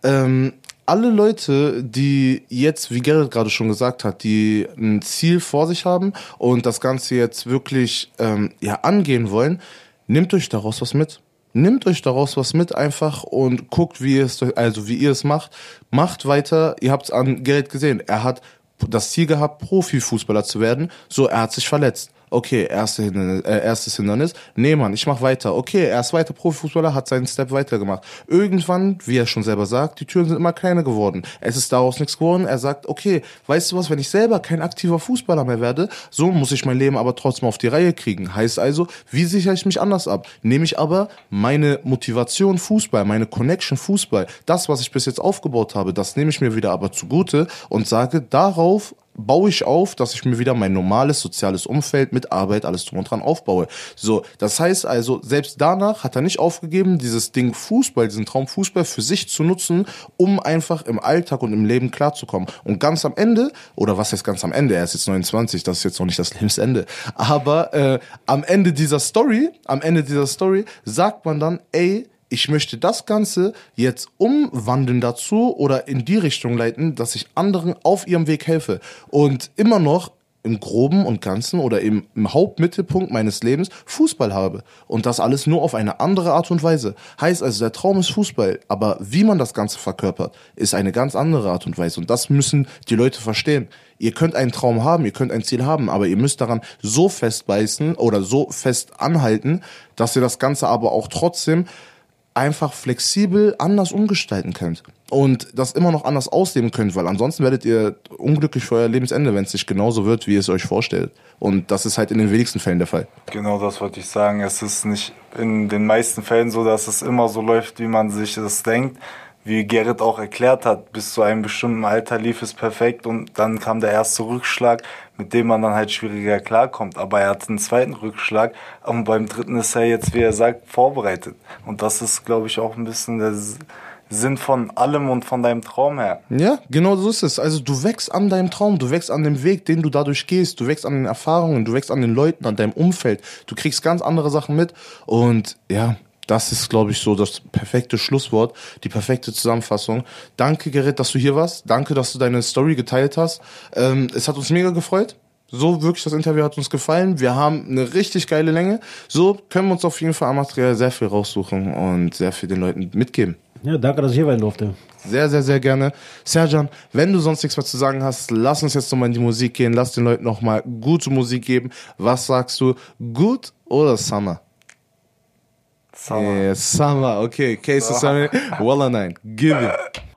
[SPEAKER 1] Ähm, alle Leute, die jetzt, wie Gerrit gerade schon gesagt hat, die ein Ziel vor sich haben und das Ganze jetzt wirklich ähm, ja angehen wollen, nehmt euch daraus was mit. Nehmt euch daraus was mit einfach und guckt, wie ihr es, also wie ihr es macht. Macht weiter. Ihr habt es an Gerrit gesehen. Er hat das Ziel gehabt, Profifußballer zu werden. So, er hat sich verletzt. Okay, erste Hindernis, äh, erstes Hindernis. Nee, Mann, ich mach weiter. Okay, er ist weiter Profifußballer, hat seinen Step weitergemacht. Irgendwann, wie er schon selber sagt, die Türen sind immer kleiner geworden. Es ist daraus nichts geworden. Er sagt, okay, weißt du was, wenn ich selber kein aktiver Fußballer mehr werde, so muss ich mein Leben aber trotzdem auf die Reihe kriegen. Heißt also, wie sichere ich mich anders ab? Nehme ich aber meine Motivation Fußball, meine Connection Fußball, das, was ich bis jetzt aufgebaut habe, das nehme ich mir wieder aber zugute und sage, darauf baue ich auf, dass ich mir wieder mein normales soziales Umfeld mit Arbeit, alles drum und dran aufbaue. So, das heißt also, selbst danach hat er nicht aufgegeben, dieses Ding Fußball, diesen Traum Fußball für sich zu nutzen, um einfach im Alltag und im Leben klarzukommen. Und ganz am Ende, oder was heißt ganz am Ende, er ist jetzt 29, das ist jetzt noch nicht das Lebensende, aber äh, am Ende dieser Story, am Ende dieser Story sagt man dann, ey, ich möchte das Ganze jetzt umwandeln dazu oder in die Richtung leiten, dass ich anderen auf ihrem Weg helfe und immer noch im Groben und Ganzen oder im, im Hauptmittelpunkt meines Lebens Fußball habe. Und das alles nur auf eine andere Art und Weise. Heißt also, der Traum ist Fußball, aber wie man das Ganze verkörpert, ist eine ganz andere Art und Weise. Und das müssen die Leute verstehen. Ihr könnt einen Traum haben, ihr könnt ein Ziel haben, aber ihr müsst daran so festbeißen oder so fest anhalten, dass ihr das Ganze aber auch trotzdem einfach flexibel anders umgestalten könnt und das immer noch anders ausleben könnt, weil ansonsten werdet ihr unglücklich für euer Lebensende, wenn es nicht genauso wird, wie ihr es euch vorstellt. Und das ist halt in den wenigsten Fällen der Fall.
[SPEAKER 3] Genau, das wollte ich sagen. Es ist nicht in den meisten Fällen so, dass es immer so läuft, wie man sich das denkt wie Gerrit auch erklärt hat, bis zu einem bestimmten Alter lief es perfekt und dann kam der erste Rückschlag, mit dem man dann halt schwieriger klarkommt. Aber er hat einen zweiten Rückschlag und beim dritten ist er jetzt, wie er sagt, vorbereitet. Und das ist, glaube ich, auch ein bisschen der Sinn von allem und von deinem Traum her.
[SPEAKER 1] Ja, genau so ist es. Also du wächst an deinem Traum, du wächst an dem Weg, den du dadurch gehst, du wächst an den Erfahrungen, du wächst an den Leuten, an deinem Umfeld, du kriegst ganz andere Sachen mit und ja, das ist, glaube ich, so das perfekte Schlusswort, die perfekte Zusammenfassung. Danke, Gerrit, dass du hier warst. Danke, dass du deine Story geteilt hast. Ähm, es hat uns mega gefreut. So wirklich, das Interview hat uns gefallen. Wir haben eine richtig geile Länge. So können wir uns auf jeden Fall am Material sehr viel raussuchen und sehr viel den Leuten mitgeben.
[SPEAKER 2] Ja, danke, dass ich hier sein durfte.
[SPEAKER 1] Sehr, sehr, sehr gerne. Serjan, wenn du sonst nichts mehr zu sagen hast, lass uns jetzt nochmal in die Musik gehen. Lass den Leuten nochmal gute Musik geben. Was sagst du? Gut oder Summer?
[SPEAKER 3] Summer.
[SPEAKER 1] Yeah, summer. Okay, Case of Summer. Wallah, nein. Give it.